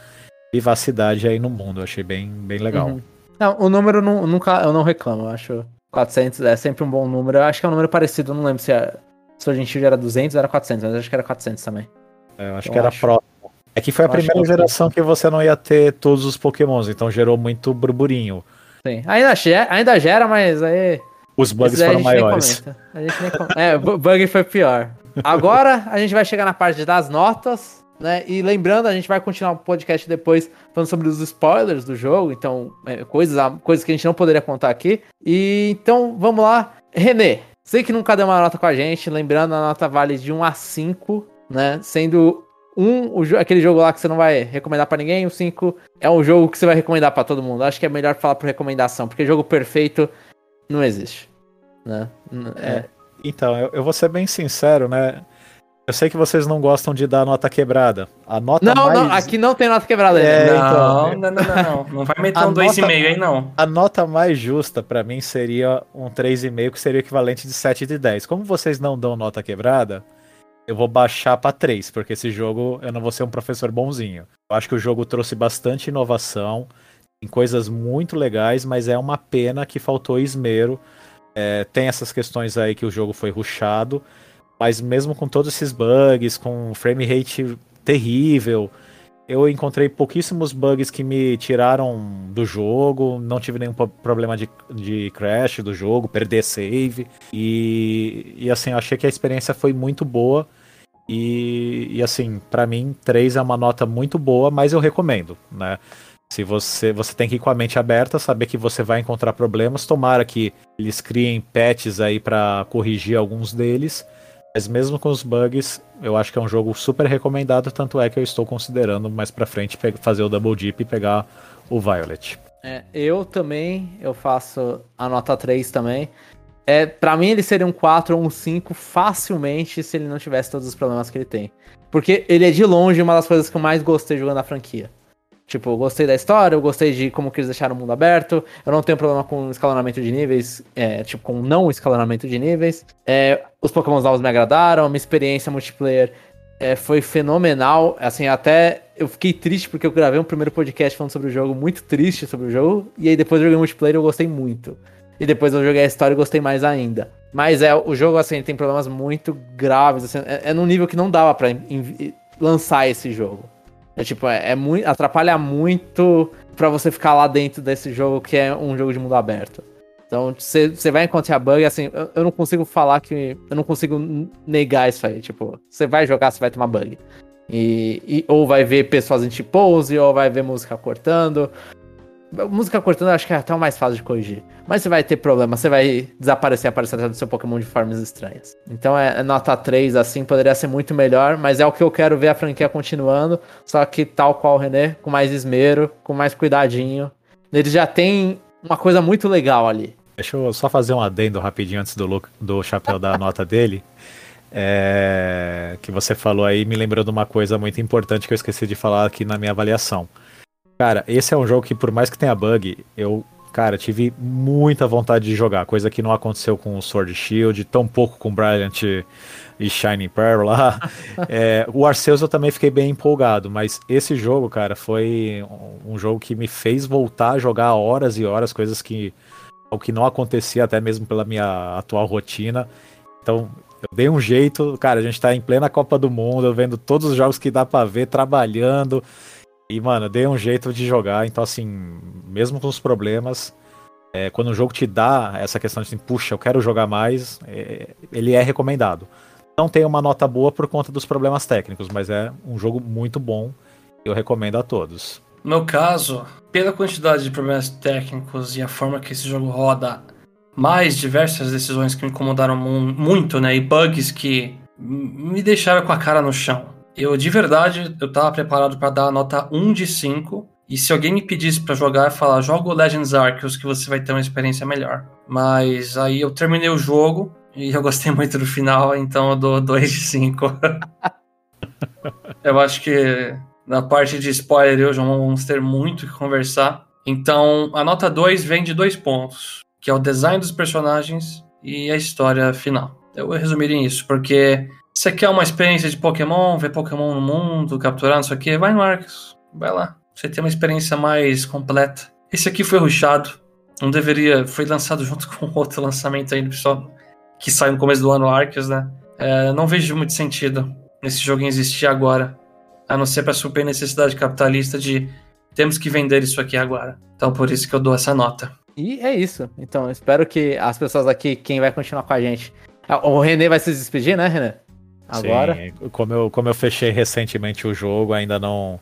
vivacidade aí no mundo. Eu achei bem, bem legal. Uhum. Não, o número não, nunca eu não reclamo. Eu acho 400 é sempre um bom número. Eu acho que é um número parecido. Eu não lembro se a Sword and Shield era 200 ou era 400, mas eu acho que era 400 também. É, eu acho então, que era acho... próximo. É que foi a primeira que geração que você não ia ter todos os pokémons, então gerou muito burburinho. Sim, ainda, gera, ainda gera, mas aí... Os bugs foram maiores. É, o bug foi pior. Agora a gente vai chegar na parte das notas, né? E lembrando, a gente vai continuar o podcast depois falando sobre os spoilers do jogo, então, é, coisas, coisas que a gente não poderia contar aqui. E então, vamos lá. Renê, sei que nunca deu uma nota com a gente, lembrando, a nota vale de 1 a 5, né? Sendo um, o, aquele jogo lá que você não vai recomendar para ninguém, o 5 é um jogo que você vai recomendar para todo mundo. Acho que é melhor falar por recomendação, porque jogo perfeito não existe. Né? É. É, então, eu, eu vou ser bem sincero, né? Eu sei que vocês não gostam de dar nota quebrada. A nota não, mais... não, aqui não tem nota quebrada. É, não, então... não, não, não, não, não. vai meter a um 2,5 aí, não. A nota mais justa para mim seria um 3,5, que seria o equivalente de 7 de 10. Como vocês não dão nota quebrada, eu vou baixar para 3, porque esse jogo eu não vou ser um professor bonzinho. Eu acho que o jogo trouxe bastante inovação, tem coisas muito legais, mas é uma pena que faltou esmero. É, tem essas questões aí que o jogo foi rushado, mas mesmo com todos esses bugs, com frame rate terrível, eu encontrei pouquíssimos bugs que me tiraram do jogo, não tive nenhum problema de, de crash do jogo, perder save. E, e assim, achei que a experiência foi muito boa. E, e assim, para mim, 3 é uma nota muito boa, mas eu recomendo, né? Se você, você tem que ir com a mente aberta, saber que você vai encontrar problemas, tomara que eles criem patches aí para corrigir alguns deles. Mas mesmo com os bugs, eu acho que é um jogo super recomendado, tanto é que eu estou considerando mais pra frente fazer o Double Deep e pegar o Violet. É, eu também, eu faço a nota 3 também. É, para mim ele seria um 4 ou um 5 facilmente se ele não tivesse todos os problemas que ele tem. Porque ele é de longe uma das coisas que eu mais gostei jogando a franquia. Tipo, eu gostei da história, eu gostei de como que eles deixaram o mundo aberto. Eu não tenho problema com escalonamento de níveis, é, tipo, com não escalonamento de níveis. É, os Pokémon novos me agradaram, a minha experiência multiplayer é, foi fenomenal. Assim, até eu fiquei triste porque eu gravei um primeiro podcast falando sobre o jogo, muito triste sobre o jogo. E aí depois eu joguei multiplayer e eu gostei muito. E depois eu joguei a história e gostei mais ainda. Mas é, o jogo, assim, tem problemas muito graves. Assim, é, é num nível que não dava pra lançar esse jogo. É tipo, é, é muito. atrapalha muito para você ficar lá dentro desse jogo que é um jogo de mundo aberto. Então, você vai encontrar bug, assim, eu, eu, não consigo falar que. Eu não consigo negar isso aí. Tipo, você vai jogar, você vai tomar bug. E, e, ou vai ver pessoas em pose, ou vai ver música cortando, Música cortando acho que é até o mais fácil de corrigir. Mas você vai ter problema, você vai desaparecer aparecer atrás do seu Pokémon de formas estranhas. Então é, é nota 3, assim, poderia ser muito melhor, mas é o que eu quero ver a franquia continuando. Só que tal qual o René, com mais esmero, com mais cuidadinho. Ele já tem uma coisa muito legal ali. Deixa eu só fazer um adendo rapidinho antes do, do chapéu da nota dele. É, que você falou aí me lembrou de uma coisa muito importante que eu esqueci de falar aqui na minha avaliação. Cara, esse é um jogo que, por mais que tenha bug, eu, cara, tive muita vontade de jogar, coisa que não aconteceu com o Sword Shield, tão pouco com Brilliant e Shining Pearl lá. é, o Arceus eu também fiquei bem empolgado, mas esse jogo, cara, foi um jogo que me fez voltar a jogar horas e horas, coisas que o que não acontecia até mesmo pela minha atual rotina. Então, eu dei um jeito, cara, a gente tá em plena Copa do Mundo, vendo todos os jogos que dá para ver, trabalhando. E, mano, dei um jeito de jogar. Então, assim, mesmo com os problemas, é, quando o jogo te dá essa questão de assim, puxa, eu quero jogar mais, é, ele é recomendado. Não tem uma nota boa por conta dos problemas técnicos, mas é um jogo muito bom. Eu recomendo a todos. No meu caso, pela quantidade de problemas técnicos e a forma que esse jogo roda, mais diversas decisões que me incomodaram muito, né? E bugs que me deixaram com a cara no chão. Eu, de verdade, eu tava preparado para dar a nota 1 de 5. E se alguém me pedisse para jogar, falar, joga o Legends Arceus que você vai ter uma experiência melhor. Mas aí eu terminei o jogo e eu gostei muito do final, então eu dou 2 de 5. eu acho que na parte de spoiler eu vamos ter muito que conversar. Então, a nota 2 vem de dois pontos, que é o design dos personagens e a história final. Eu resumiria isso, porque você quer uma experiência de Pokémon, ver Pokémon no mundo, capturar, não sei o que, vai no Arceus. Vai lá. Você tem uma experiência mais completa. Esse aqui foi ruxado. Não deveria. Foi lançado junto com outro lançamento aí, pessoal, que sai no começo do ano, Arceus, né? É, não vejo muito sentido nesse jogo existir agora a não ser para suprir necessidade capitalista de temos que vender isso aqui agora. Então por isso que eu dou essa nota. E é isso. Então espero que as pessoas aqui, quem vai continuar com a gente. Ah, o René vai se despedir, né, René? Agora. Sim, como eu, como eu fechei recentemente o jogo, ainda não.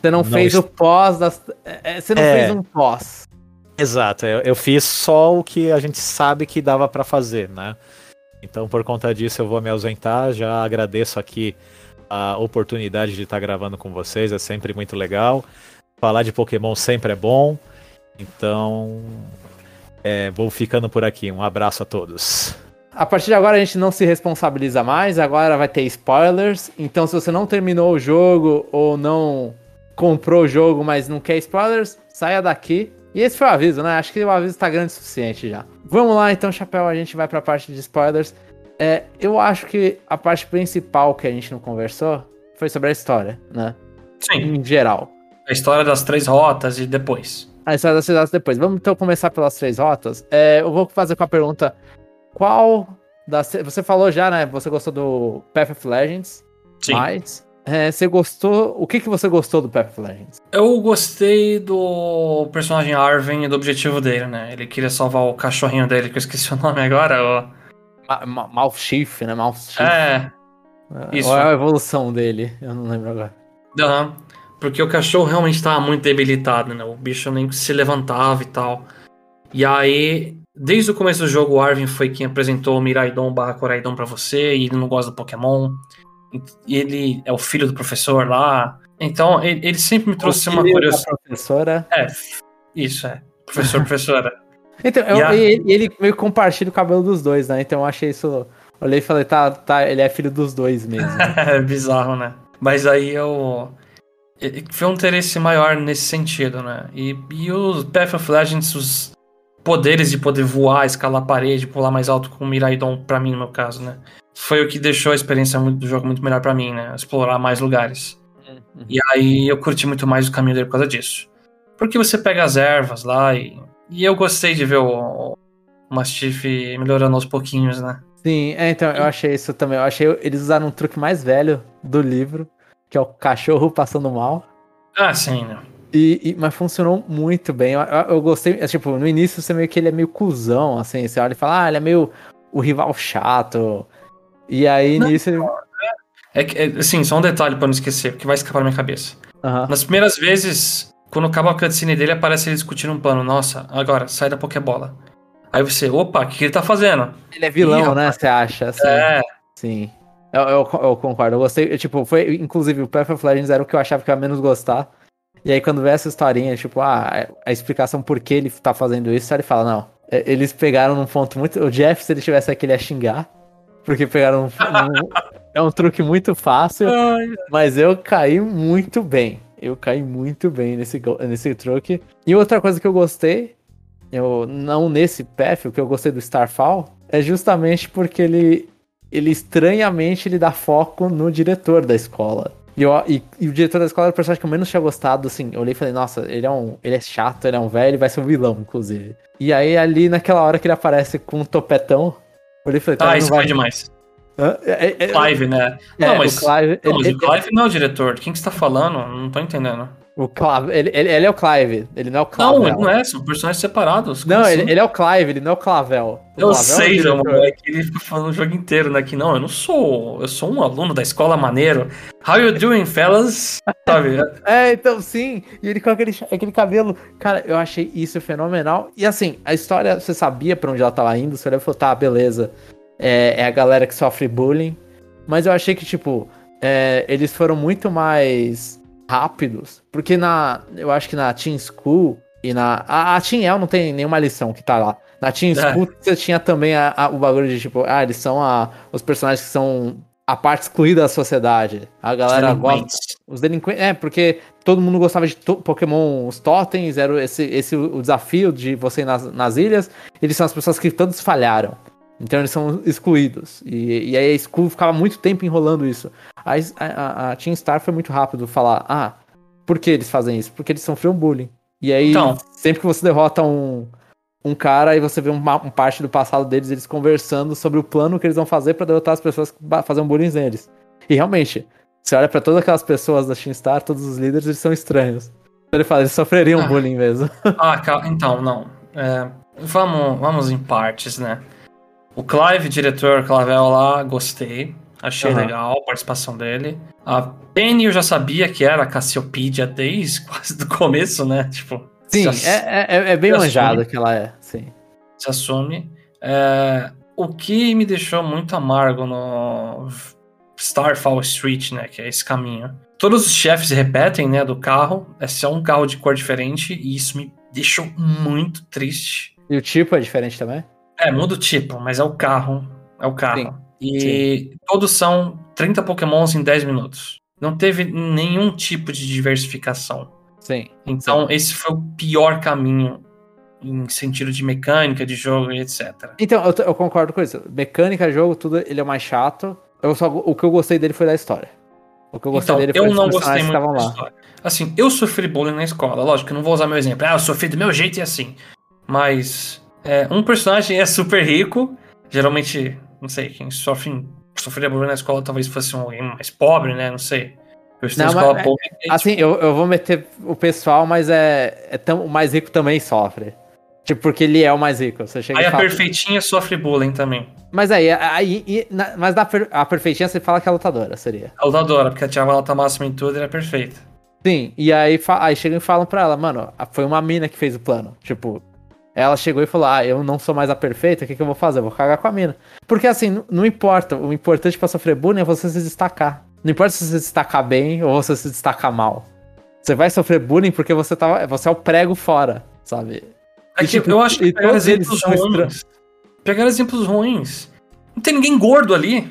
Você não, não fez est... o pós das. É, é, você não é... fez um pós. Exato, eu, eu, fiz só o que a gente sabe que dava para fazer, né? Então, por conta disso, eu vou me ausentar. Já agradeço aqui a oportunidade de estar gravando com vocês, é sempre muito legal. Falar de Pokémon sempre é bom. Então, é, vou ficando por aqui. Um abraço a todos. A partir de agora a gente não se responsabiliza mais, agora vai ter spoilers. Então, se você não terminou o jogo ou não comprou o jogo, mas não quer spoilers, saia daqui. E esse foi o aviso, né? Acho que o aviso tá grande o suficiente já. Vamos lá, então, Chapéu, a gente vai pra parte de spoilers. É, eu acho que a parte principal que a gente não conversou foi sobre a história, né? Sim. Em geral. A história das três rotas e depois. A história das três rotas depois. Vamos então começar pelas três rotas. É, eu vou fazer com a pergunta: qual das. Você falou já, né? Você gostou do Path of Legends. Sim. Mas. É, você gostou. O que, que você gostou do Path of Legends? Eu gostei do personagem Arvin e do objetivo dele, né? Ele queria salvar o cachorrinho dele, que eu esqueci o nome agora. O... Ma Malchief, né? Malchief. É. Isso. Ou é a evolução dele? Eu não lembro agora. Uhum. Porque o cachorro realmente estava muito debilitado, né? O bicho nem se levantava e tal. E aí, desde o começo do jogo, o Arvin foi quem apresentou o Miraidon barra Coraidon pra você, e ele não gosta do Pokémon. E ele é o filho do professor lá. Então, ele, ele sempre me trouxe uma curiosidade. professora. É, isso, é. Professor, professora. Então, eu, ele, ele meio que compartilha o cabelo dos dois, né? Então eu achei isso. Olhei e falei, tá, tá, ele é filho dos dois mesmo. é bizarro, né? Mas aí eu. Foi um interesse maior nesse sentido, né? E, e os Path of Legends, os poderes de poder voar, escalar a parede, pular mais alto com o Miraidon, pra mim, no meu caso, né? Foi o que deixou a experiência do jogo muito melhor para mim, né? Explorar mais lugares. Uhum. E aí eu curti muito mais o caminho dele por causa disso. Porque você pega as ervas lá e e eu gostei de ver o, o Mastiff melhorando aos pouquinhos, né? Sim, é, então eu achei isso também. Eu achei eles usaram um truque mais velho do livro, que é o cachorro passando mal. Ah, sim, né? E, e, mas funcionou muito bem. Eu, eu, eu gostei. É, tipo, no início você meio que ele é meio cuzão, assim. Você olha e fala, ah, ele é meio o rival chato. E aí não, nisso. Ele... É que, é, assim, só um detalhe pra não esquecer, que vai escapar da minha cabeça. Uhum. Nas primeiras vezes quando acaba a cutscene dele, aparece ele discutindo um pano. Nossa, agora, sai da Pokébola. Aí você, opa, o que, que, ele tá fazendo? Ele é vilão, Ih, né? Você acha? Assim. É. Sim. Eu, eu, eu, concordo. Eu gostei. Tipo, foi. Inclusive, o Path of Legends era o que eu achava que eu ia menos gostar. E aí, quando vê essa historinha, tipo, ah, a explicação por que ele tá fazendo isso, ele fala, não. É, eles pegaram num ponto muito. O Jeff, se ele tivesse aqui, ele ia xingar. Porque pegaram um. um é um truque muito fácil. mas eu caí muito bem. Eu caí muito bem nesse, nesse truque. E outra coisa que eu gostei, eu não nesse path, o que eu gostei do Starfall, é justamente porque ele, ele estranhamente ele dá foco no diretor da escola. E, eu, e, e o diretor da escola era o personagem que eu menos tinha gostado, assim. Eu olhei e falei, nossa, ele é um. Ele é chato, ele é um velho, ele vai ser um vilão, inclusive. E aí, ali, naquela hora que ele aparece com um topetão, eu olhei e falei, Ah, ele isso não foi demais. Hã? É, é, Clive, né? é, não, o mas, Clive. não, mas ele- o Clive não é o diretor. Quem que você tá falando? Não tô entendendo. O Clive, ele, ele, ele é o Clive, ele não é o Clavel. Não, ele não é, são personagens separados. Não, assim? ele, ele é o Clive, ele não é o Clavel. O Eu Clavel é sei. João, é que ele fica falando o jogo inteiro, né? Que não, eu não sou. Eu sou um aluno da escola maneiro. How you doing, fellas? Sabe? É, então sim. E ele com aquele, aquele cabelo. Cara, eu achei isso fenomenal. E assim, a história, você sabia pra onde ela tava indo, você olhou e falou, tá, beleza. É, é a galera que sofre bullying. Mas eu achei que, tipo, é, eles foram muito mais rápidos. Porque na. Eu acho que na Team School e na. A, a Team El não tem nenhuma lição que tá lá. Na Team É. School você tinha também a- a- o bagulho de, tipo, ah, eles são a, os personagens que são a parte excluída da sociedade. A galera gosta. Os delinquentes. É, porque todo mundo gostava de Pokémon, os totens, era esse, esse o desafio de você ir nas, nas ilhas. Eles são as pessoas que todos falharam. Então eles são excluídos. E, e aí a School ficava muito tempo enrolando isso. Aí a, a, a Team Star foi muito rápido falar: ah, por que eles fazem isso? Porque eles sofreram bullying. E aí, Então. sempre que você derrota um, um cara e você vê uma, um parte do passado deles, eles conversando sobre o plano que eles vão fazer pra derrotar as pessoas que fazem bullying neles. E realmente, você olha pra todas aquelas pessoas da Team Star, todos os líderes, eles são estranhos. Ele fala, eles sofreriam Ah. bullying mesmo. Ah, então, não. É, vamos, vamos em partes, né? O Clive, diretor Clavel lá, gostei. Achei Aham. legal a participação dele. A Penny eu já sabia que era a Cassiopeia desde quase do começo, né? Tipo, Sim, já é, é, é bem manjado que ela é, sim. se assume. É, o que me deixou muito amargo no Starfall Street, né? Que é esse caminho. Todos os chefes repetem, né? Do carro. É só um carro de cor diferente. E isso me deixou muito triste. E o tipo é diferente também? É, muda o tipo, mas é o carro. É o carro. Sim, E todos são 30 pokémons em 10 minutos. Não teve nenhum tipo de diversificação. Sim. Então, esse foi o pior caminho em sentido de mecânica, de jogo e etc. Então, eu, eu concordo com isso. Mecânica, jogo, tudo, ele é mais chato. Eu só, o que eu gostei dele foi da história. O que eu gostei Então, dele foi eu não gostei muito estavam da lá. história. Assim, eu sofri bullying na escola. Lógico, eu não vou usar meu exemplo. Ah, eu sofri do meu jeito e assim. Mas é, um personagem é super rico. Geralmente, não sei, quem sofre, sofria bullying na escola talvez fosse um alguém mais pobre, né? Não sei. Eu Não, mas- pública e, Assim, eu, eu vou meter o pessoal, mas é, é tão, o mais rico também sofre. Tipo, porque ele é o mais rico. Você chega Aí e a fala. perfeitinha sofre bullying também. Mas aí, aí e- na- mas per- a perfeitinha você fala que é lutadora, seria. A lutadora, porque a Tia Malta máxima em tudo, ela é perfeita. Sim, e aí, aí chegam e falam pra ela, mano, a- foi uma mina que fez o plano. Tipo, ela chegou e falou: Ah, eu não sou mais a perfeita, o que, que eu vou fazer? Eu vou cagar com a mina. Porque assim, não importa. O importante pra sofrer bullying é você se destacar. Não importa se você se destacar bem ou você se destacar mal. Você vai sofrer bullying porque você, tá, você é o prego fora, sabe? É que tipo, eu acho que eles exemplos ruins. Pegaram exemplos ruins. Não tem ninguém gordo ali.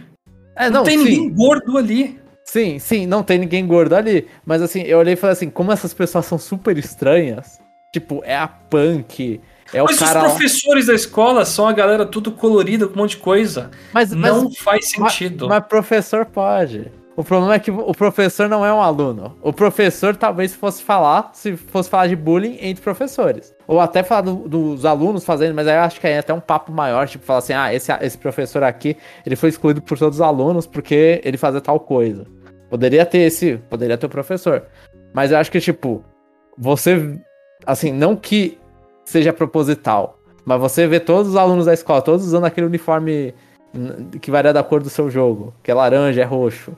É, Não, não, tem sim. ninguém gordo ali. Sim, sim, não tem ninguém gordo ali. Mas assim, eu olhei e falei assim, como essas pessoas são super estranhas. Tipo, é a punk, é o Mas cara. os professores da escola são a galera tudo colorida com um monte de coisa. Mas, mas, Não faz sentido. mas professor pode. O problema é que o professor não é um aluno. O professor talvez fosse falar, se fosse falar de bullying entre professores. Ou até falar do- dos alunos fazendo, mas aí eu acho que aí é até um papo maior, tipo, falar assim, ah, esse, esse professor aqui, ele foi excluído por todos os alunos porque ele fazia tal coisa. Poderia ter esse, poderia ter o professor. Mas eu acho que, tipo, você, assim, não que seja proposital, mas você vê todos os alunos da escola, todos usando aquele uniforme que varia da cor do seu jogo, que é laranja, é roxo.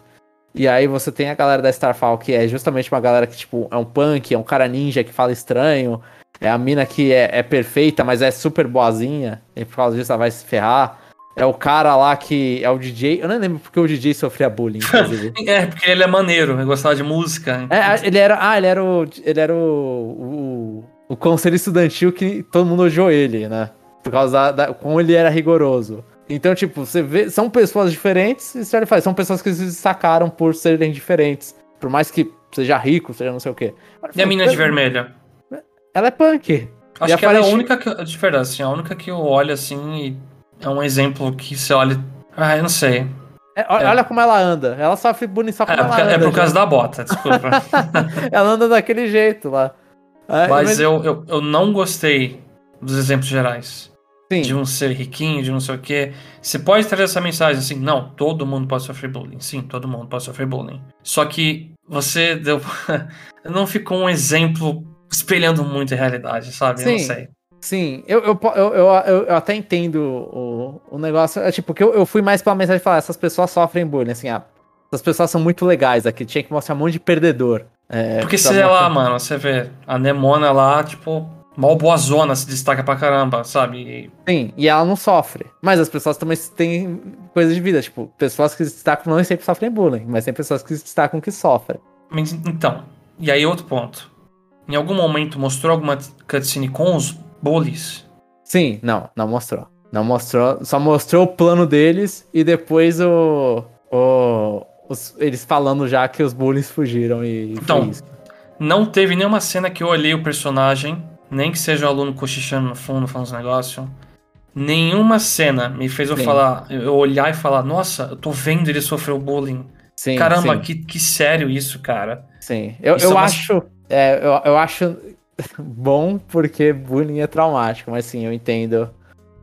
E aí você tem a galera da Starfall, que é justamente uma galera que, tipo, é um punk, é um cara ninja que fala estranho, é a mina que é, é perfeita, mas é super boazinha, e por causa disso ela vai se ferrar. É o cara lá que é o DJ, eu não lembro porque o DJ sofria bullying, inclusive. É, porque ele é maneiro, ele gostava de música. É, ele era. Ah, ele era o. Ele era o. O, o conselho estudantil que todo mundo odiou ele, né? Por causa da, da- como ele era rigoroso. Então, tipo, você vê. São pessoas diferentes e você fala, são pessoas que se destacaram por serem diferentes. Por mais que seja rico, seja não sei o quê. E a mina de vermelho? Ela é punk. Acho que ela é a única que, de verdade, assim, a única que eu olho assim e é um exemplo que você olha. Ah, eu não sei. É, olha, É. olha como ela anda. Ela sofre bullying só É, como ela por- anda. é por gente. causa da bota, desculpa. Ela anda daquele jeito lá. É, Mas eu, eu, eu não gostei dos exemplos gerais. Sim, De um ser riquinho, de não sei o quê. Você pode trazer essa mensagem assim, não, todo mundo pode sofrer bullying. Sim, todo mundo pode sofrer bullying. Só que você deu. não ficou um exemplo espelhando muito a realidade, sabe? Eu não Sim. sei. sim. Eu, eu, eu, eu, eu- eu até entendo o, o negócio. É tipo, que eu, eu fui mais pela mensagem de falar, essas pessoas sofrem bullying, assim, ah, essas pessoas são muito legais aqui, tinha que mostrar um monte de perdedor. É, Porque sei lá, mostrar- mano, você vê, a Nemona lá, tipo, mal boa zona, se destaca pra caramba, sabe? E- Sim, e ela não sofre. Mas as pessoas também têm coisas de vida. Tipo, pessoas que se destacam não sempre sofrem bullying, mas tem pessoas que se destacam que sofrem. Então, e aí outro ponto. Em algum momento mostrou alguma cutscene com os bullies? Sim, não, não mostrou. Não mostrou, só mostrou o plano deles e depois o. o os- eles falando já que os bullies fugiram e Então. Não teve nenhuma cena que eu olhei o personagem, nem que seja o aluno cochichando no fundo, falando os negócios. Nenhuma cena me fez eu Sim. falar, eu olhar e falar, nossa, eu tô vendo ele sofrer o bullying. Sim, Caramba, sim, que, que sério isso, cara. sim. Eu, Isso eu é uma- acho. é, eu, eu acho bom porque bullying é traumático, mas sim, eu entendo.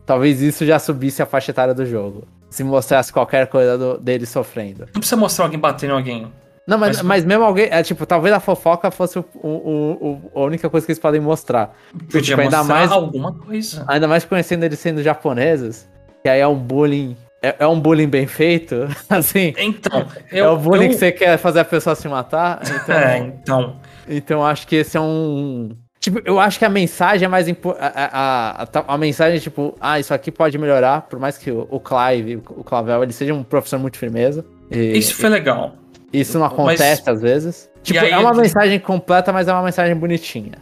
Talvez isso já subisse a faixa etária do jogo. Se mostrasse qualquer coisa do- dele sofrendo. Não precisa mostrar alguém batendo em alguém. Não, mas, Mas- mas mesmo alguém. É, tipo, talvez a fofoca fosse o, o- o- a única coisa que eles podem mostrar. Podia tipo, ainda mostrar mais- alguma coisa. Ainda mais conhecendo eles sendo japoneses, que aí é um bullying. É, é um bullying bem feito. Assim. Então, é eu, o bullying eu- que você quer fazer a pessoa se matar. Então, É, então. então eu acho que esse é um. Tipo, eu acho que a mensagem é mais importante. A, a, a, a mensagem é tipo, ah, isso aqui pode melhorar, por mais que o, o Clive, o Clavel, ele seja um professor muito firmeza. E Isso foi legal. isso não acontece às vezes. Tipo, aí é uma ele- mensagem completa, mas é uma mensagem bonitinha.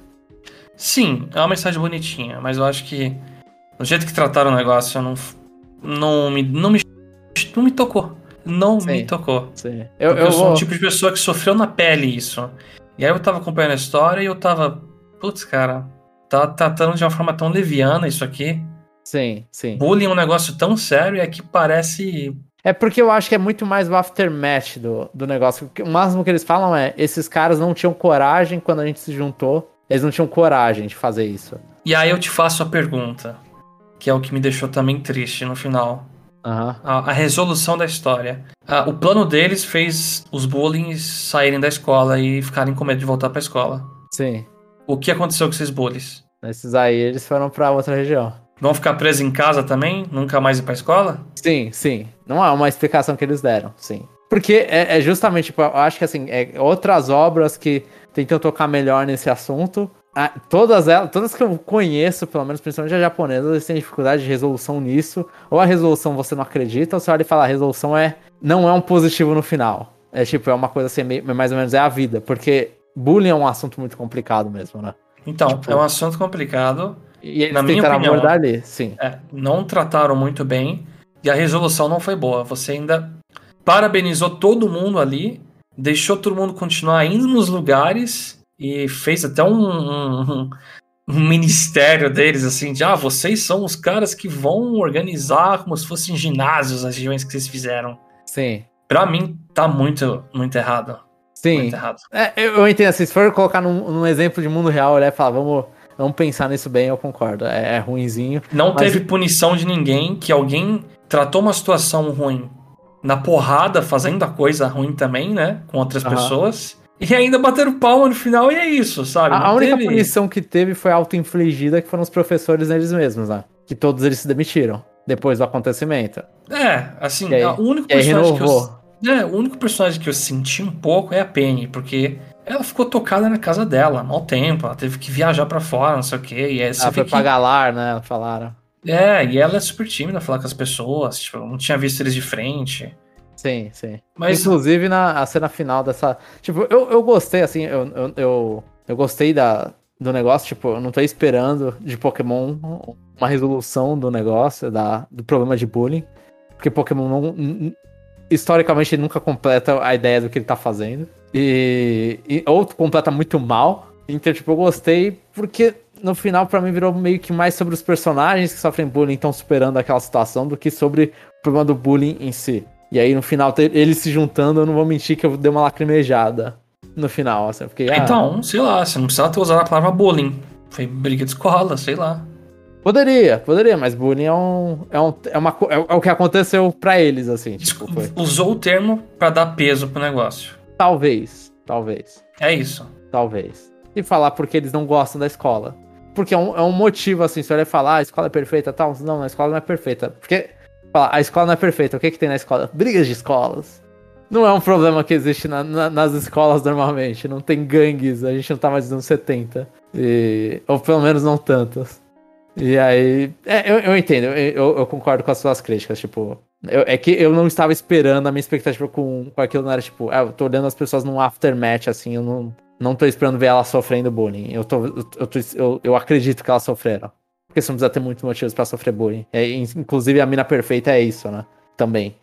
Sim, é uma mensagem bonitinha, mas eu acho que o jeito que trataram o negócio não, não, me, não, me, não me tocou. Não me Sim. tocou. Sim. Eu, Porque eu eu sou vou... um tipo de pessoa que sofreu na pele isso. E aí eu tava acompanhando a história e eu tava. Putz, cara, tá tratando de uma forma tão leviana isso aqui. Sim, sim. Bullying é um negócio tão sério e aqui parece. É porque eu acho que é muito mais o aftermath do, do negócio. O máximo que eles falam é: esses caras não tinham coragem quando a gente se juntou. Eles não tinham coragem de fazer isso. E aí eu te faço a pergunta, que é o que me deixou também triste no final. Aham. A, a resolução da história. Ah, o plano deles fez os bullies saírem da escola e ficarem com medo de voltar pra escola. Sim. O que aconteceu com esses bullies? Esses aí, eles foram pra outra região. Vão ficar presos em casa também? Nunca mais ir pra escola? Sim, sim. Não é uma explicação que eles deram, sim. Porque é, é justamente, tipo, eu acho que assim, é outras obras que tentam tocar melhor nesse assunto. ah, todas elas, todas que eu conheço, pelo menos, principalmente as japonesas, eles têm dificuldade de resolução nisso. Ou a resolução você não acredita, ou você olha e fala, a resolução é. não é um positivo no final. É tipo, é uma coisa assim, meio- mais ou menos é a vida. Porque bullying é um assunto muito complicado mesmo, né? Então, Tipo- é um assunto complicado. E eles Na minha opinião, abordar ali, sim. É, não trataram muito bem e a resolução não foi boa. Você ainda parabenizou todo mundo ali, deixou todo mundo continuar indo nos lugares e fez até um, um- um ministério deles, assim, de ah, vocês são os caras que vão organizar como se fossem ginásios as regiões que vocês fizeram. Sim. Pra mim, tá muito, muito errado. Sim. É, eu, entendo assim, se for colocar num, num exemplo de mundo real, olhar e falar, vamos, vamos pensar nisso bem, eu concordo. É, é ruinzinho. Não Mas- teve punição de ninguém, que alguém tratou uma situação ruim na porrada, fazendo a coisa ruim também, né? Com outras Aham. pessoas. E ainda bateram palma no final e é isso, sabe? A, a Não única teve- punição que teve foi auto-infligida, que foram os professores neles mesmos, né? Que todos eles se demitiram depois do acontecimento. É, assim, aí- a- o único personagem que eu. É, o único personagem que eu senti um pouco é a Penny, porque ela ficou tocada na casa dela, mau tempo, ela teve que viajar pra fora, não sei o quê. E aí você Ela vê foi que... pra Galar, né? Falaram. É, e ela é super tímida falar com as pessoas, tipo, eu não tinha visto eles de frente. Sim, sim. Mas Inclusive na a cena final dessa. Tipo, eu, eu gostei, assim, eu, eu, eu, eu gostei da, do negócio, tipo, eu não tô esperando de Pokémon uma resolução do negócio, da, do problema de bullying. Porque Pokémon não. Historicamente ele nunca completa a ideia do que ele tá fazendo. E, e- ou completa muito mal. Então, tipo, eu gostei porque no final, pra mim, virou meio que mais sobre os personagens que sofrem bullying estão superando aquela situação do que sobre o problema do bullying em si. E aí no final, eles se juntando, eu não vou mentir que eu dei uma lacrimejada no final, assim, ah, Então, sei lá, você não precisava ter usado a palavra bullying. Foi briga de escola, sei lá. Poderia, poderia, mas bullying é um, é um, é uma, é, o- é o que aconteceu pra eles, assim, tipo. Usou o termo pra dar peso pro negócio. talvez, talvez. É isso. Talvez. E falar porque eles não gostam da escola. Porque é um, é um motivo, assim, se olha falar, ah, a escola é perfeita tal. Não, a escola não é perfeita. Porque, falar, a escola não é perfeita. O que, que tem na escola? Brigas de escolas. Não é um problema que existe na- na- nas escolas normalmente. Não tem gangues, a gente não tá mais nos anos 70. E- ou pelo menos não tantas. E aí. É, eu, eu entendo, eu, eu- eu concordo com as suas críticas, tipo. eu- é que eu não estava esperando, a minha expectativa com, com aquilo não era tipo, ah, eu tô olhando as pessoas num aftermatch, assim, eu não, não tô esperando ver elas sofrendo bullying. Eu, tô, eu, eu, tô- eu, eu acredito que elas sofreram. Porque você não precisa ter muitos motivos pra sofrer bullying. É, in- inclusive, a mina perfeita é isso, né? Também.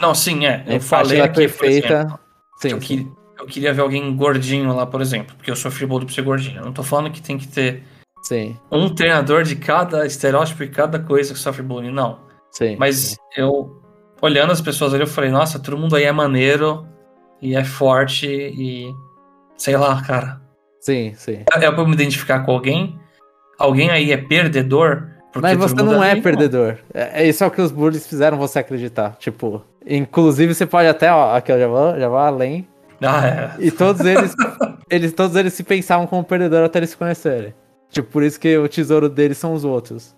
Não, sim, é. Eu A falei aqui, por exemplo, perfeita. Sim, eu, sim. que- eu queria ver alguém gordinho lá, por exemplo, porque eu sofri bullying por ser gordinho. Eu não tô falando que tem que ter Sim, um treinador de cada estereótipo e cada coisa que sofre bullying, não. sim. Mas sim. eu, olhando as pessoas ali, eu falei, nossa, todo mundo aí é maneiro e é forte e. Sei lá, cara. Sim, sim. É é pra eu me identificar com alguém? Alguém aí é perdedor? Porque Mas você não é ali, perdedor. É, é isso é o que os bullies fizeram você acreditar. Tipo, inclusive você pode até, ó, aqui eu já vou, já vou além. Ah, é. E todos eles, eles, todos eles se pensavam como perdedor até eles se conhecerem. Tipo, por isso que o tesouro deles são os outros.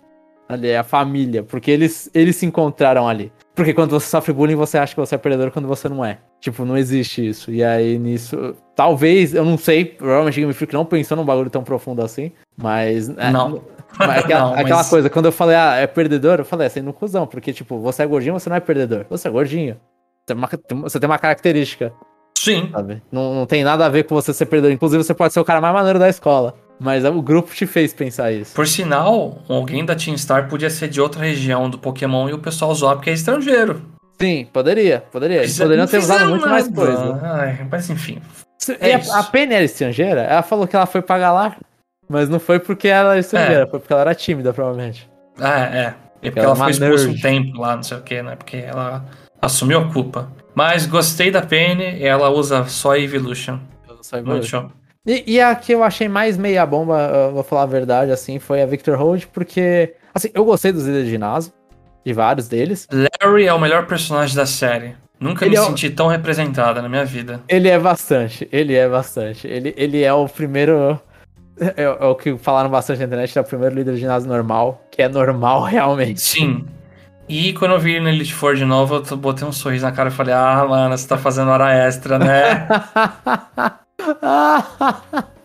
Ali é a família, porque eles, eles se encontraram ali. Porque quando você sofre bullying, você acha que você é perdedor quando você não é. Tipo, não existe isso. E aí nisso, talvez, eu não sei, provavelmente Game Freak não pensou num bagulho tão profundo assim, mas é, Não. mas aquela, Não, mas- aquela coisa, quando eu falei, ah, é perdedor, eu falei, é sendo cuzão, porque, tipo, você é gordinho, você não é perdedor. Você é gordinho. Você, é uma- você tem uma característica, Sim. Não, não tem nada a ver com você ser perdedor. Inclusive, você pode ser o cara mais maneiro da escola. Mas o grupo te fez pensar isso. Por sinal, alguém da Team Star podia ser de outra região do Pokémon e o pessoal zoar porque é estrangeiro. Sim, poderia, poderia. Eles Fizeram- poderiam ter usado muito mais coisa. Ai, mas enfim. E É a, a Penny era estrangeira? Ela falou que ela foi pra Galar, mas não foi porque ela era estrangeira, É. foi porque ela era tímida, provavelmente. Ah, é. E porque Ela ela é foi expulsa um tempo lá, não sei o que, né? Porque ela assumiu a culpa. Mas gostei da Penny e ela usa só Evolution. Muito show. E, e a que eu achei mais meia bomba, vou falar a verdade, assim, foi a Victor Hold, porque, assim, eu gostei dos líderes de ginásio, de vários deles. Larry é o melhor personagem da série. Nunca Ele me é senti tão representada na minha vida. Ele é bastante, ele é bastante. Ele, ele é o primeiro. É, é o que falaram bastante na internet, é o primeiro líder de ginásio normal, que é normal realmente. Sim. E quando eu vi ele no Elite Four de novo, eu botei um sorriso na cara e falei, ah, mano, você tá fazendo hora extra, né?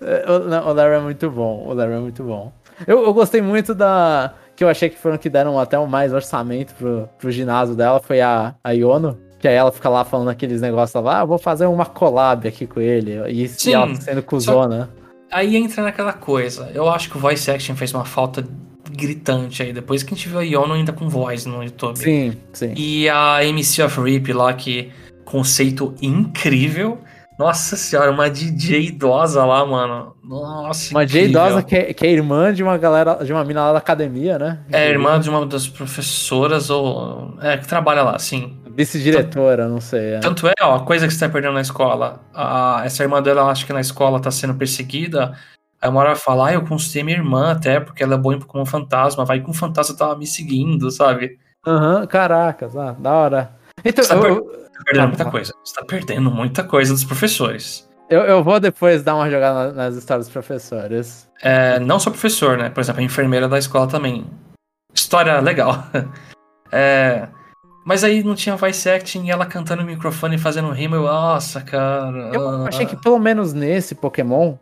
É, o, Larry é muito bom, o Larry é muito bom. Eu, eu gostei muito da. Que eu achei que foram que deram até mais orçamento pro, pro ginásio dela, foi a, a Iono. Que aí ela fica lá falando aqueles negócios lá, ah, eu vou fazer uma collab aqui com ele. E, Sim, e ela sendo cuzona. Aí entra naquela coisa. Eu acho que o voice action fez uma falta gritante aí. Depois que a gente viu a Yono ainda com voz no YouTube. Sim, sim. E a MC of Rip lá, que conceito incrível. Nossa senhora, uma DJ idosa lá, mano. Nossa, Uma J incrível. idosa que é, que é irmã de uma galera, de uma mina lá da academia, né? É irmã de uma das professoras, ou. É, que trabalha lá, sim. Vice-diretora, não sei. é. Tanto é, ó, a coisa que você tá perdendo na escola. A, essa irmã dela, acho que na escola tá sendo perseguida. Aí uma hora ela fala, ah, eu consultei minha irmã até, porque ela é boa em Pokémon Fantasma. Vai que um fantasma tava me seguindo, sabe? Aham, caracas, ah, da hora. Então, eu, Tá perdendo Ah, muita tá. coisa. Você tá perdendo muita coisa dos professores. eu, eu vou depois dar uma jogada na- nas histórias dos professores. É, não só professor, né? Por exemplo, a enfermeira da escola também. História legal. É, mas aí não tinha voice acting e ela cantando no microfone e fazendo rima. Eu, nossa, cara. Eu achei que pelo menos nesse Pokémon,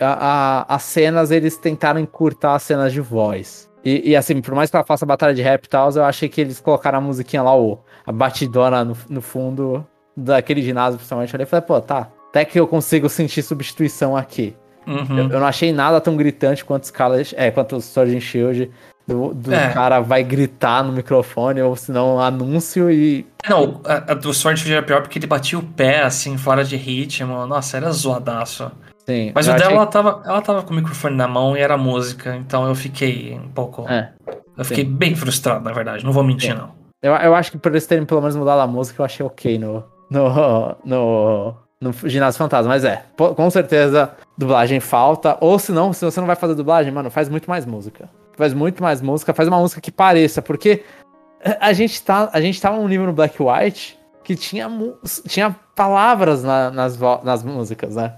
a- a- as cenas eles tentaram encurtar as cenas de voz. E, e, assim, por mais que ela faça batalha de rap e tal, eu achei que eles colocaram a musiquinha lá, o, a batidona no, no fundo daquele ginásio, principalmente. Eu olhei e falei, pô, tá. Até que eu consigo sentir substituição aqui. Uhum. Eu, eu não achei nada tão gritante quanto Scarlet, é, quanto o Sword and Shield. Do, do É. cara vai gritar no microfone, ou se não, um anúncio e. Não, a, a do Sword Shield era pior porque ele batia o pé, assim, fora de ritmo. Nossa, era zoadaço. Sim, Mas o dela, achei- ela tava, ela tava com o microfone na mão e era música. Então eu fiquei um pouco. É, eu fiquei bem frustrado, na verdade. Não vou mentir, Sim. não. Eu, eu acho que por eles terem pelo menos mudado a música, eu achei ok no, no, no, no Ginásio Fantasma. Mas é, com certeza, dublagem falta. Ou se não, se você não vai fazer dublagem, mano, faz muito mais música. Faz muito mais música, faz uma música que pareça, porque a gente tá, a gente tava num nível no Black White que tinha, tinha palavras na- nas, nas músicas, né?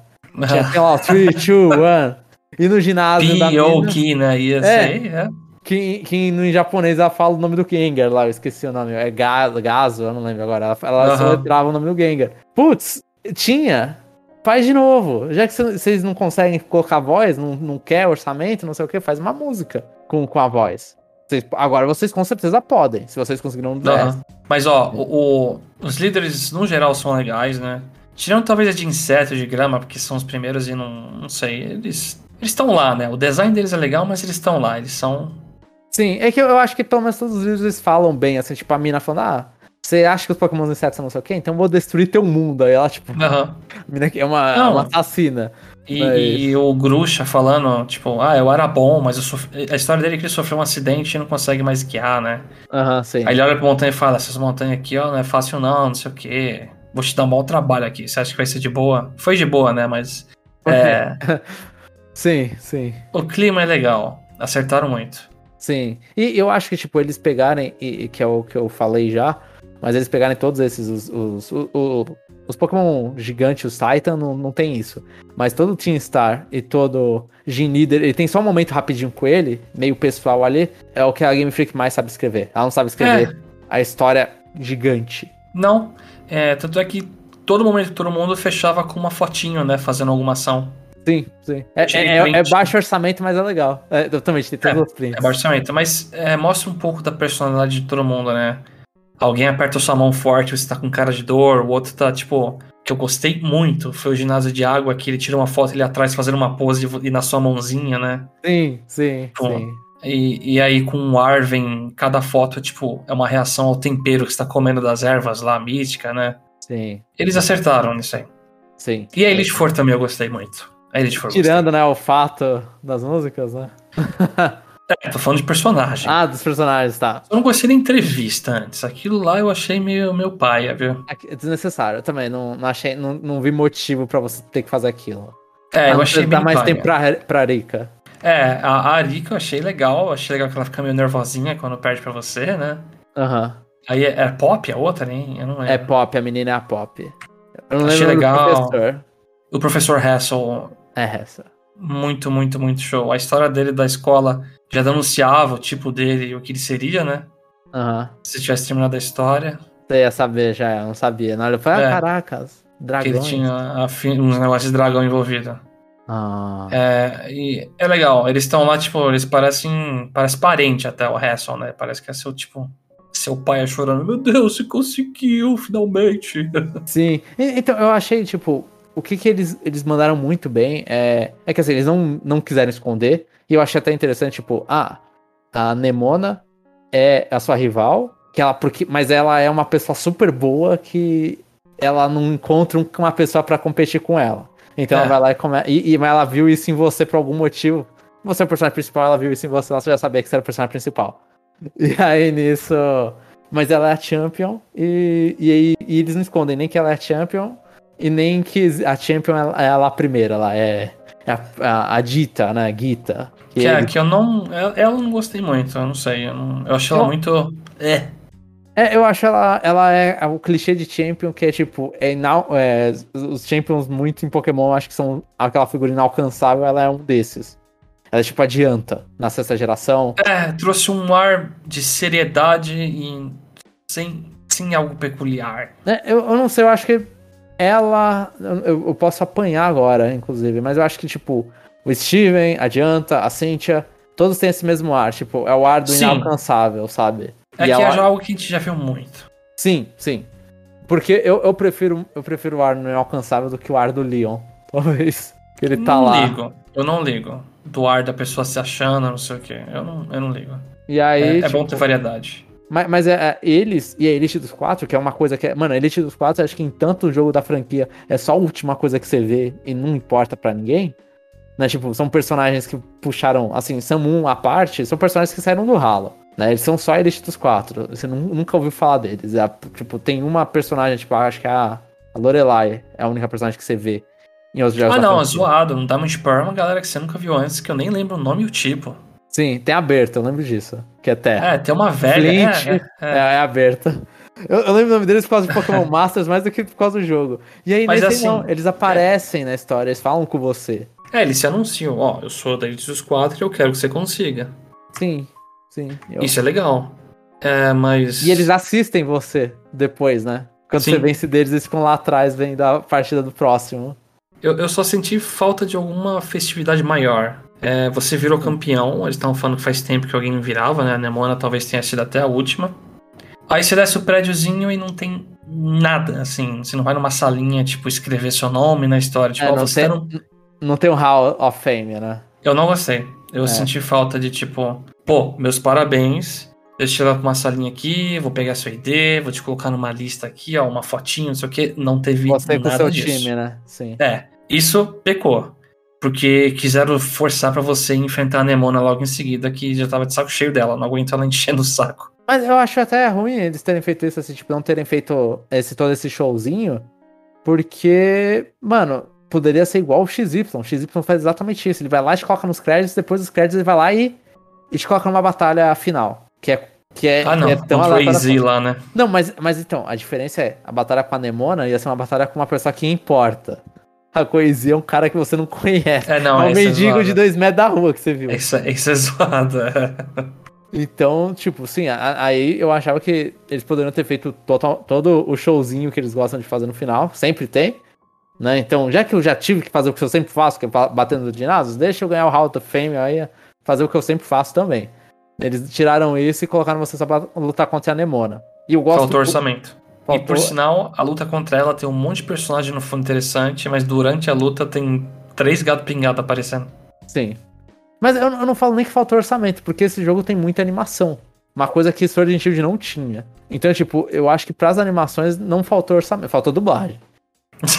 Tinha, sei lá, 3, 2, 1. E no ginásio da mina, P.O.K., né? Ia É. é. que, que no japonês ela fala o nome do Gengar lá, eu esqueci o nome. É Ga- Gazo, eu não lembro agora. Ela, ela só letrava o nome do Gengar. Putz, tinha. Faz de novo. Já que cê- vocês não conseguem colocar voz, não, não quer orçamento, não sei o que, faz uma música com, com a voz. Vocês- agora vocês com certeza podem, se vocês conseguiram um dessa. Mas, ó, o, o- os líderes, no geral, são legais, né? Tirando talvez a de inseto, de grama, porque são os primeiros e não, não sei, eles eles estão lá, né? O design deles é legal, mas eles estão lá, eles são... Sim, é que eu, eu acho que pelo menos todos os livros eles falam bem, assim, tipo a mina falando, ah, você acha que os Pokémon insetos são não sei o quê? Então eu vou destruir teu mundo. Aí ela, tipo, Aham. a mina é uma, Não. uma assassina. E, Mas- e o Grusha falando, tipo, ah, eu era bom, mas eu sofri... a história dele é que ele sofreu um acidente e não consegue mais guiar, né? Aham, sim. Aí ele olha pra montanha e fala, essas montanhas aqui, ó, não é fácil não, não sei o quê. Vou te dar um mau trabalho aqui. Você acha que vai ser de boa? Foi de boa, né? Mas é, Sim, sim. o clima é legal. Acertaram muito. Sim. E eu acho que, tipo, eles pegarem, e, que é o que eu falei já, mas eles pegarem todos esses, os, os, o- o- os Pokémon gigantes, os Titan, não, não tem isso. Mas todo o Team Star e todo Gene Leader, ele tem só um momento rapidinho com ele, meio pessoal ali, é o que a Game Freak mais sabe escrever. Ela não sabe escrever a história gigante. Não, é, tanto é que todo momento todo mundo fechava com uma fotinho, né? Fazendo alguma ação. Sim, sim. É, é- é print. baixo orçamento, mas é legal. É, totalmente, tem todos os prints. É basicamente, mas é, mostra um pouco da personalidade de todo mundo, né? Alguém aperta sua mão forte, você tá com cara de dor, o outro tá, tipo, que eu gostei muito, foi o ginásio de água, que ele tira uma foto ali atrás fazendo uma pose e na sua mãozinha, né? Sim, sim, Pô. sim. E, e aí com o Arven, cada foto é tipo, é uma reação ao tempero que você tá comendo das ervas lá, mística, né? Sim, Eles acertaram nisso aí. sim. E a Elite Four também eu gostei muito. A eu Tirando, né, o fato das músicas, né? gostei. É, tô falando de personagem. Ah, dos personagens, tá. Eu não gostei da entrevista antes. Aquilo lá eu achei meio meu pai, viu? É desnecessário. Eu também não, não achei, não, não vi motivo pra você ter que fazer aquilo. É, eu achei Dá bem mais paia. tempo pra, pra Rika. É, a, a Arika eu achei legal. Achei legal que ela fica meio nervosinha quando perde pra você, né? Aham. Aí é, é Pop a outra, né? Eu não lembro. É pop, a menina é a pop. Eu não Achei legal. professor. O professor Hassel, É essa. muito, muito, muito show. A história dele da escola já denunciava o tipo dele e o que ele seria, né? Aham. Se tivesse terminado a história. Você ia saber já, eu não sabia. Na hora eu falei, ah, É. caracas, Que dragões. ele tinha a uns negócios de dragão envolvido. Ah, É, e é legal. Eles estão lá, tipo, eles parecem. Parece parente até o Hassel, né? Parece que é seu, tipo. Seu pai é chorando. Meu Deus, você conseguiu, finalmente. Sim. Então, eu achei, tipo, o que que eles, eles mandaram muito bem é, é que assim, eles não, não quiseram esconder. E eu achei até interessante, tipo, ah, a Nemona é a sua rival, que ela, porque, mas ela é uma pessoa super boa que ela não encontra um- uma pessoa pra competir com ela. Então É. ela vai lá e começa. E, e- mas ela viu isso em você por algum motivo. Você é o personagem principal, ela viu isso em você, ela já sabia que você era o personagem principal. E aí nisso. Mas ela é a champion e, e, e eles não escondem nem que ela é a champion e nem que a champion é ela a primeira, ela é, é a, a, a Dita, né? Gita. Que Que, é, ele- que eu não. Ela ela eu não gostei muito, eu não sei. Eu, não, eu achei ela Não. muito. É. É, eu acho ela, ela é o clichê de champion que é tipo, é, inal- é, os champions muito em Pokémon, acho que são aquela figura inalcançável, ela é um desses. Ela tipo adianta na sexta geração. É, trouxe um ar de seriedade e sem, sem algo peculiar. É, eu, eu não sei, eu acho que ela. Eu, eu posso apanhar agora, inclusive, mas eu acho que, tipo, o Steven, adianta, a Cynthia, todos têm esse mesmo ar, tipo, é o ar do Sim. inalcançável, sabe? É E que ela- é algo que a gente já viu muito. Sim, sim. Porque eu, eu prefiro eu prefiro o ar no inalcançável do que o ar do Leon. Talvez. Que ele tá não lá. ligo. Eu não ligo. Do ar da pessoa se achando, não sei o quê. Eu não, eu não ligo. E aí. É, é tipo, bom ter variedade. Mas, mas é, é, eles e a Elite dos Quatro, que é uma coisa que é. Mano, a Elite dos Quatro, acho que em tanto jogo da franquia é só a última coisa que você vê e não importa pra ninguém. Né? Tipo, são personagens que puxaram, assim, Samun à parte, são personagens que saíram do ralo. Né? Eles são só Elite dos quatro. Você nu- nunca ouviu falar deles. É, tipo, tem uma personagem, tipo, acho que é a, a Lorelai é a única personagem que você vê em outros jogos. Ah, não, é zoado. No Diamond Pearl é uma galera que você nunca viu antes, que eu nem lembro o nome e o tipo. Sim, tem a Berta, eu lembro disso. Que é Terra. É, tem uma velha. Flint, é, é, é, é. é a Berta. Eu, eu lembro o nome deles por causa de Pokémon Masters mais do que por causa do jogo. E aí, Mas nesse assim, não, eles aparecem na história, eles falam com você. É, eles se anunciam, ó, eu sou da Elite dos Quatro e eu quero que você consiga. Sim, sim. eu- Isso é legal. É, mas. E eles assistem você depois, né? Quando Sim. você vence deles, eles ficam lá atrás, vendo a partida do próximo. Eu, eu só senti falta de alguma festividade maior. É, você virou campeão, eles estavam falando que faz tempo que alguém não virava, né? A Nemona talvez tenha sido até a última. Aí você desce o prédiozinho e não tem nada, assim. Você não vai numa salinha, tipo, escrever seu nome na história. Tipo, É, não, você tem, não tem o Hall of Fame, né? Eu não gostei. Eu É. senti falta de, tipo, pô, meus parabéns. Eu te levo pra uma salinha aqui, vou pegar seu ID, vou te colocar numa lista aqui, ó, uma fotinho, não sei o quê. Não teve Você com nada seu disso. time, né? Sim. É, isso pecou. Porque quiseram forçar pra você enfrentar a Nemona logo em seguida, que já tava de saco cheio dela, não aguento ela enchendo o saco. Mas eu acho até ruim eles terem feito isso, assim, tipo, não terem feito esse, todo esse showzinho, porque, mano, poderia ser igual o XY. O XY faz exatamente isso. Ele vai lá e te coloca nos créditos, depois dos créditos ele vai lá e, e te coloca numa batalha final. Que é, que é, ah, não, é tão AZ lá, né? Não, mas, mas então, a diferença é, a batalha com a Nemona ia ser uma batalha com uma pessoa que importa. A Coesia é um cara que você não conhece. É, não, é um é mendigo zoado. de dois metros da rua que você viu. Isso, é- isso é zoado. é. Então, tipo, sim, aí eu achava que eles poderiam ter feito total- todo o showzinho que eles gostam de fazer no final. Sempre tem. Né? Então, já que eu já tive que fazer o que eu sempre faço, que é ba- batendo nos ginásios, deixa eu ganhar o Hall of Fame aí, fazer o que eu sempre faço também. Eles tiraram isso e colocaram você só pra lutar contra a Nemona. E eu gosto Faltou orçamento. E Faltou- por sinal, a luta contra ela tem um monte de personagem no fundo interessante, mas durante a luta tem três gato pingado aparecendo. Sim. Mas eu, eu não falo nem que faltou orçamento, porque esse jogo tem muita animação. Uma coisa que Sword and Shield não tinha. Então, tipo, eu acho que pras animações não faltou orçamento, faltou dublagem.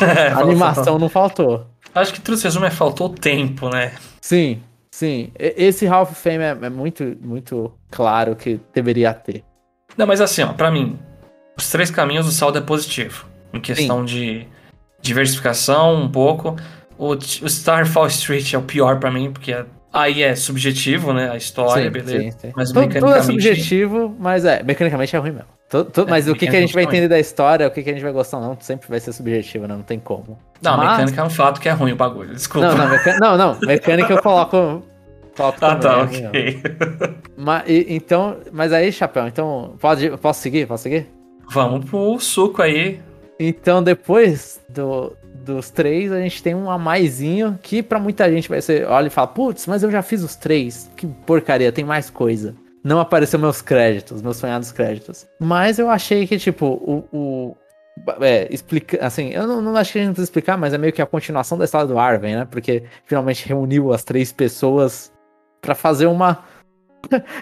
É, animação não faltou. Acho que tudo se resume é faltou tempo, né? Sim, sim. Esse Hall of Fame é, é muito, muito claro que deveria ter. Não, mas assim, ó, pra mim, os três caminhos do saldo é positivo. Em questão de diversificação, um pouco. O, o Starfall Street é o pior pra mim, porque é- aí é subjetivo, né? A história, sim, beleza. sim, sim. Mas Tudo, tudo é mecanicamente. subjetivo, mas é, mecanicamente é ruim mesmo. É, mas o que, que a gente vai mecanicamente entender da história, o que, que a gente vai gostar não, sempre vai ser subjetivo, né? Não tem como. Não, Mas- mecânica é um fato que é ruim o bagulho, desculpa. Não, não, meca... não, não, mecânica eu coloco. coloco Ah, também, tá, é ok. Mas, e- então, mas aí, Chapéu, então, pode, posso seguir? Posso seguir? Vamos pro suco aí. Então, depois do, dos três, a gente tem um a maisinho que pra muita gente vai ser, olha e fala, putz, mas eu já fiz os três, que porcaria, tem mais coisa. Não apareceu meus créditos, meus sonhados créditos. Mas eu achei que, tipo, o. o é, explica, assim, eu não, não acho que a gente precisa explicar, mas é meio que a continuação da história do Arven, né? Porque finalmente reuniu as três pessoas pra fazer uma.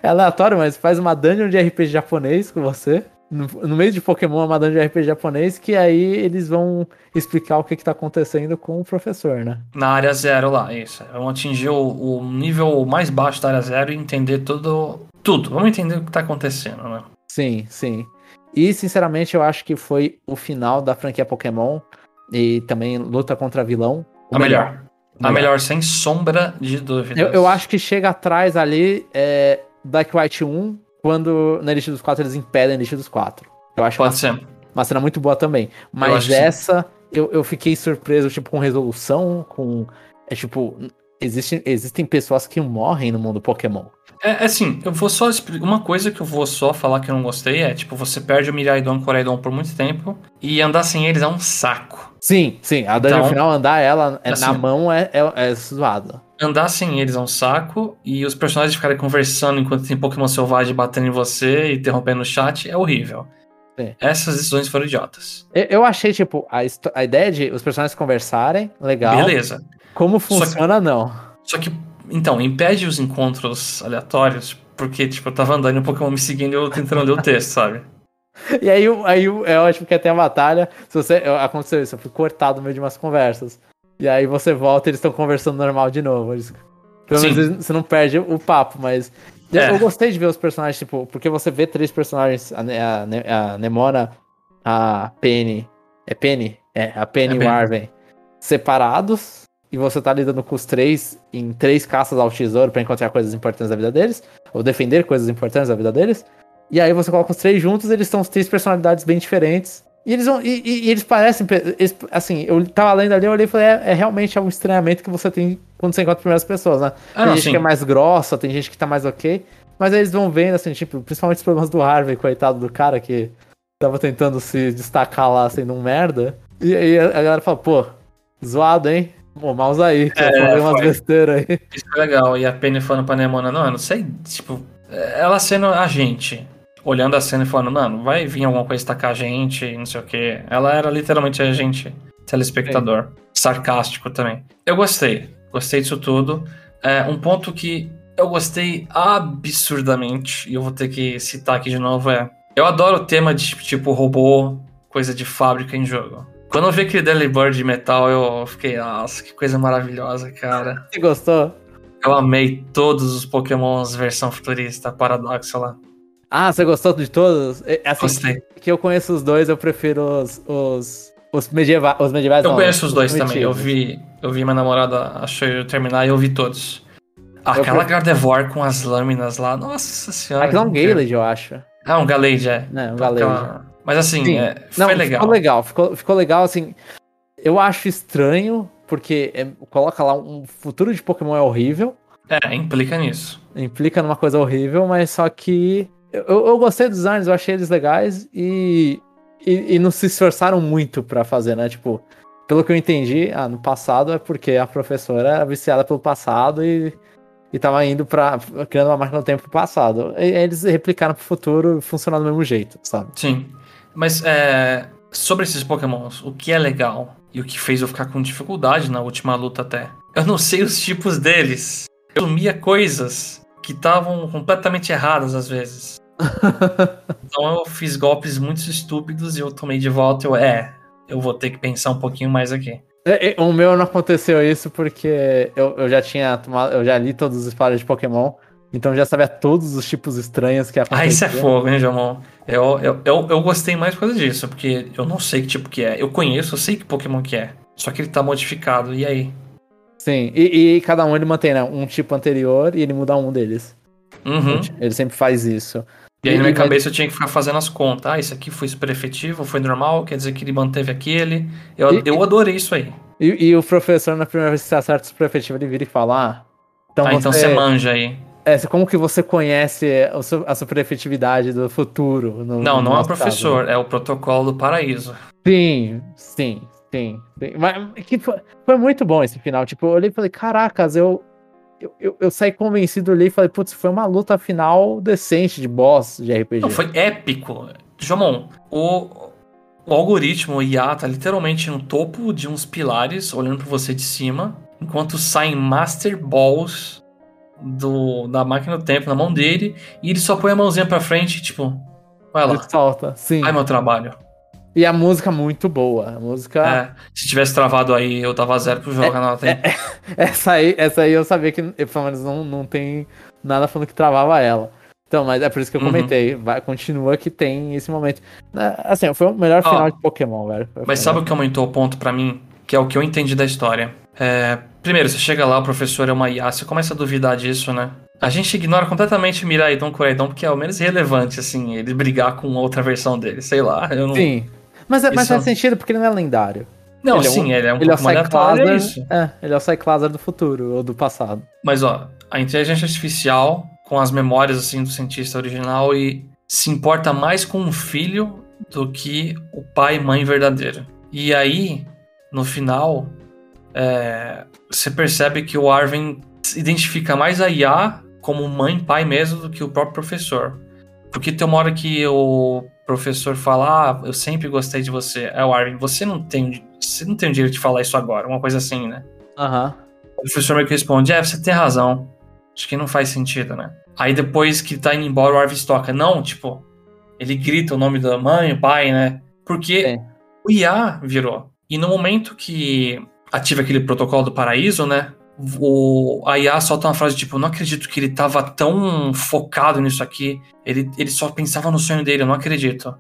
é aleatório, mas faz uma dungeon de RPG japonês com você. No, no meio de Pokémon, uma dungeon de RPG japonês, que aí eles vão explicar o que, que tá acontecendo com o professor, né? Na área zero lá, isso. Vamos atingir o, o nível mais baixo da área zero e entender tudo. Tudo. Vamos entender o que tá acontecendo, né? Sim, sim. E, sinceramente, eu acho que foi o final da franquia Pokémon e também luta contra vilão. A melhor. A Melhor. melhor, sem sombra de dúvidas. Eu, eu acho que chega atrás ali é, Black White 1, quando na Elite dos 4 eles impedem a Elite dos 4. Eu acho uma, Pode ser. uma cena muito boa também. Mas sim. essa, eu, eu fiquei surpreso, tipo, com resolução, com. É tipo. Existem, existem pessoas que morrem no mundo Pokémon. É é assim, eu vou só explicar. Uma coisa que eu vou só falar que eu não gostei é, tipo, você perde o Miraidon e o Coraidon por muito tempo e andar sem eles é um saco. Sim, sim. A dungeon Então, final, andar ela é, assim, na mão é, é, é zoado. Andar sem eles é um saco e os personagens ficarem conversando enquanto tem Pokémon selvagem batendo em você e interrompendo o chat é horrível. Sim. Essas decisões foram idiotas. Eu, achei, tipo, a, a ideia de os personagens conversarem, legal. Beleza. Como Só que- funciona, não. Só que, então, impede os encontros aleatórios, porque, tipo, eu tava andando e o Pokémon me seguindo e eu tentando ler o texto, sabe? E aí, aí é ótimo que até a batalha, se você. eu- Aconteceu isso, eu fui cortado no meio de umas conversas. E aí você volta e eles estão conversando normal de novo. Eles, pelo Sim. menos você não perde o papo, mas. Eu, É. eu gostei de ver os personagens, tipo, porque você vê três personagens, a, a, a Nemona, a Penny. É Penny? É, a Penny É e o Penny. Arven separados. E você tá lidando com os três em três caças ao tesouro pra encontrar coisas importantes da vida deles. Ou defender coisas importantes da vida deles. E aí você coloca os três juntos, eles são três personalidades bem diferentes. E eles vão. E, e- e eles parecem. eles- assim, eu tava lendo ali, eu olhei e falei, é, é realmente um estranhamento que você tem quando você encontra primeiras pessoas, né? Ah, tem não, gente sim. que é mais grossa, tem gente que tá mais ok. Mas aí eles vão vendo, assim, tipo, principalmente os problemas do Harvey, coitado do cara que tava tentando se destacar lá sendo um merda. E aí a galera fala, pô, zoado, hein? Pô, mouse aí, que É, eu falei umas besteiras aí. Isso é legal. E a Penny falando pra Nemona, não, eu não sei, tipo, ela sendo a gente, olhando a cena e falando, mano, vai vir alguma coisa tacar a gente, não sei o quê. Ela era literalmente a gente, telespectador. Sarcástico também. Eu gostei, gostei disso tudo. É, um ponto que eu gostei absurdamente, e eu vou ter que citar aqui de novo, é. Eu adoro o tema de tipo robô, coisa de fábrica em jogo. Quando eu vi aquele Daily Bird de metal, eu fiquei, nossa, que coisa maravilhosa, cara. Você gostou? Eu amei todos os Pokémons versão futurista, Paradoxo lá. Ah, você gostou de todos? É, Assim, Gostei. que eu conheço os dois, eu prefiro os, os, os, medieva os medievais. Eu não, conheço os dois também. Eu vi, eu vi minha namorada achou eu terminar e eu vi todos. Aquela Gardevoir com as lâminas lá, nossa senhora. Aquilo é um. Galed, eu acho. Ah, um Galade, é. Né, um Galade. Aquela- Mas assim, Sim. é, Não, foi legal. ficou legal. Ficou, ficou legal, assim. Eu acho estranho, porque é- coloca lá um futuro de Pokémon é horrível. É, implica nisso. Implica numa coisa horrível, mas só que. Eu, eu gostei dos designs, eu achei eles legais e, e, e não se esforçaram muito pra fazer, né? Tipo, pelo que eu entendi, ah, no passado é porque a professora era viciada pelo passado e, e tava indo pra. criando uma máquina do tempo pro passado. E eles replicaram pro futuro e funcionar do mesmo jeito, sabe? Sim. Mas é, sobre esses Pokémons, o que é legal e o que fez eu ficar com dificuldade na última luta até. Eu não sei os tipos deles. Eu sumia coisas que estavam completamente erradas às vezes. então eu fiz golpes muito estúpidos e eu tomei de volta. Eu, é, eu vou ter que pensar um pouquinho mais aqui. É, é, O meu não aconteceu isso porque eu, eu já tinha tomado, eu já li todos os spoilers de Pokémon, então já sabia todos os tipos estranhos que Ah, aconteciam. isso é fogo, hein, Jamon? Eu, eu, eu, eu gostei mais por causa disso, porque eu não sei que tipo que é. Eu conheço, eu sei que Pokémon que é. Só que ele tá modificado, e aí? Sim, e, e cada um ele mantém né, um tipo anterior e ele muda um deles. Uhum. Ele sempre faz isso. E aí na minha vai- cabeça eu tinha que ficar fazendo as contas. Ah, isso aqui foi super efetivo, foi normal, quer dizer que ele manteve aquele. Eu, E- eu adorei isso aí. E, e o professor, na primeira vez que você acerta o super efetivo, ele vira e fala: Ah, então, ah, você, então você manja aí. É, como que você conhece a super efetividade do futuro? no- Não, no não é o nosso caso? professor, é o protocolo do paraíso. Sim, sim, sim. sim. Mas que foi, foi muito bom esse final. Tipo, eu olhei e falei, caracas, eu, eu, eu, eu saí convencido ali e falei, putz, foi uma luta final decente de boss de RPG. Não, foi épico. Jomon, o, o algoritmo, o IA, tá literalmente no topo de uns pilares, olhando pra você de cima, enquanto saem Master Balls do, da máquina do tempo na mão dele, e ele só põe a mãozinha pra frente, tipo, vai Ele lá, solta, sim. vai meu trabalho. E a música muito boa. A música. É, se tivesse travado aí, eu tava zero pro jogo, não tem. Essa, aí, essa aí eu sabia que, pelo menos, não, não tem nada falando que travava ela. Então, mas é por isso que eu Uhum. comentei. Vai, continua que tem esse momento. É, Assim, foi o melhor final de Pokémon, velho. Foi Mas sabe o que aumentou o ponto pra mim? Que é o que eu entendi da história. É, primeiro, você chega lá, o professor é uma IA, você começa a duvidar disso, né? A gente ignora completamente Miraidon Coraidon, porque é o menos relevante, assim, ele brigar com outra versão dele, sei lá. Eu não... Sim. Mas, é- mas Isso- faz sentido porque ele não é lendário. Não, Ele é sim, um- ele é um ele é pouco aleatório, é isso. É, ele é o Cyclaser do futuro, ou do passado. Mas, ó, a inteligência artificial, com as memórias, assim, do cientista original, e se importa mais com o filho do que o pai e mãe verdadeiro. E aí, no final, é, você percebe que o Arvin identifica mais a IA como mãe e pai mesmo do que o próprio professor. Porque tem uma hora que o professor fala, ah, eu sempre gostei de você. É o Arvin, você não tem, você não tem o direito de falar isso agora, uma coisa assim, né? Aham. O professor meio que responde, é, você tem razão. Acho que não faz sentido, né? Aí depois que tá indo embora, o Arvis toca. Não, tipo, ele grita o nome da mãe, o pai, né? Porque Sim. o IA virou. E no momento que ativa aquele protocolo do paraíso, né? o a IA solta uma frase tipo, não acredito que ele tava tão focado nisso aqui. Ele, ele só pensava no sonho dele, eu não acredito.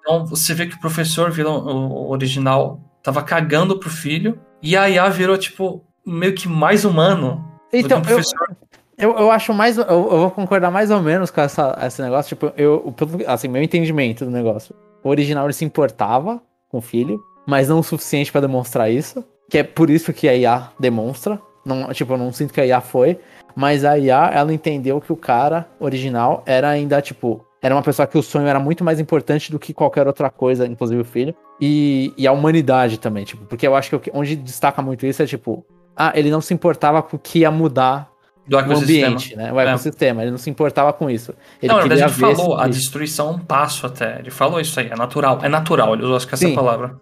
Então você vê que o professor vilão o original tava cagando pro filho e a IA virou tipo meio que mais humano. do Então, que o eu, professor. eu, eu acho mais. Eu, eu vou concordar mais ou menos com essa, esse negócio. Tipo, eu, assim, meu entendimento do negócio. O original ele se importava com o filho, mas não o suficiente pra demonstrar isso. Que é por isso que a IA demonstra. Não, tipo, eu não sinto que a IA foi. Mas a IA, ela entendeu que o cara original era ainda, tipo. Era uma pessoa que o sonho era muito mais importante do que qualquer outra coisa, inclusive o filho. E, e a humanidade também, tipo. Porque eu acho que onde destaca muito isso é, tipo. Ah, ele não se importava com o que ia mudar do o ambiente, né? O ecossistema. Ele não se importava com isso. Ele não, na verdade ele falou, a destruição é um passo até. Ele falou isso aí, é natural. É natural, ele usou acho que essa Sim. palavra.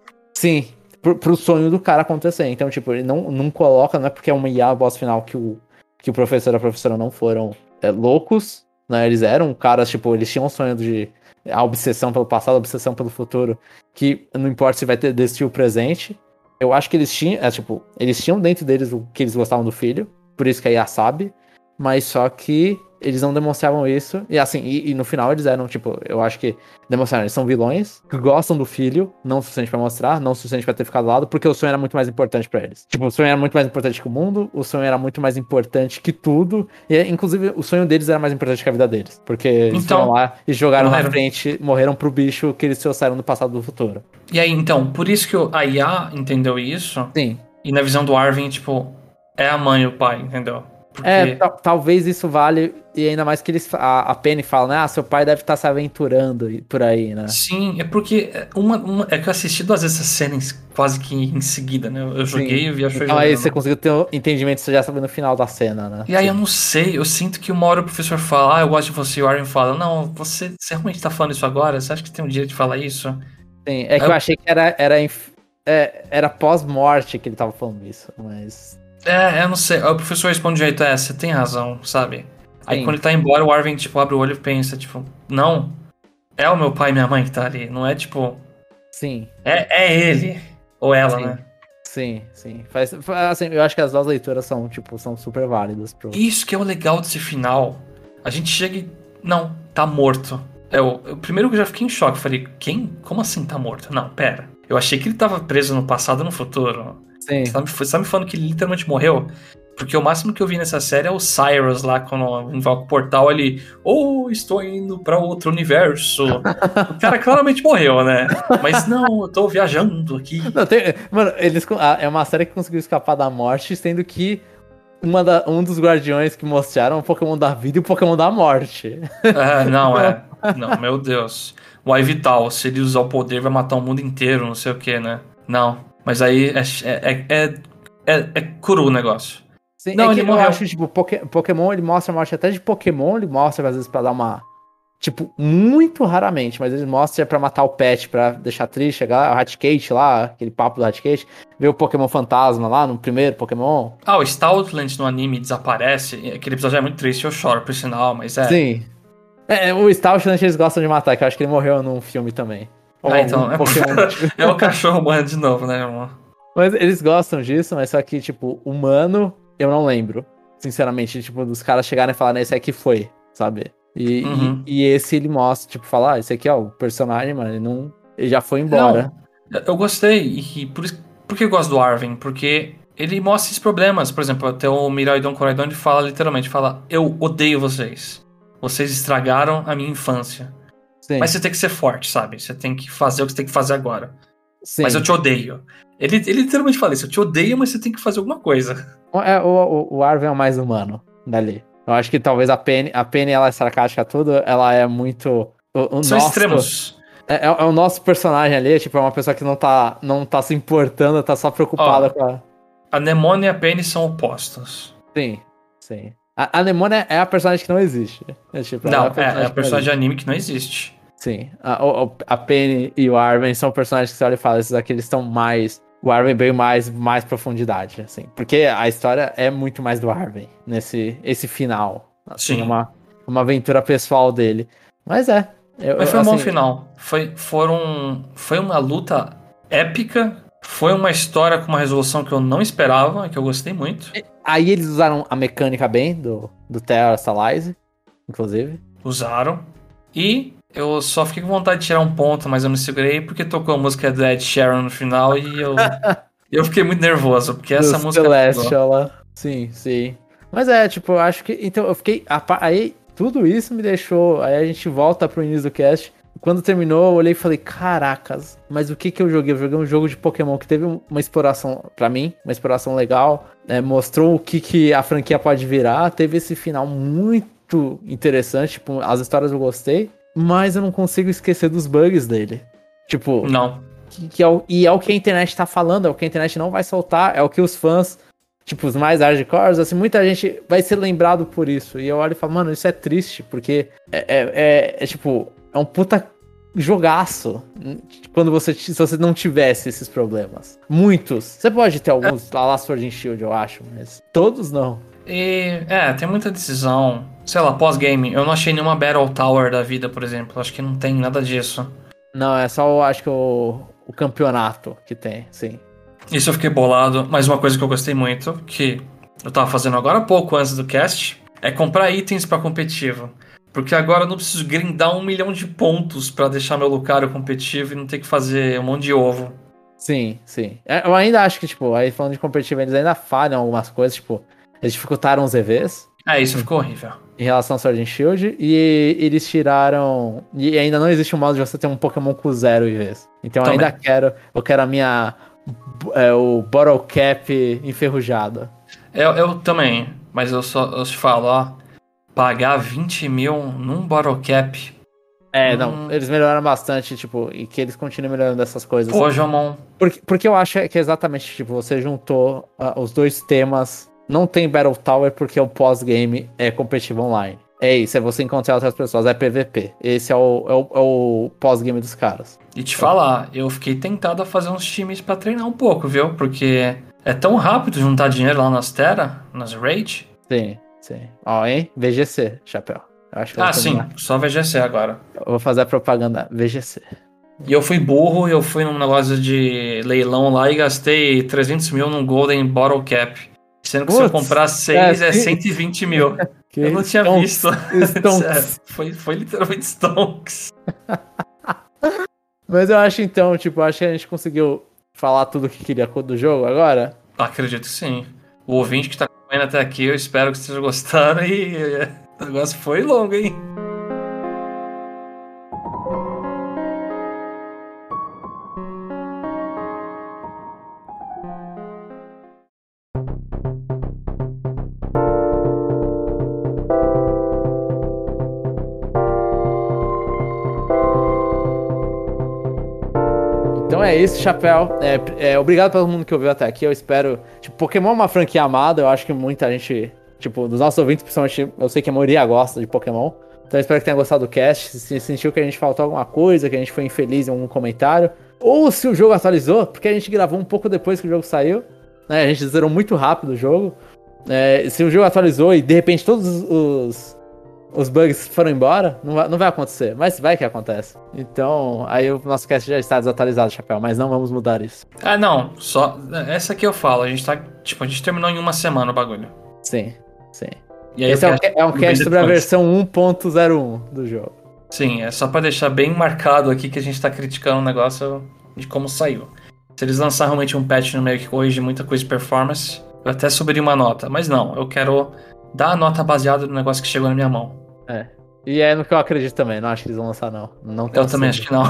Sim, pro, sonho do cara acontecer. Então, tipo, ele não, não coloca, não é porque é uma IA boss final que o, que o professor e a professora não foram é, loucos, né? Eles eram caras, tipo, eles tinham um sonho de. A obsessão pelo passado, a obsessão pelo futuro, que não importa se vai ter decidir o presente. Eu acho que eles tinham, é, tipo, eles tinham dentro deles o que eles gostavam do filho, por isso que a IA sabe, mas só que eles não demonstravam isso. E assim, e, e no final eles eram, tipo, eu acho que demonstraram, eles são vilões que gostam do filho, não o suficiente pra mostrar, não o suficiente pra ter ficado ao lado, porque o sonho era muito mais importante pra eles. Tipo, o sonho era muito mais importante que o mundo, o sonho era muito mais importante que tudo, e inclusive o sonho deles era mais importante que a vida deles, porque eles Então, foram lá e jogaram na frente, morreram pro bicho que eles trouxeram do passado do futuro. E aí, então, por isso que a IA entendeu isso, Sim. e na visão do Arvin, tipo, é a mãe e o pai, entendeu? Porque. É, tal- talvez isso vale, e ainda mais que eles, a, a Penny fala, né, ah, seu pai deve estar se aventurando por aí, né? Sim, é porque é uma, uma- é que eu assisti duas vezes essa cena quase que em seguida, né? Eu joguei e vi a Então aí você conseguiu ter um entendimento, você já sabe no final da cena, né? E aí eu não sei, eu sinto que uma hora o professor fala, ah, eu gosto de você, e o Arvin fala, não, você, você realmente tá falando isso agora? Você acha que tem um direito de falar isso? Sim, é que Eu- eu achei que era, era, inf- é, era pós-morte que ele tava falando isso, mas. É, eu não sei. O professor responde de jeito, é, você tem razão, sabe? Aí Sim. quando ele tá embora, o Arvin, tipo, abre o olho e pensa, tipo, não, é o meu pai e minha mãe que tá ali, não é tipo, Sim, é, é ele, ou ela, Sim. né? sim, sim. Faz, fa- assim, eu acho que as duas leituras são, tipo, são super válidas pro. Isso que é o legal desse final. A gente chega e. Não, tá morto. Eu, eu primeiro que eu já fiquei em choque. Falei, quem? Como assim tá morto? Não, pera. Eu achei que ele tava preso no passado ou no futuro. Sim. Você tá, me, você tá me falando que ele literalmente morreu? Porque o máximo que eu vi nessa série é o Cyrus lá, quando o portal, ele. Oh, estou indo pra outro universo. o cara claramente morreu, né? Mas não, eu tô viajando aqui. Não, tem- mano, eles, é uma série que conseguiu escapar da morte, sendo que uma da- um dos guardiões que mostraram é o Pokémon da vida e o Pokémon da morte. É, não, é. Não, meu Deus. O Vital, se ele usar o poder, vai matar o mundo inteiro, não sei o que, né? Não. Mas aí é, é, é, é, é cru o negócio. Sim, Não, é que ele eu morreu. acho, tipo, Poké- Pokémon, ele mostra a morte até de Pokémon, ele mostra às vezes pra dar uma. Tipo, muito raramente, mas ele mostra pra matar o pet, pra deixar triste, chegar o Hatcate lá, aquele papo do Hatcate, ver o Pokémon fantasma lá no primeiro Pokémon. Ah, o Stoutland no anime desaparece. Aquele episódio é muito triste, eu choro por sinal, mas é. Sim. É, é, o Stoutland eles gostam de matar, que eu acho que ele morreu num filme também. Ah, então. algum Pokémon. é o cachorro morrendo de novo, né, irmão? Mas eles gostam disso, mas só que, tipo, humano, eu não lembro. Sinceramente, tipo, dos caras chegarem e falarem, esse aqui foi, sabe? E, e- Uhum. e, esse ele mostra, tipo, falar, ah, esse aqui, ó, o personagem, mano, ele não. Ele já foi embora. Não, eu gostei, e por, por que eu gosto do Arvin? Porque ele mostra esses problemas. Por exemplo, até o Miraidon Coraidon ele fala literalmente, fala, eu odeio vocês. Vocês estragaram a minha infância. Sim. Mas você tem que ser forte, sabe? Você tem que fazer o que você tem que fazer agora. sim. Mas eu te odeio. Ele, ele literalmente fala isso, eu te odeio, mas você tem que fazer alguma coisa. É, o, o, o Arven é o mais humano dali. Eu acho que talvez a Penny, a Penny ela é sarcástica tudo, ela é muito. O, o São nosso- extremos. É, é o nosso personagem ali, tipo, é uma pessoa que não tá, não tá se importando, tá só preocupada Ó. com a. A Nemone e a Penny são opostos. Sim, sim. A, a Nemona é a personagem que não existe. É, tipo, não, ela é, é a que não personagem de anime que não existe. Sim. A, a Penny e o Arwen são personagens que você olha e fala, esses aqui eles estão mais. O Arwen veio mais, mais profundidade, assim. Porque a história é muito mais do Arwen nesse esse final. Assim, Sim. uma, uma aventura pessoal dele. Mas é. eu- Mas foi um bom assim, final. Foi, foram, foi uma luta épica. Foi uma história com uma resolução que eu não esperava, que eu gostei muito. Aí eles usaram a mecânica bem do, do Terra Stalize, inclusive. Usaram. E eu só fiquei com vontade de tirar um ponto, mas eu me segurei porque tocou a música do Ed Sheeran no final e eu. eu fiquei muito nervoso, porque essa do música. Celestial lá. Sim, sim. Mas é, tipo, eu acho que. Então, eu fiquei. Aí, tudo isso me deixou. Aí a gente volta pro início do cast. Quando terminou, eu olhei e falei: Caracas, mas o que que eu joguei? Eu joguei um jogo de Pokémon que teve uma exploração, para mim, uma exploração legal. Né? Mostrou o que, que a franquia pode virar. Teve esse final muito interessante. Tipo, as histórias eu gostei. Mas eu não consigo esquecer dos bugs dele. Tipo. Não. Que, que é o, e é o que a internet tá falando, é o que a internet não vai soltar, é o que os fãs tipo, os mais hardcores, assim, muita gente vai ser lembrado por isso. E eu olho e falo, mano, isso é triste, porque é, é, é, é tipo, é um puta jogaço quando você, se você não tivesse esses problemas. Muitos. Você pode ter alguns é. lá Sword and Shield, eu acho, mas todos não. E, é, tem muita decisão. Sei lá, pós-game. Eu não achei nenhuma Battle Tower da vida, por exemplo. Acho que não tem nada disso. Não, é só, acho que o, o campeonato que tem, sim. Isso eu fiquei bolado. Mas uma coisa que eu gostei muito, que eu tava fazendo agora há pouco antes do cast, é comprar itens para competitivo. Porque agora eu não preciso grindar um milhão de pontos para deixar meu Lucario competitivo e não ter que fazer um monte de ovo. Sim, sim. É, eu ainda acho que, tipo, aí falando de competitivo, eles ainda falham algumas coisas, tipo, eles dificultaram os EVs. É, isso ficou horrível. Em relação ao Sword and Shield. E eles tiraram. E ainda não existe um modo de você ter um Pokémon com zero EVs. Então eu ainda quero. Eu quero a minha é, o bottle cap enferrujado. Eu, eu também, mas eu só eu te falo, ó, pagar 20 mil num bottle cap. É, hum... não, eles melhoraram bastante, tipo, e que eles continuem melhorando essas coisas. Pô, Jomon. Porque, porque eu acho que é exatamente, tipo, você juntou uh, os dois temas. Não tem Battle Tower porque o pós-game é competitivo online. É isso, é você encontrar outras pessoas, é PVP. Esse é o, é o, é o pós-game dos caras. E te falar, eu fiquei tentado a fazer uns times para treinar um pouco, viu? Porque é tão rápido juntar dinheiro lá nas Terra, nas Raid. Sim, sim. Ó, hein? VGC, chapéu. ah, sim, só VGC agora. Eu vou fazer a propaganda VGC. E eu fui burro, eu fui num negócio de leilão lá e gastei 300 mil num Golden Bottle Cap. Sendo que Putz, se eu comprar 6 é, é 120 mil. Que eu não tinha visto. Stonks. foi, foi literalmente Stonks. Mas eu acho então, tipo, acho que a gente conseguiu falar tudo o que queria do jogo agora. Acredito que sim. O ouvinte que tá acompanhando até aqui, eu espero que esteja gostando e o negócio foi longo, hein? Isso, Chapéu. É, é, obrigado pra todo mundo que ouviu até aqui. Eu espero. Tipo, Pokémon é uma franquia amada. Eu acho que muita gente. Tipo, dos nossos ouvintes, principalmente, eu sei que a maioria gosta de Pokémon. Então espero que tenha gostado do cast. Se sentiu que a gente faltou alguma coisa, que a gente foi infeliz em algum comentário. Ou se o jogo atualizou, porque a gente gravou um pouco depois que o jogo saiu. Né? A gente zerou muito rápido o jogo. É, se o jogo atualizou e de repente todos os, os bugs foram embora, não vai, não vai acontecer, mas vai que acontece. Então, aí o nosso cast já está desatualizado, Chapéu, mas não vamos mudar isso. Ah, não, só. Essa aqui eu falo, a gente tá. Tipo, a gente terminou em uma semana o bagulho. Sim, sim. E aí Esse é, um, é um cast sobre a versão 1.01 do jogo. Sim, é só para deixar bem marcado aqui que a gente tá criticando o negócio de como saiu. Se eles lançarem realmente um patch no meio que corrige muita coisa de performance, eu até subiria uma nota. Mas não, eu quero dar a nota baseada no negócio que chegou na minha mão. É. E é no que eu acredito também. Não acho que eles vão lançar, não. não eu também acho que não.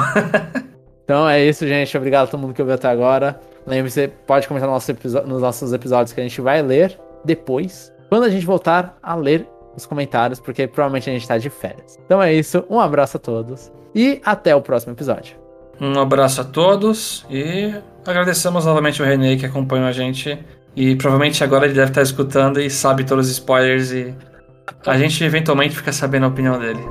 então é isso, gente. Obrigado a todo mundo que ouviu até agora. Lembre-se, pode comentar no nosso nos nossos episódios que a gente vai ler depois. Quando a gente voltar a ler os comentários, porque provavelmente a gente tá de férias. Então é isso. Um abraço a todos. E até o próximo episódio. Um abraço a todos e agradecemos novamente o René que acompanhou a gente. E provavelmente agora ele deve estar escutando e sabe todos os spoilers e a gente eventualmente fica sabendo a opinião dele.